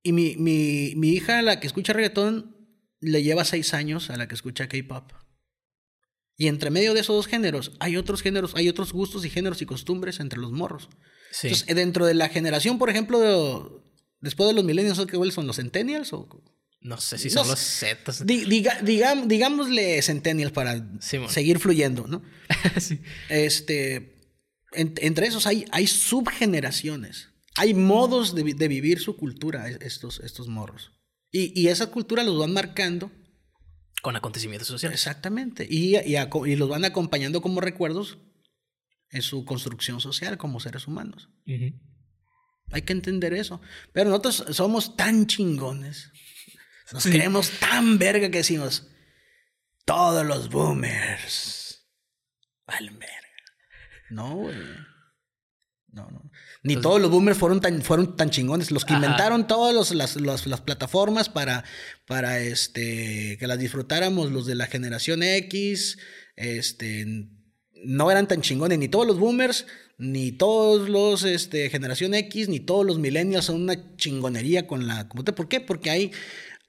y mi, mi, mi hija, la que escucha reggaetón, le lleva seis años a la que escucha K-pop. Y entre medio de esos dos géneros, hay otros géneros, hay otros gustos y géneros y costumbres entre los morros. Sí. Entonces, dentro de la generación, por ejemplo, de- después de los millennials, ¿qué son los centennials? O, no sé si son los Zetas. Di- diga- digam- digámosle centennials para seguir fluyendo, ¿no? [LAUGHS] sí. Este, en- entre esos hay, hay subgeneraciones, hay modos de, de vivir su cultura, es- estos, estos morros. Y, y esa cultura los van marcando, Con acontecimientos sociales. exactamente, y, y los van acompañando como recuerdos en su construcción social como seres humanos. Hay que entender eso. Pero nosotros somos tan chingones. Nos Sí. creemos tan verga que decimos, todos los boomers valen verga. No, güey. No, no. Ni Entonces- todos los boomers fueron tan, fueron tan chingones. Los que Ajá. inventaron todas los- las, las- las plataformas para, para este, que las disfrutáramos los de la generación X, este, no eran tan chingones. Ni todos los boomers, ni todos los este, generación X, ni todos los millennials son una chingonería con la. ¿Por qué? Porque hay,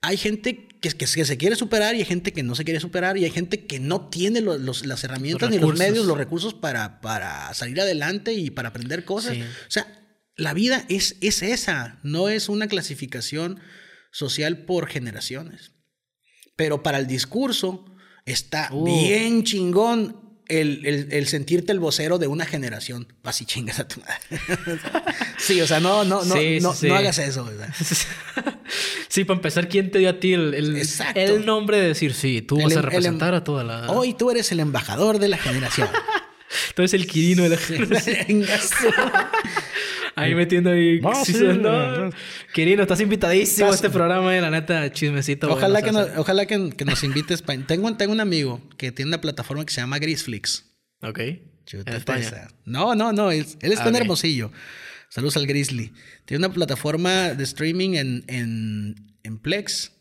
hay gente que, que, que se quiere superar y hay gente que no se quiere superar y hay gente que no tiene los- los- las herramientas Los ni los medios, los recursos para, para salir adelante y para aprender cosas. Sí. O sea, la vida es, es esa, no es una clasificación social por generaciones. Pero para el discurso está Uh. bien chingón el, el- el sentirte el vocero de una generación. Así chingas a tu madre. [LAUGHS] sí, o sea, no, no, no, Sí, no, sí. no hagas eso. ¿verdad? [LAUGHS] sí, para empezar, ¿quién te dio a ti el, el, nombre de decir, sí, tú vas a el- representar a toda la... Hoy tú eres el embajador de la generación. [LAUGHS] Tú eres el Quirino de la Vengas. Ahí metiendo ahí. No, [LAUGHS] sí, sí, no. no. Quirino, estás invitadísimo a este programa, eh, la neta, chismecito. Ojalá, bueno, que nos, ojalá que, que nos invites. pa- Tengo, tengo un amigo que tiene una plataforma que se llama Grisflix. Ok. Chuta, en España. No, no, no. es- él está Ah, en. Hermosillo. Saludos al Grizzly. Tiene una plataforma de streaming en, en, en Plex,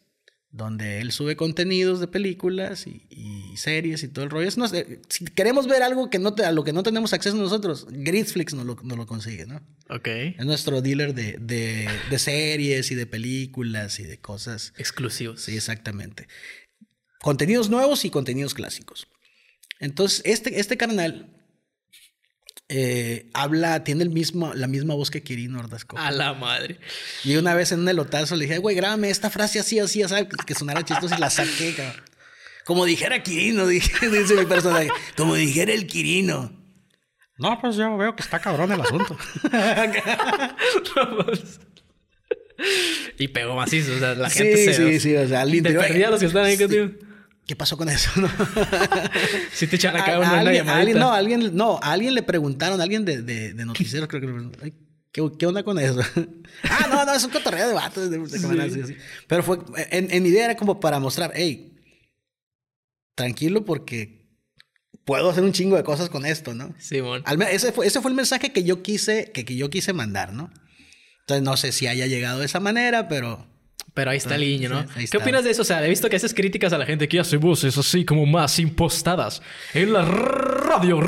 donde él sube contenidos de películas y, y series y todo el rollo. Es no sé, si queremos ver algo que no te- a lo que no tenemos acceso nosotros, Grisflix nos lo, nos lo consigue, ¿no? Ok. Es nuestro dealer de, de, de series y de películas y de cosas. Exclusivos. Sí, exactamente. Contenidos nuevos y contenidos clásicos. Entonces, este, este carnal eh, habla, tiene el mismo, la misma voz que Quirino Ordazco. A la madre. Y una vez en un elotazo le dije, güey, grábame esta frase así, así, así, que sonara chistoso y la saqué, cabrón. Como dijera Quirino, [LAUGHS] dije, dice mi personaje. Como dijera el Quirino. No, pues yo veo que está cabrón el asunto. [LAUGHS] y pegó macizo. O sea, la Sí, gente se. sí, sí, o sea, al Te interior- perdía los que están ahí Sí. contigo. ¿Qué pasó con eso? no? [LAUGHS] Sí te echan A- una, una alguien, a llamadita. alguien- no, a alguien, no, a alguien le preguntaron, a alguien de, de, de noticieros, creo que le preguntaron, "Ay, ¿qué, qué onda con eso? [LAUGHS] ah, no, no, es un cotorreo de vatos. de- así, así. Pero fue, en, en mi idea era como para mostrar, hey, tranquilo porque puedo hacer un chingo de cosas con esto, ¿no? Al me- ese, fue, ese fue el mensaje que yo quise, que, que yo quise mandar, ¿no? Entonces no sé si haya llegado de esa manera, pero Pero ahí está el guiño, ¿no? Sí, ¿Qué opinas de eso? O sea, he visto que haces críticas a la gente que hace voces así como más impostadas en la radio.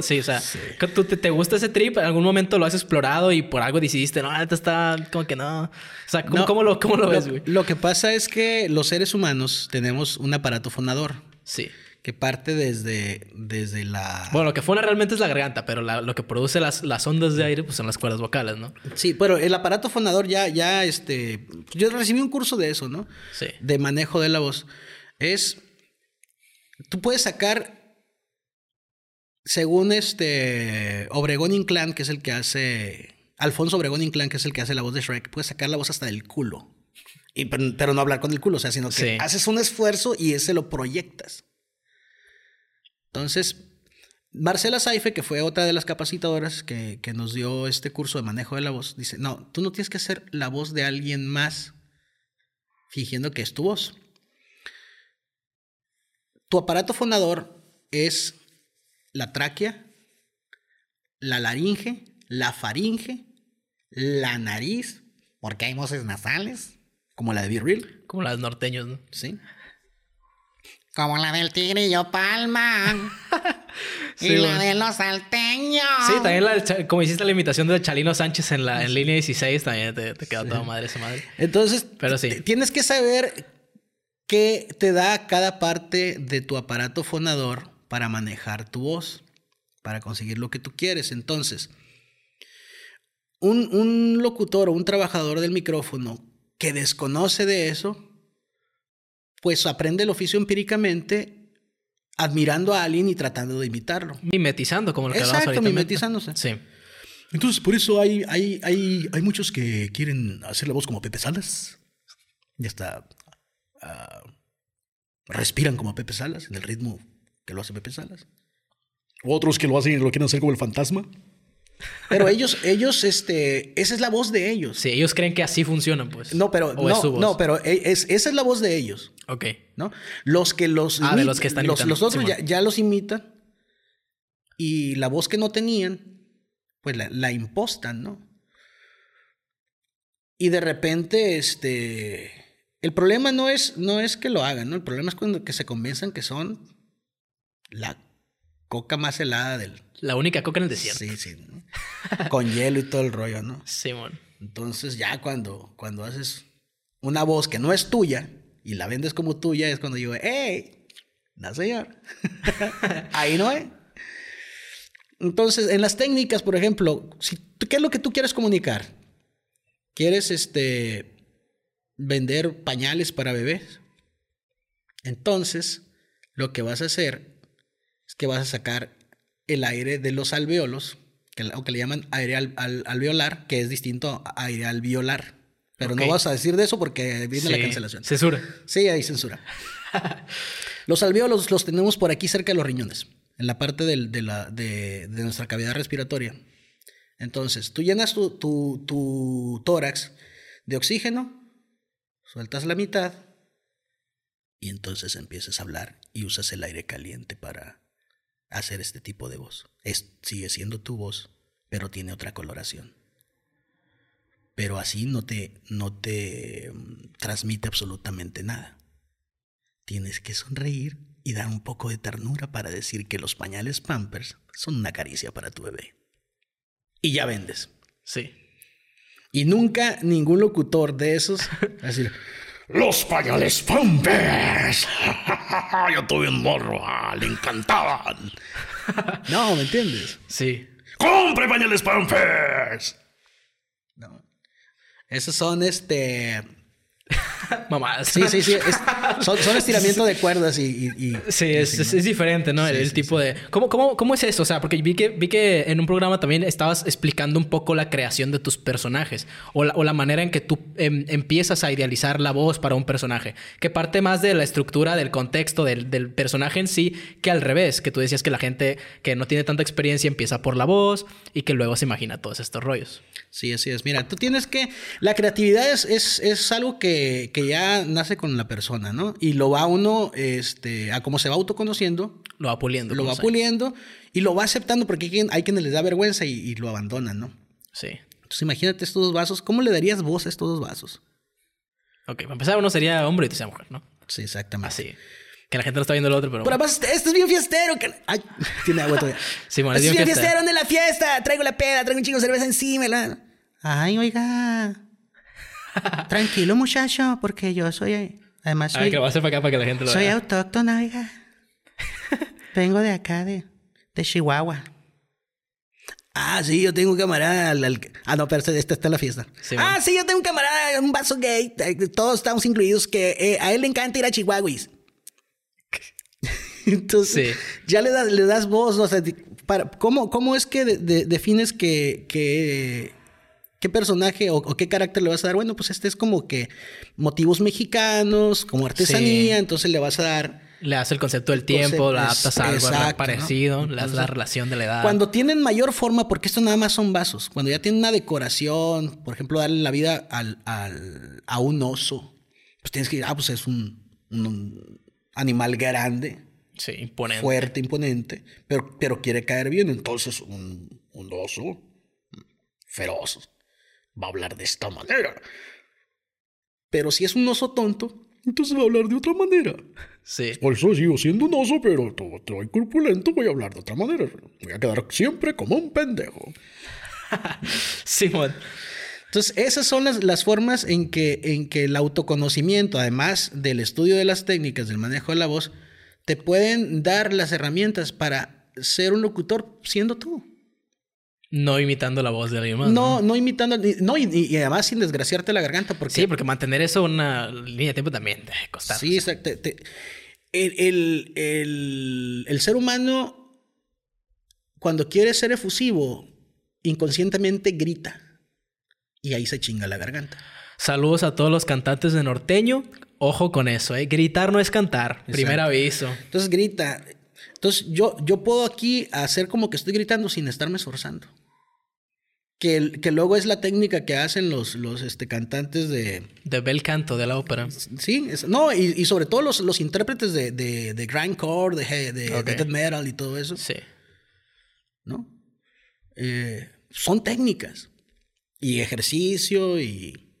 Sí, o sea, que ¿tú te, te gusta ese trip? ¿En algún momento lo has explorado y por algo decidiste, no, esto está como que no? O sea, ¿cómo, No, cómo lo, cómo lo ves, güey? Lo que pasa es que los seres humanos tenemos un aparato fonador Sí. Que parte desde, desde la... Bueno, lo que fuera realmente es la garganta, pero la- lo que produce las, las ondas de aire pues son las cuerdas vocales, ¿no? Sí, pero el aparato fonador ya, ya, este... Yo recibí un curso de eso, ¿no? Sí. De manejo de la voz. Es... Tú puedes sacar, según este Obregón Inclán, que es el que hace... Alfonso Obregón Inclán, que es el que hace la voz de Shrek, puedes sacar la voz hasta del culo. Y, pero, pero no hablar con el culo, o sea, sino que Sí. haces un esfuerzo y ese lo proyectas. Entonces, Marcela Saife, que fue otra de las capacitadoras que, que, nos dio este curso de manejo de la voz, dice, no, tú no tienes que hacer la voz de alguien más fingiendo que es tu voz. Tu aparato fonador es la tráquea, la laringe, la faringe, la nariz, porque hay voces nasales, como la de Real. Como las norteños, ¿no? Sí. Como la del tigrillo Palma. [LAUGHS] y Sí, la bueno. de los salteños. Sí, también la, del como hiciste la imitación de Chalino Sánchez en la en línea 16, también te, te quedó toda madre esa madre. Entonces, Pero sí. tienes que saber qué te da cada parte de tu aparato fonador para manejar tu voz, para conseguir lo que tú quieres. Entonces, un, un locutor o un trabajador del micrófono que desconoce de eso, pues aprende el oficio empíricamente admirando a alguien y tratando de imitarlo. Mimetizando, como lo que hablamos Exacto, ahorita. mimetizándose. Sí. Entonces, por eso hay, hay, hay, hay muchos que quieren hacer la voz como Pepe Salas. Y hasta ah, respiran como Pepe Salas, en el ritmo que lo hace Pepe Salas. Otros que lo hacen lo quieren hacer como el fantasma. Pero ellos, ellos, este, esa es la voz de ellos. Sí, ellos creen que así funcionan, pues. No, pero, no, voz. no, pero e- es, esa es la voz de ellos, Ok. ¿no? Los que los Ah, de los que están los, imitando, los otros ya, ya los imitan y la voz que no tenían, pues la, la impostan, ¿no? Y de repente, este, el problema no es, no es que lo hagan, ¿no? El problema es cuando que se convenzan que son la coca más helada del... La única coca en el desierto. Sí, sí, ¿no? Con hielo y todo el rollo, ¿no? Simón. Entonces ya cuando, cuando haces una voz que no es tuya y la vendes como tuya es cuando digo, ¡hey! No, señor. [LAUGHS] Ahí no es. Entonces, en las técnicas, por ejemplo, si, ¿qué es lo que tú quieres comunicar? ¿Quieres este, vender pañales para bebés? Entonces, lo que vas a hacer es que vas a sacar el aire de los alveolos, que, o que le llaman aire al, al- alveolar, que es distinto a aire alveolar. Pero no vas a decir de eso porque viene la cancelación. Censura. Sí, hay censura. [LAUGHS] los alveolos los tenemos por aquí cerca de los riñones, en la parte del- de, la, de, de nuestra cavidad respiratoria. Entonces, tú llenas tu, tu- tu tórax de oxígeno, sueltas la mitad y entonces empiezas a hablar y usas el aire caliente para hacer este tipo de voz. Es, sigue siendo tu voz, pero tiene otra coloración. Pero así no te, no te mm, transmite absolutamente nada. Tienes que sonreír y dar un poco de ternura para decir que los pañales Pampers son una caricia para tu bebé. Y ya vendes. Sí. Y nunca ningún locutor de esos va a decir, Los pañales Pampers. [LAUGHS] Yo tuve un morro, ah, le encantaban. [LAUGHS] no, ¿me entiendes? Sí. ¡Compre pañales Pampers! No. Esos son este... Mamadas. Sí, sí, sí. es- son, son estiramiento de cuerdas y... y- y- Sí, es, es- diferente, ¿no? el Sí, el sí, tipo de... ¿Cómo, cómo, ¿Cómo es eso? O sea, porque vi que, vi que en un programa también estabas explicando un poco la creación de tus personajes o la, o la manera en que tú em, empiezas a idealizar la voz para un personaje, que parte más de la estructura, del contexto del, del personaje en sí, que al revés, que tú decías que la gente que no tiene tanta experiencia empieza por la voz y que luego se imagina todos estos rollos. Sí, así es. Mira, tú tienes que... La creatividad es, es, es algo que, que ya nace con la persona, ¿no? Y lo va uno, este, a como se va autoconociendo, Lo va puliendo. lo va años. puliendo y lo va aceptando porque hay, quien- hay quienes les da vergüenza y, y lo abandonan, ¿no? Sí. Entonces imagínate estos dos vasos. ¿Cómo le darías voz a estos dos vasos? Ok, para empezar uno sería hombre y tú seas mujer, ¿no? Sí, exactamente. Así. Que la gente no está viendo el otro, pero... Pero bueno. además, este es bien fiestero. que- Ay, [LAUGHS] tiene agua todavía. [LAUGHS] Simón, es este es bien fiestero. fiestero, en la fiesta. Traigo la peda, traigo un chingo de cerveza encima. la- Ay, oiga. Tranquilo, muchacho, porque yo soy. Además, Ah, soy, que lo va a hacer para acá para que la gente lo soy vea. autóctona, oiga. [LAUGHS] Vengo de acá, de, de Chihuahua. Ah, sí, yo tengo un camarada. al- al- Ah, no, pero este esta está en la fiesta. Sí, ah, sí, yo tengo un camarada, un vaso gay. eh, Todos estamos incluidos que eh, a él le encanta ir a Chihuahuis. [LAUGHS] Entonces, Sí. ya le das, le das voz, o sea, di- para, ¿cómo, ¿cómo es que de- de- defines que, que- qué personaje o, o qué carácter le vas a dar? Bueno, pues este es como que motivos mexicanos, como artesanía, Sí. entonces le vas a dar Le das el concepto del tiempo, Concepto- lo adaptas a algo exacto, ¿no? parecido, le das la relación de la edad. Cuando tienen mayor forma, porque esto nada más son vasos, cuando ya tienen una decoración, por ejemplo, darle la vida al, al- a un oso, pues tienes que, ah, pues es un, un animal grande, Sí, imponente. fuerte, imponente, pero, pero quiere caer bien, entonces un, un oso feroz va a hablar de esta manera. Pero si es un oso tonto, entonces va a hablar de otra manera. Sí. Por eso sigo siendo un oso, pero todo estoy corpulento, voy a hablar de otra manera. Voy a quedar siempre como un pendejo. [LAUGHS] Simón. Entonces, esas son las, las formas en que, en que el autoconocimiento, además del estudio de las técnicas del manejo de la voz, te pueden dar las herramientas para ser un locutor siendo tú. No imitando la voz de alguien más. No, no imitando, no, y, y además sin desgraciarte la garganta, porque Sí, porque mantener eso una línea de tiempo también debe costar. Sí, exacto. te- te- el, el- el- el ser humano, cuando quiere ser efusivo, inconscientemente grita. Y ahí se chinga la garganta. Saludos a todos los cantantes de norteño. Ojo con eso, ¿eh? Gritar no es cantar. Primer aviso. Entonces grita. Entonces yo, yo puedo aquí hacer como que estoy gritando sin estarme esforzando. Que, luego es la técnica que hacen los, los este, cantantes de... De bel canto de la ópera. Sí, es- no, y, y sobre todo los, los intérpretes de, de, de grindcore, de, de, de Ok. death metal y todo eso. Sí. ¿no? Eh, son técnicas y ejercicio y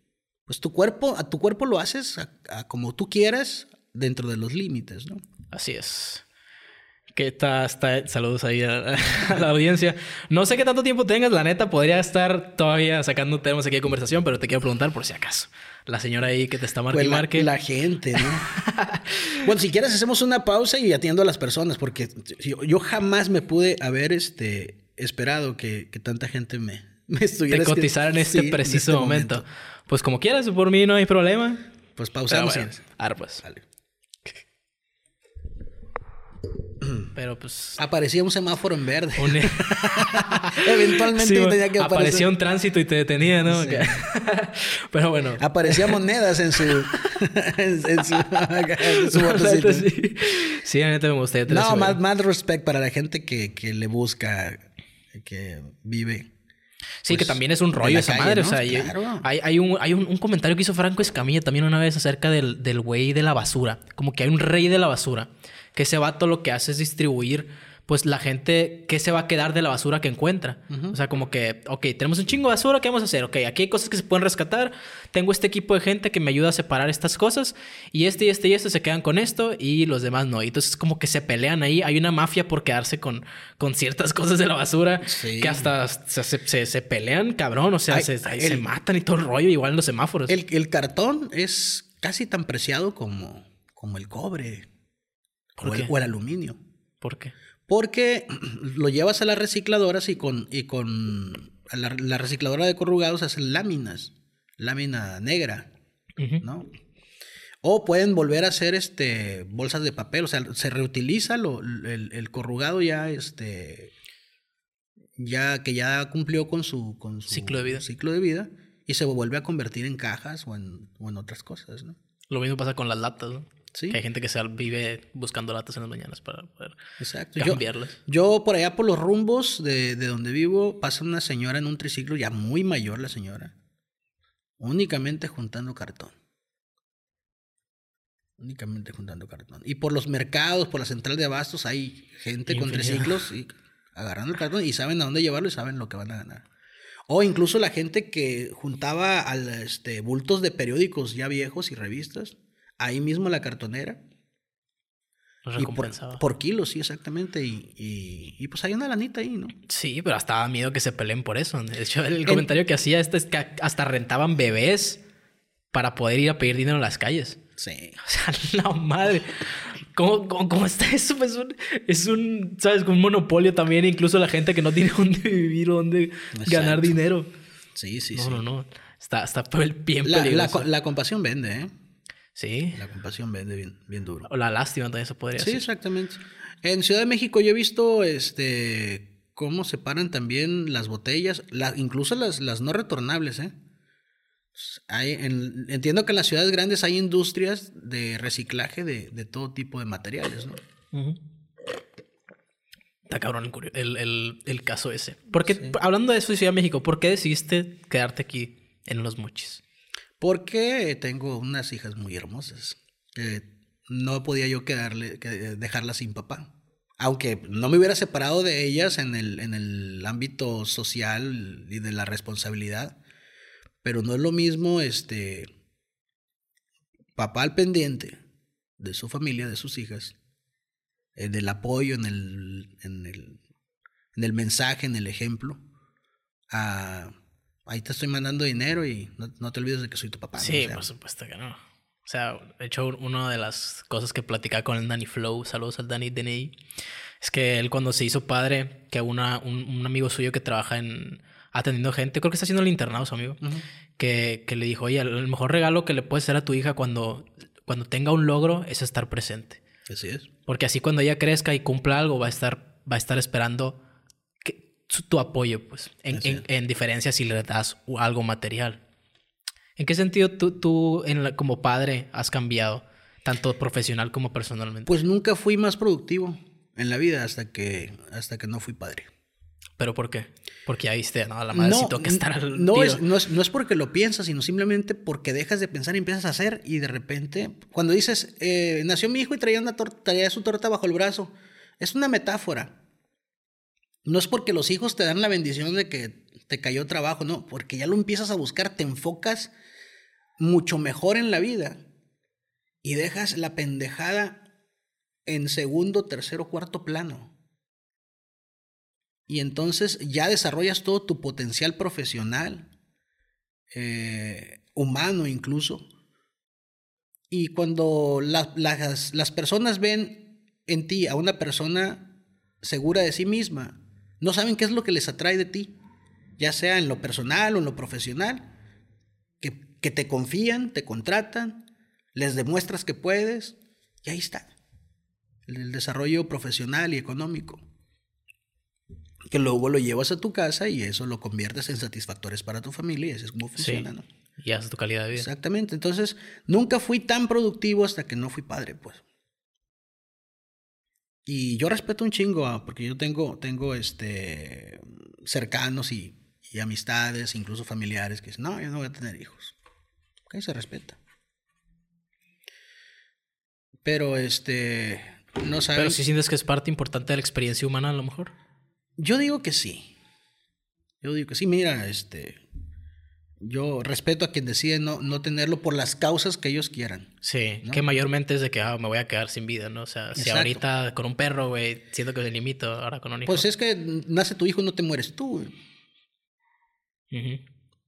pues tu cuerpo, a tu cuerpo lo haces a- a como tú quieras dentro de los límites, ¿no? Así es. Que está, está, saludos ahí a, a la audiencia. No sé qué tanto tiempo tengas, la neta, podría estar todavía sacando temas aquí de conversación, pero te quiero preguntar por si acaso. La señora ahí que te está marcando Pues marque. la gente, ¿no? [LAUGHS] bueno, si quieres hacemos una pausa y atiendo a las personas, porque yo, yo jamás me pude haber este, esperado que, que tanta gente me, me estuviera... te cotizar en este Sí, preciso momento. Pues como quieras, por mí no hay problema. Pues pausamos. bueno, pues. Vale. Pero pues. Aparecía un semáforo en verde. un- [LAUGHS] Eventualmente Sí, tenía que aparecer. aparecía un tránsito y te detenía, ¿no? Sí. [LAUGHS] Pero bueno. Aparecía monedas en su, [LAUGHS] en, en su, en su sí. Sí, la neta me gustaría tener No, más, más respect para la gente que, que le busca, que vive. Sí, que pues, también es un rollo esa calle, madre. ¿no? O sea, hay- Claro. hay, hay, un, hay un, un comentario que hizo Franco Escamilla también una vez acerca del, del güey de la basura. Como que hay un rey de la basura. Que ese vato lo que hace es distribuir, pues, la gente que se va a quedar de la basura que encuentra. O sea, como que, ok, tenemos un chingo de basura, ¿qué vamos a hacer? Ok, aquí hay cosas que se pueden rescatar. Tengo este equipo de gente que me ayuda a separar estas cosas. Y este y este y este se quedan con esto y los demás no. Y entonces, como que se pelean ahí. Hay una mafia por quedarse con, con ciertas [LAUGHS] cosas de la basura Sí. que hasta se, se- se- se pelean, cabrón. O sea, Ay, se, el- se matan y todo el rollo, igual en los semáforos. El, el cartón es casi tan preciado como, como el cobre ¿Por o el, qué? o el aluminio. ¿Por qué? Porque [CLEARS THROAT] lo llevas a las recicladoras y con, y con la, la recicladora de corrugados hacen láminas, lámina negra. ¿no? O pueden volver a hacer este, bolsas de papel, o sea, se reutiliza lo, el, el corrugado ya, este, ya que ya cumplió con su, con su Ciclo de vida. ciclo de vida y se vuelve a convertir en cajas o en, o en otras cosas, ¿no? Lo mismo pasa con las latas, ¿no? Sí. Que hay gente que se vive buscando latas en las mañanas para poder Exacto. Cambiarlas. yo por allá por los rumbos de, de donde vivo pasa una señora en un triciclo, ya muy mayor la señora, únicamente juntando cartón. Únicamente juntando cartón. Y por los mercados, por la central de abastos, hay gente con triciclos y agarrando el cartón y saben a dónde llevarlo y saben lo que van a ganar. O incluso la gente que juntaba al, este, bultos de periódicos ya viejos y revistas, ahí mismo la cartonera, Los y por, por kilos, sí, exactamente. Y, y, y, pues hay una lanita ahí, ¿no? Sí, pero hasta daba miedo que se peleen por eso. De hecho, el comentario que hacía este es que hasta rentaban bebés para poder ir a pedir dinero en las calles. Sí. [LAUGHS] O sea, la madre. ¿Cómo, cómo, cómo está eso? Es un, es un, ¿sabes? Un monopolio también. Incluso la gente que no tiene [LAUGHS] dónde vivir o dónde ganar dinero. Sí, sí, no, sí. no, no. Está, está pe- bien La, peligroso. la compasión vende, ¿eh? Sí. La compasión vende bien, bien duro. O la lástima también se podría Sí, decir. exactamente. En Ciudad de México yo he visto este cómo separan también las botellas, la- incluso las, las no retornables, ¿eh? Hay, en- entiendo que en las ciudades grandes hay industrias de reciclaje de, de todo tipo de materiales, ¿no? Está cabrón el, curio- el, el- el caso ese. Porque, hablando de eso de Ciudad de México, ¿por qué decidiste quedarte aquí en Los Mochis? Porque tengo unas hijas muy hermosas. no podía yo quedarle, que- dejarlas sin papá. Aunque no me hubiera separado de ellas en el, en el ámbito social y de la responsabilidad. Pero no es lo mismo este papá al pendiente de su familia, de sus hijas, del apoyo en el, en el, en el mensaje, en el ejemplo, a ahí te estoy mandando dinero y no, no te olvides de que soy tu papá. ¿no? Sí, O sea, por supuesto que no. O sea, de hecho, una de las cosas que platicaba con el Danny Flow, saludos al Danny DNI, es que él cuando se hizo padre, que una, un, un amigo suyo que trabaja en atendiendo gente, creo que está haciendo el internado su amigo, que, que le dijo, oye, el mejor regalo que le puedes hacer a tu hija cuando, cuando tenga un logro es estar presente. Así es. Porque así cuando ella crezca y cumpla algo, va a estar, va a estar esperando tu apoyo, pues, en, en, en diferencia si le das algo material. ¿En qué sentido tú, tú en la- como padre has cambiado, tanto profesional como personalmente? Pues nunca fui más productivo en la vida hasta que, hasta que no fui padre. ¿Pero por qué? Porque ya viste, no, la madre sí tengo que estar al no, es, no, es, no es porque lo piensas, sino simplemente porque dejas de pensar y empiezas a hacer y de repente, cuando dices, eh, nació mi hijo y traía, una traía su torta bajo el brazo, es una metáfora. No es porque los hijos te dan la bendición de que te cayó trabajo, no, porque ya lo empiezas a buscar, te enfocas mucho mejor en la vida y dejas la pendejada en segundo, tercero, cuarto plano. Y entonces ya desarrollas todo tu potencial profesional, eh, humano incluso. Y cuando la- las, las personas ven en ti a una persona segura de sí misma, no saben qué es lo que les atrae de ti, ya sea en lo personal o en lo profesional, que, que te confían, te contratan, les demuestras que puedes, y ahí está. El, el desarrollo profesional y económico. Que luego lo llevas a tu casa y eso lo conviertes en satisfactores para tu familia y así es como Sí. funciona, ¿no? Y haces tu calidad de vida. Exactamente. Entonces, nunca fui tan productivo hasta que no fui padre, pues. Y yo respeto un chingo, ah, porque yo tengo, tengo este cercanos y, y amistades, incluso familiares, que dicen, no, yo no voy a tener hijos. Ok, se respeta. Pero este no saben. Pero si sientes que es parte importante de la experiencia humana, a lo mejor. Yo digo que sí. Yo digo que sí. Mira, este. Yo respeto a quien decide no, no tenerlo por las causas que ellos quieran. Sí, ¿No? que mayormente es de que ah, me voy a quedar sin vida, ¿no? O sea, si ahorita con un perro, güey, siento que me limito, ahora con un hijo. Pues es que nace tu hijo y no te mueres tú, güey.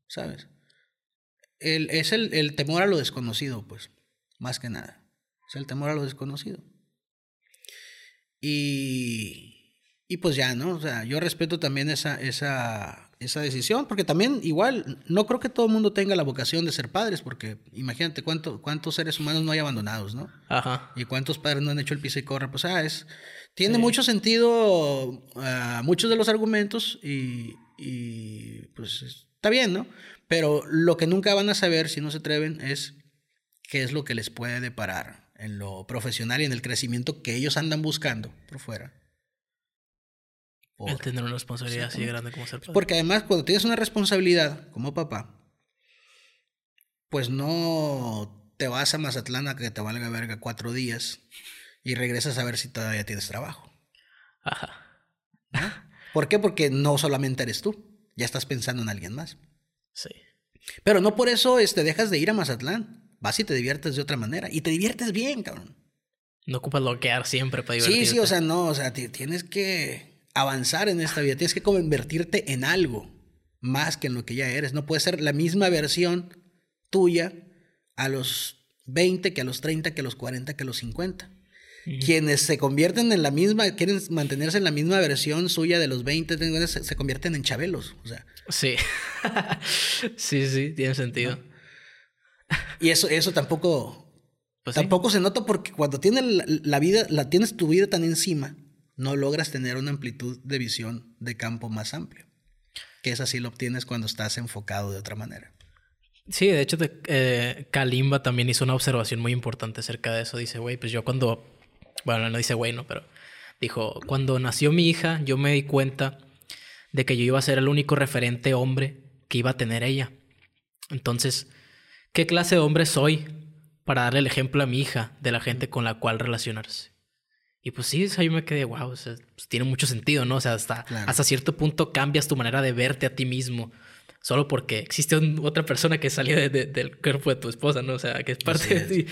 ¿sabes? El, es el, el temor a lo desconocido, pues, más que nada. Es el temor a lo desconocido. Y, y pues ya, ¿no? O sea, yo respeto también esa, esa, esa decisión, porque también igual, no creo que todo el mundo tenga la vocación de ser padres, porque imagínate cuánto, cuántos seres humanos no hay abandonados, ¿no? Ajá. ¿Y cuántos padres no han hecho el piso y corre? Pues, ah, es, tiene mucho sentido ah, muchos de los argumentos y, y, pues está bien, ¿no? Pero lo que nunca van a saber si no se atreven es qué es lo que les puede deparar en lo profesional y en el crecimiento que ellos andan buscando por fuera. Por- El tener una responsabilidad así de grande como ser padre. porque además cuando tienes una responsabilidad como papá, pues no te vas a Mazatlán a que te valga verga cuatro días y regresas a ver si todavía tienes trabajo. Ajá. ¿Por qué? Porque no solamente eres tú, ya estás pensando en alguien más. Sí. Pero no por eso este, dejas de ir a Mazatlán. Vas y te diviertes de otra manera. Y te diviertes bien, cabrón. No ocupas bloquear siempre para Sí, divertirte. sí, o sea, no, o sea, ti- tienes que avanzar en esta vida, tienes que convertirte en algo más que en lo que ya eres. No puede ser la misma versión tuya a los 20, que a los 30, que a los 40, que a los 50. Quienes se convierten en la misma, quieren mantenerse en la misma versión suya de los 20, 30, se, convierten en chabelos. O sea, Sí. [LAUGHS] sí, sí, tiene sentido. y eso, eso tampoco, Pues sí. tampoco se nota porque cuando tienes la, la vida, la tienes tu vida tan encima, no logras tener una amplitud de visión de campo más amplio. Que esa sí lo obtienes cuando estás enfocado de otra manera. Sí, de hecho, eh, Kalimba también hizo una observación muy importante acerca de eso. Dice, güey, pues yo cuando. Bueno, no dice güey, ¿no? Pero dijo: Cuando nació mi hija, yo me di cuenta de que yo iba a ser el único referente hombre que iba a tener ella. Entonces, ¿qué clase de hombre soy para darle el ejemplo a mi hija de la gente con la cual relacionarse? Y pues sí, o sea, yo me quedé, wow, o sea, pues tiene mucho sentido, ¿no? O sea, hasta, Claro. hasta cierto punto cambias tu manera de verte a ti mismo. Solo porque existe un- otra persona que salió de- de- del cuerpo de tu esposa, ¿no? O sea, que es parte de ti.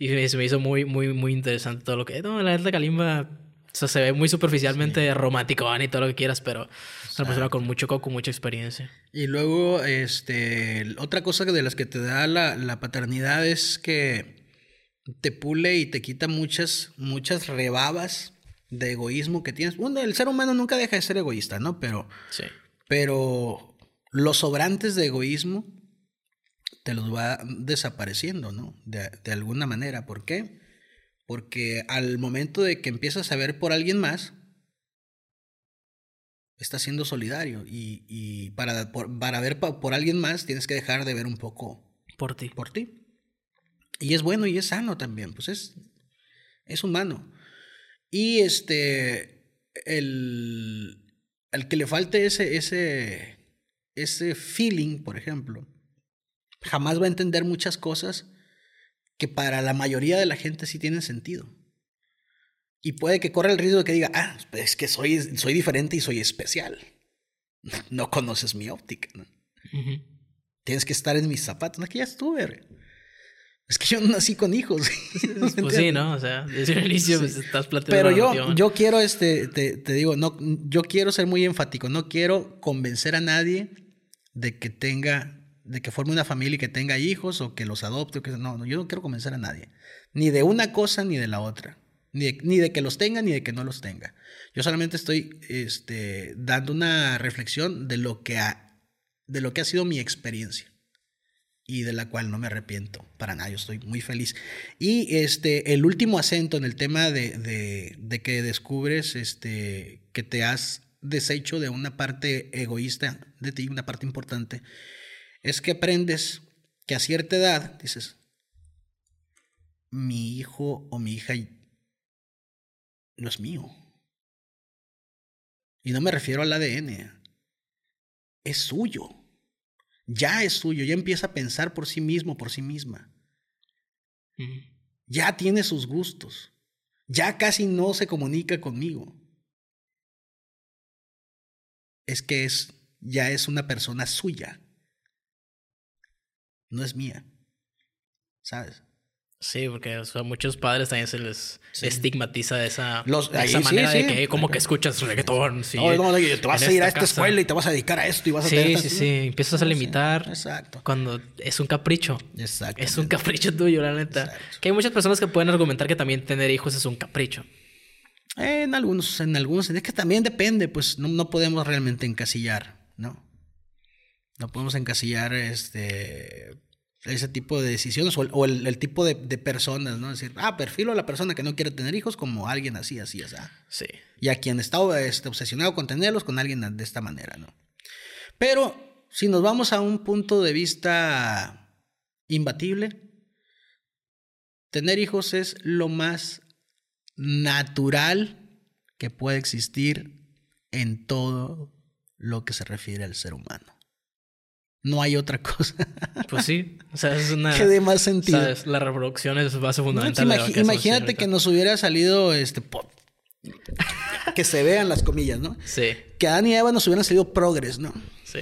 Y me- se me hizo muy, muy, muy interesante todo lo que... No, la neta Kalimba... O sea, se ve muy superficialmente romántico y todo lo que quieras, pero es una persona con mucho coco, mucha experiencia. Y luego, este, otra cosa de las que te da la, la paternidad es que te pule y te quita muchas, muchas rebabas de egoísmo que tienes. Bueno, el ser humano nunca deja de ser egoísta, ¿no? Pero, Sí. pero los sobrantes de egoísmo te los va desapareciendo, ¿no? De, de alguna manera. ¿Por qué? Porque al momento de que empiezas a ver por alguien más, estás siendo solidario. Y, y para, por- para ver por alguien más, tienes que dejar de ver un poco Por ti. por ti. Y es bueno y es sano también, pues es, es humano. Y este, el, al que le falte ese, ese, ese feeling, por ejemplo, jamás va a entender muchas cosas que para la mayoría de la gente sí tienen sentido. Y puede que corra el riesgo de que diga, ah, es que soy, soy diferente y soy especial. [LAUGHS] No conoces mi óptica. Tienes que estar en mis zapatos. No, que ya estuve. Es que yo no nací con hijos. [LAUGHS] Pues sí, ¿no? O sea, desde el inicio pues, estás planteando Pero yo, yo quiero, este, te, te digo, no, yo quiero ser muy enfático. No quiero convencer a nadie de que tenga, de que forme una familia y que tenga hijos o que los adopte. O que, no, no, yo no quiero convencer a nadie. Ni de una cosa ni de la otra. Ni de, ni de que los tenga ni de que no los tenga. Yo solamente estoy este, dando una reflexión de lo que ha, de lo que ha sido mi experiencia y de la cual no me arrepiento para nada, yo estoy muy feliz. Y este, el último acento en el tema de, de, de que descubres este, que te has deshecho de una parte egoísta de ti, una parte importante, es que aprendes que a cierta edad dices, mi hijo o mi hija no es mío. Y no me refiero al ADN, es suyo ya es suyo, ya empieza a pensar por sí mismo, por sí misma. Ya tiene sus gustos. Ya casi no se comunica conmigo. Es que es ya es una persona suya. No es mía. ¿Sabes? Sí, porque o sea, muchos padres también se les Sí. estigmatiza de esa, Los- ahí esa sí, manera de sí. que como que escuchas reggaetón. Sí, no, no, te vas a ir a esta casa. escuela y te vas a dedicar a esto y vas a Sí, tener- sí, sí. Empiezas a limitar Exacto. cuando es un capricho. Exacto. Es un capricho tuyo, la neta. Exacto. Que hay muchas personas que pueden argumentar que también tener hijos es un capricho. En algunos, en algunos, es que también depende, pues no, no podemos realmente encasillar, ¿no? No podemos encasillar este ese tipo de decisiones o el, o el- el tipo de, de personas, ¿no? Es decir, ah, perfilo a la persona que no quiere tener hijos como alguien así, así, así. Sí. Y a quien está este, obsesionado con tenerlos, con alguien de esta manera, ¿no? Pero si nos vamos a un punto de vista imbatible, tener hijos es lo más natural que puede existir en todo lo que se refiere al ser humano. No hay otra cosa [LAUGHS] Pues sí. O sea, es una. que dé más sentido. ¿sabes? La reproducción es base fundamental. de imagi- imagínate que nos hubiera salido este po- que se vean las comillas, ¿no? Sí, Que Adán y Eva nos hubieran salido progres, ¿no? sí.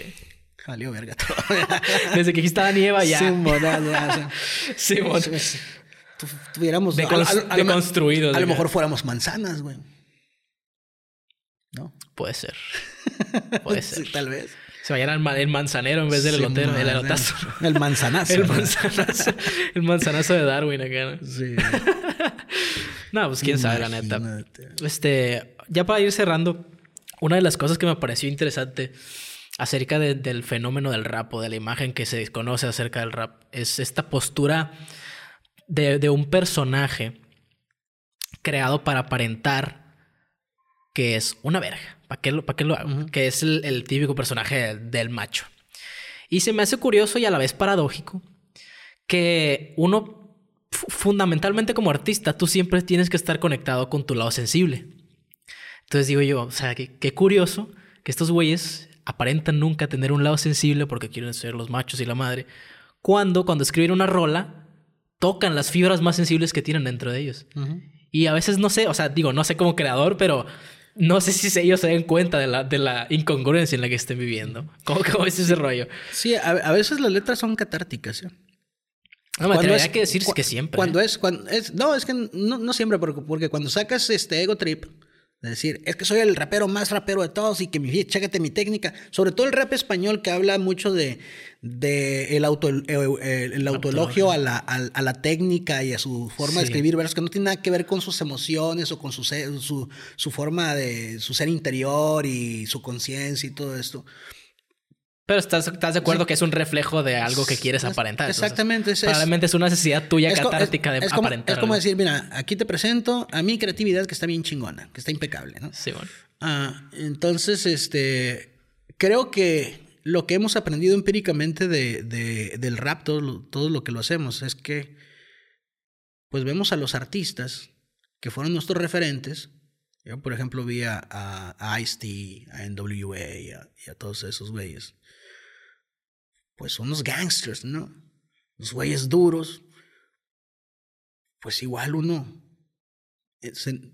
Salió verga todo. [LAUGHS] Desde que dijiste Adán y Eva ya. Sí, moral, ya, o sea, Sí, mon. sí, sí. Tu- tuviéramos Decons- deconstruidos, A lo mejor fuéramos manzanas, güey. ¿No? Puede ser. [LAUGHS] Puede ser. Sí, tal vez. Se vayan al ma- el manzanero en vez del elotero. El man, elotazo. El manzanazo. El manzanazo. El manzanazo de Darwin acá. ¿no? Sí. [LAUGHS] No, pues quién sabe, la neta. Este, ya para ir cerrando, una de las cosas que me pareció interesante acerca de- del fenómeno del rap o de la imagen que se desconoce acerca del rap es esta postura de, de un personaje creado para aparentar que es una verga. ¿Para qué lo, para qué lo? Que es el, el típico personaje del macho. Y se me hace curioso y a la vez paradójico que uno, fu- fundamentalmente como artista, tú siempre tienes que estar conectado con tu lado sensible. Entonces digo yo, o sea, qué, qué curioso que estos güeyes aparentan nunca tener un lado sensible porque quieren ser los machos y la madre, cuando cuando escriben una rola tocan las fibras más sensibles que tienen dentro de ellos. Y a veces no sé, o sea, digo, no sé como creador, pero no sé si ellos se den cuenta de la, de la incongruencia en la que estén viviendo. ¿Cómo, cómo es ese rollo? Sí, a, a veces las letras son catárticas. ¿eh? No, me es- que decir que siempre. Cuando ¿eh? es, cuando es, no, es que no, no siempre, porque, porque cuando sacas este ego trip, de decir, es que soy el rapero más rapero de todos y que mi, chécate mi técnica, sobre todo el rap español que habla mucho de, de el, auto, el, el- el autoelogio a la, a, a la técnica y a su forma de escribir, versos que no tiene nada que ver con sus emociones o con su, su, su forma de su ser interior y su conciencia y todo esto. Pero estás, estás de acuerdo que es un reflejo de algo que quieres aparentar. Exactamente, es- es- probablemente es una necesidad tuya Es catártica de como, aparentar. es como algo. decir, mira, aquí te presento a mi creatividad que está bien chingona, que está impecable, ¿no? Sí, bueno. Ah, entonces, este, creo que lo que hemos aprendido empíricamente de, de- del rap, todo lo, todo lo que lo hacemos, es que, pues vemos a los artistas que fueron nuestros referentes. Yo, por ejemplo, vi a, a, a Ice-T, a NWA y a, y a todos esos güeyes. Pues unos gangsters, ¿no? Los güeyes duros. Pues igual uno eh, se, eh,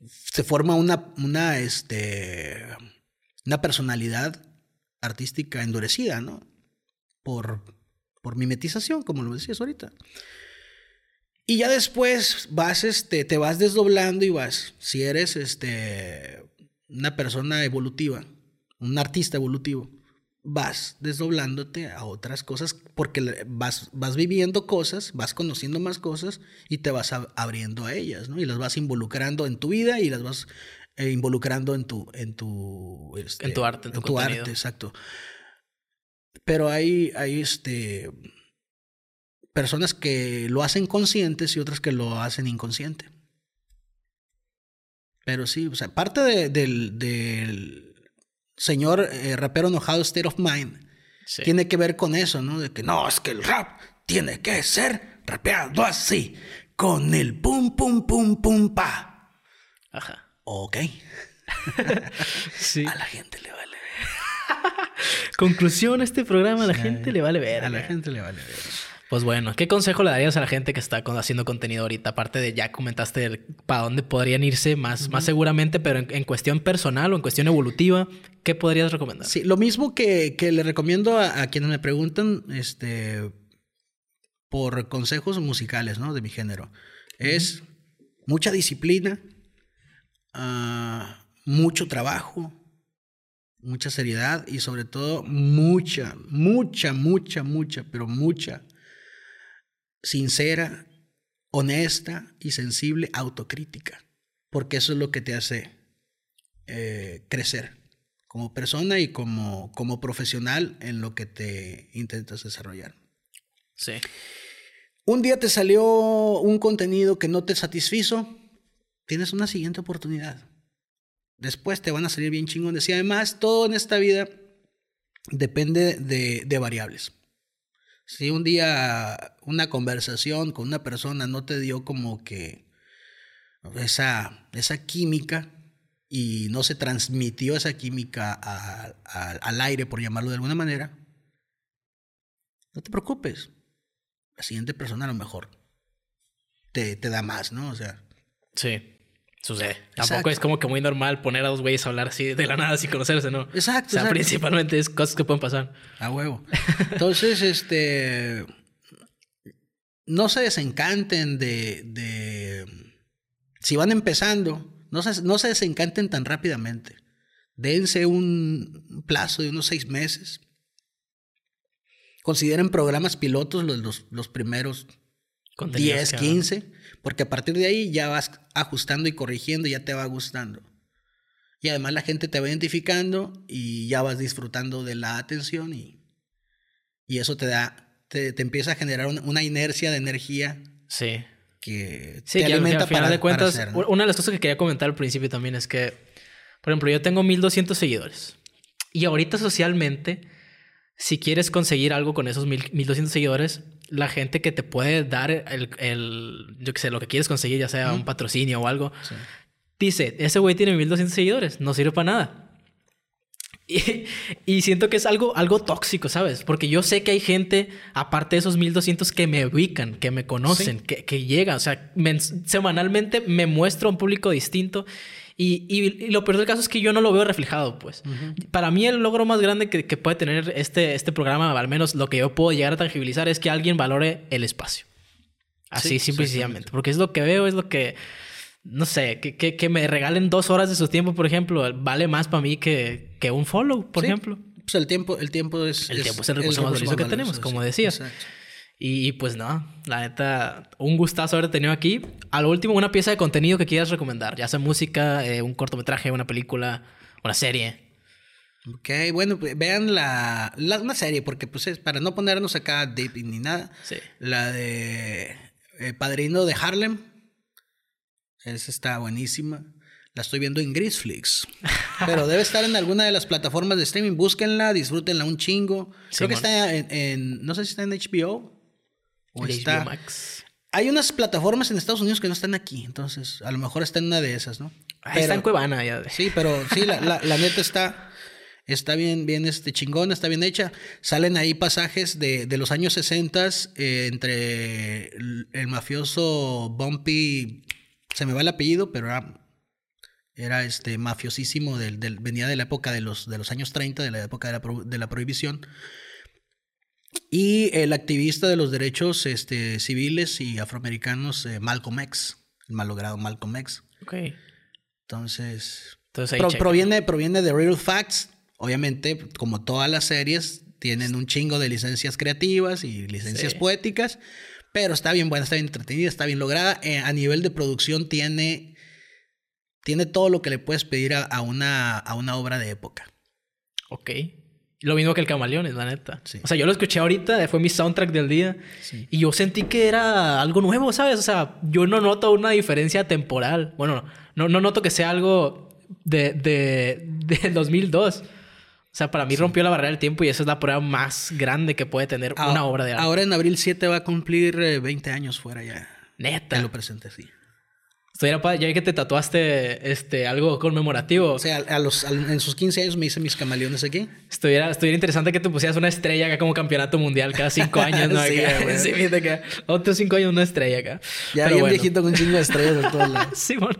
se forma una, una, este, una personalidad artística endurecida, ¿no? Por, por mimetización, como lo decías ahorita. Y ya después vas, este, te vas desdoblando y vas, si eres este, una persona evolutiva, un artista evolutivo, vas desdoblándote a otras cosas porque vas, vas viviendo cosas, vas conociendo más cosas y te vas ab- abriendo a ellas, ¿no? Y las vas involucrando en tu vida y las vas eh, involucrando en tu, en tu, este, En tu arte, en tu arte, exacto. Pero hay, hay este, personas que lo hacen conscientes y otras que lo hacen inconsciente. Pero sí, o sea, parte de- del, del señor eh, rapero enojado State of Mind Sí. tiene que ver con eso, ¿no? De que no, es que el rap tiene que ser rapeado así, con el pum, pum, pum, pum, pa. Ajá. Ok, [LAUGHS] Sí. a la gente le vale. [LAUGHS] Conclusión, este programa a la gente le vale ver. A la gente le vale ver. Pues bueno, ¿qué consejo le darías a la gente que está haciendo contenido ahorita? Aparte de ya comentaste el- para dónde podrían irse más, más seguramente, pero en, en cuestión personal o en cuestión evolutiva, ¿qué podrías recomendar? Sí, lo mismo que, que le recomiendo a, a quienes me preguntan este, por consejos musicales, ¿no? De mi género. Es mucha disciplina, ah, mucho trabajo, mucha seriedad y sobre todo mucha, mucha, mucha, mucha, pero mucha sincera, honesta y sensible autocrítica. Porque eso es lo que te hace eh, crecer como persona y como, como profesional en lo que te intentas desarrollar. Sí. Un día te salió un contenido que no te satisfizo, tienes una siguiente oportunidad. Después te van a salir bien chingones. Y además, todo en esta vida depende de, de variables. Si un día una conversación con una persona no te dio como que esa, esa química y no se transmitió esa química al aire, por llamarlo de alguna manera, no te preocupes. La siguiente persona a lo mejor te, te da más, ¿no? O sea, Sí. Sucede. Tampoco es como que muy normal poner a dos güeyes a hablar así de la nada sin conocerse, ¿no? Exacto, O sea, exacto. principalmente es cosas que pueden pasar. A huevo. Entonces, [LAUGHS] este. No se desencanten de. de si van empezando, no se, no se desencanten tan rápidamente. Dense un plazo de unos seis meses. Consideren programas pilotos los, los, los primeros Contenidos 10, que hagan. 15, porque a partir de ahí ya vas ajustando y corrigiendo y ya te va gustando. Y además la gente te va identificando y ya vas disfrutando de la atención y, y eso te da, te, te empieza a generar una, una inercia de energía Sí. que Sí, te que alimenta al final para, de cuentas, hacer, ¿no? una de las cosas que quería comentar al principio también es que, por ejemplo, yo tengo 1200 seguidores y ahorita socialmente si quieres conseguir algo con esos mil- 1200 seguidores, la gente que te puede dar el, el- yo qué sé, lo que quieres conseguir, ya sea un patrocinio o algo, dice, ese güey tiene 1200 seguidores, no sirve para nada. [LAUGHS] Y, y siento que es algo, algo tóxico, ¿sabes? Porque yo sé que hay gente, aparte de esos 1200, que me ubican, que me conocen, que, que llegan. O sea, semanalmente me muestro a un público distinto. Y, y- y lo peor del caso es que yo no lo veo reflejado, pues. Para mí, el logro más grande que, que puede tener este, este programa, al menos lo que yo puedo llegar a tangibilizar, es que alguien valore el espacio. Así, Sí, simple y sencillamente. Porque es lo que veo, es lo que. No sé, que, que, que me regalen dos horas de su tiempo, por ejemplo, vale más para mí que, que un follow, por Sí. ejemplo. Pues el tiempo, el tiempo es... El tiempo es el recurso más valioso que tenemos, como decías. Exacto. Y, y pues no, la neta, un gustazo haberte tenido aquí. A lo último, una pieza de contenido que quieras recomendar, ya sea música, eh, un cortometraje, una película, una serie. Ok, bueno, pues, vean la, la- una serie, porque pues es para no ponernos acá deep ni nada. Sí. La de eh, Padrino de Harlem. Esa está buenísima. La estoy viendo en Grisflix. [LAUGHS] Pero debe estar en alguna de las plataformas de streaming. Búsquenla, disfrútenla un chingo. Creo que está en, en- No sé si está en HBO. O El está. HBO Max. Hay unas plataformas en Estados Unidos que no están aquí. Entonces, a lo mejor está en una de esas, ¿no? Está en Cuevana ya. Sí, pero sí, la, la- la neta está, está bien, bien este, chingona, está bien hecha. Salen ahí pasajes de, de los años 60 eh, entre el, el mafioso Bumpy, se me va el apellido, pero era, era este mafiosísimo, del, del- venía de la época de los, de los años 30, de la época de la, pro- de la prohibición. Y el activista de los derechos este, civiles y afroamericanos, eh, Malcolm X, el malogrado Malcolm X. Ok. Entonces, Entonces Pro- proviene, proviene de Real Facts. Obviamente, como todas las series, tienen un chingo de licencias creativas y licencias Sí. poéticas. Pero está bien buena, está bien entretenida, está bien lograda. Eh, a nivel de producción tiene, tiene todo lo que le puedes pedir a, a una, a una obra de época. Ok. Lo mismo que el Camaleones, la neta. Sí. O sea, yo lo escuché ahorita, fue mi soundtrack del día. Y yo sentí que era algo nuevo, ¿sabes? O sea, yo no noto una diferencia temporal. Bueno, no, no noto que sea algo de, de, del [LAUGHS] 2002. O sea, para mí rompió la barrera del tiempo y esa es la prueba más grande que puede tener una Ah- obra de arte. Ahora en abril 7 va a cumplir eh, 20 años fuera ya. Neta. Te lo presenté, sí. Estuviera padre, ya vi que te tatuaste este, algo conmemorativo. O sea, a los, en sus 15 años me hice mis camaleones aquí. Estuviera, estuviera interesante que te pusieras una estrella acá como campeonato mundial cada cinco [LAUGHS] años, ¿no? Sí, Acá. Sí, fíjate acá. Otros cinco años una estrella acá. Ya Pero bien bueno. viejito con un chingo de estrellas de todos lados. [LAUGHS] Simón.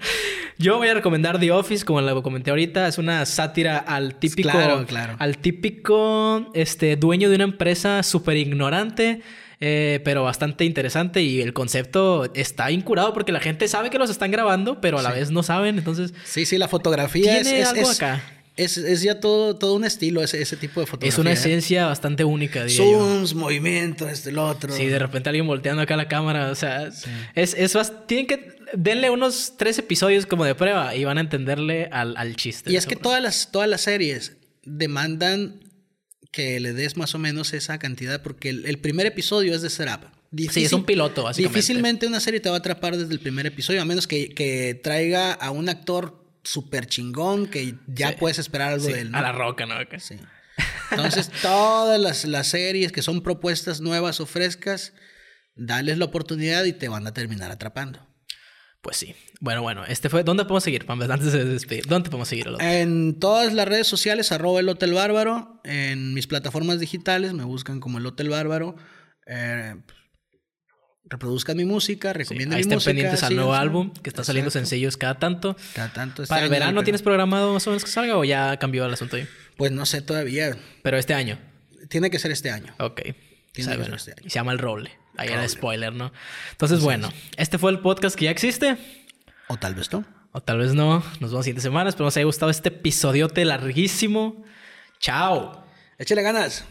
Yo voy a recomendar The Office, como lo comenté ahorita. Es una sátira al típico. Claro, claro. Al típico este, dueño de una empresa súper ignorante. Eh, pero bastante interesante y el concepto está incurado porque la gente sabe que los están grabando, pero a la vez no saben, entonces Sí, sí, la fotografía es, Tiene es, algo es- acá. es- es ya todo, todo un estilo, ese, ese tipo de fotografía. es una ¿eh? esencia bastante única, diría. Zooms, movimientos, este, el otro. Sí, de repente alguien volteando acá la cámara, o sea, es, es bast- tienen que, denle unos tres episodios como de prueba y van a entenderle al, al chiste. y es que todas las, todas las series demandan que le des más o menos esa cantidad, porque el, el primer episodio es de setup. Sí, es un piloto, básicamente. Difícilmente una serie te va a atrapar desde el primer episodio, a menos que, que traiga a un actor súper chingón que ya Sí. puedes esperar algo Sí, de él. ¿no? a la roca, ¿no? Acá. Sí. Entonces, [LAUGHS] todas las, las series que son propuestas nuevas o frescas, dales la oportunidad y te van a terminar atrapando. Pues sí. Bueno, bueno, este fue. ¿Dónde podemos seguir, Pam? Antes de despedir. ¿Dónde podemos seguir? el? En todas las redes sociales, arroba el Hotel Bárbaro. En mis plataformas digitales me buscan como el Hotel Bárbaro. Eh, reproduzcan mi música, recomienden Ahí mi estén música. pendientes al nuevo álbum que está saliendo Exacto. sencillos cada tanto. Cada tanto este ¿Para el verano pero- tienes programado más o menos que salga o ya cambió el asunto ahí? Pues no sé todavía. Pero este año. Tiene que ser este año. Ok. Tiene O sea, que bueno, ser este año. se llama El Roble. Ahí era spoiler, ¿no? Entonces, bueno, este fue el podcast que ya existe. O tal vez no. O tal vez no. Nos vemos la siguiente semana. Espero que os haya gustado este episodiote larguísimo. Chao. Échale ganas.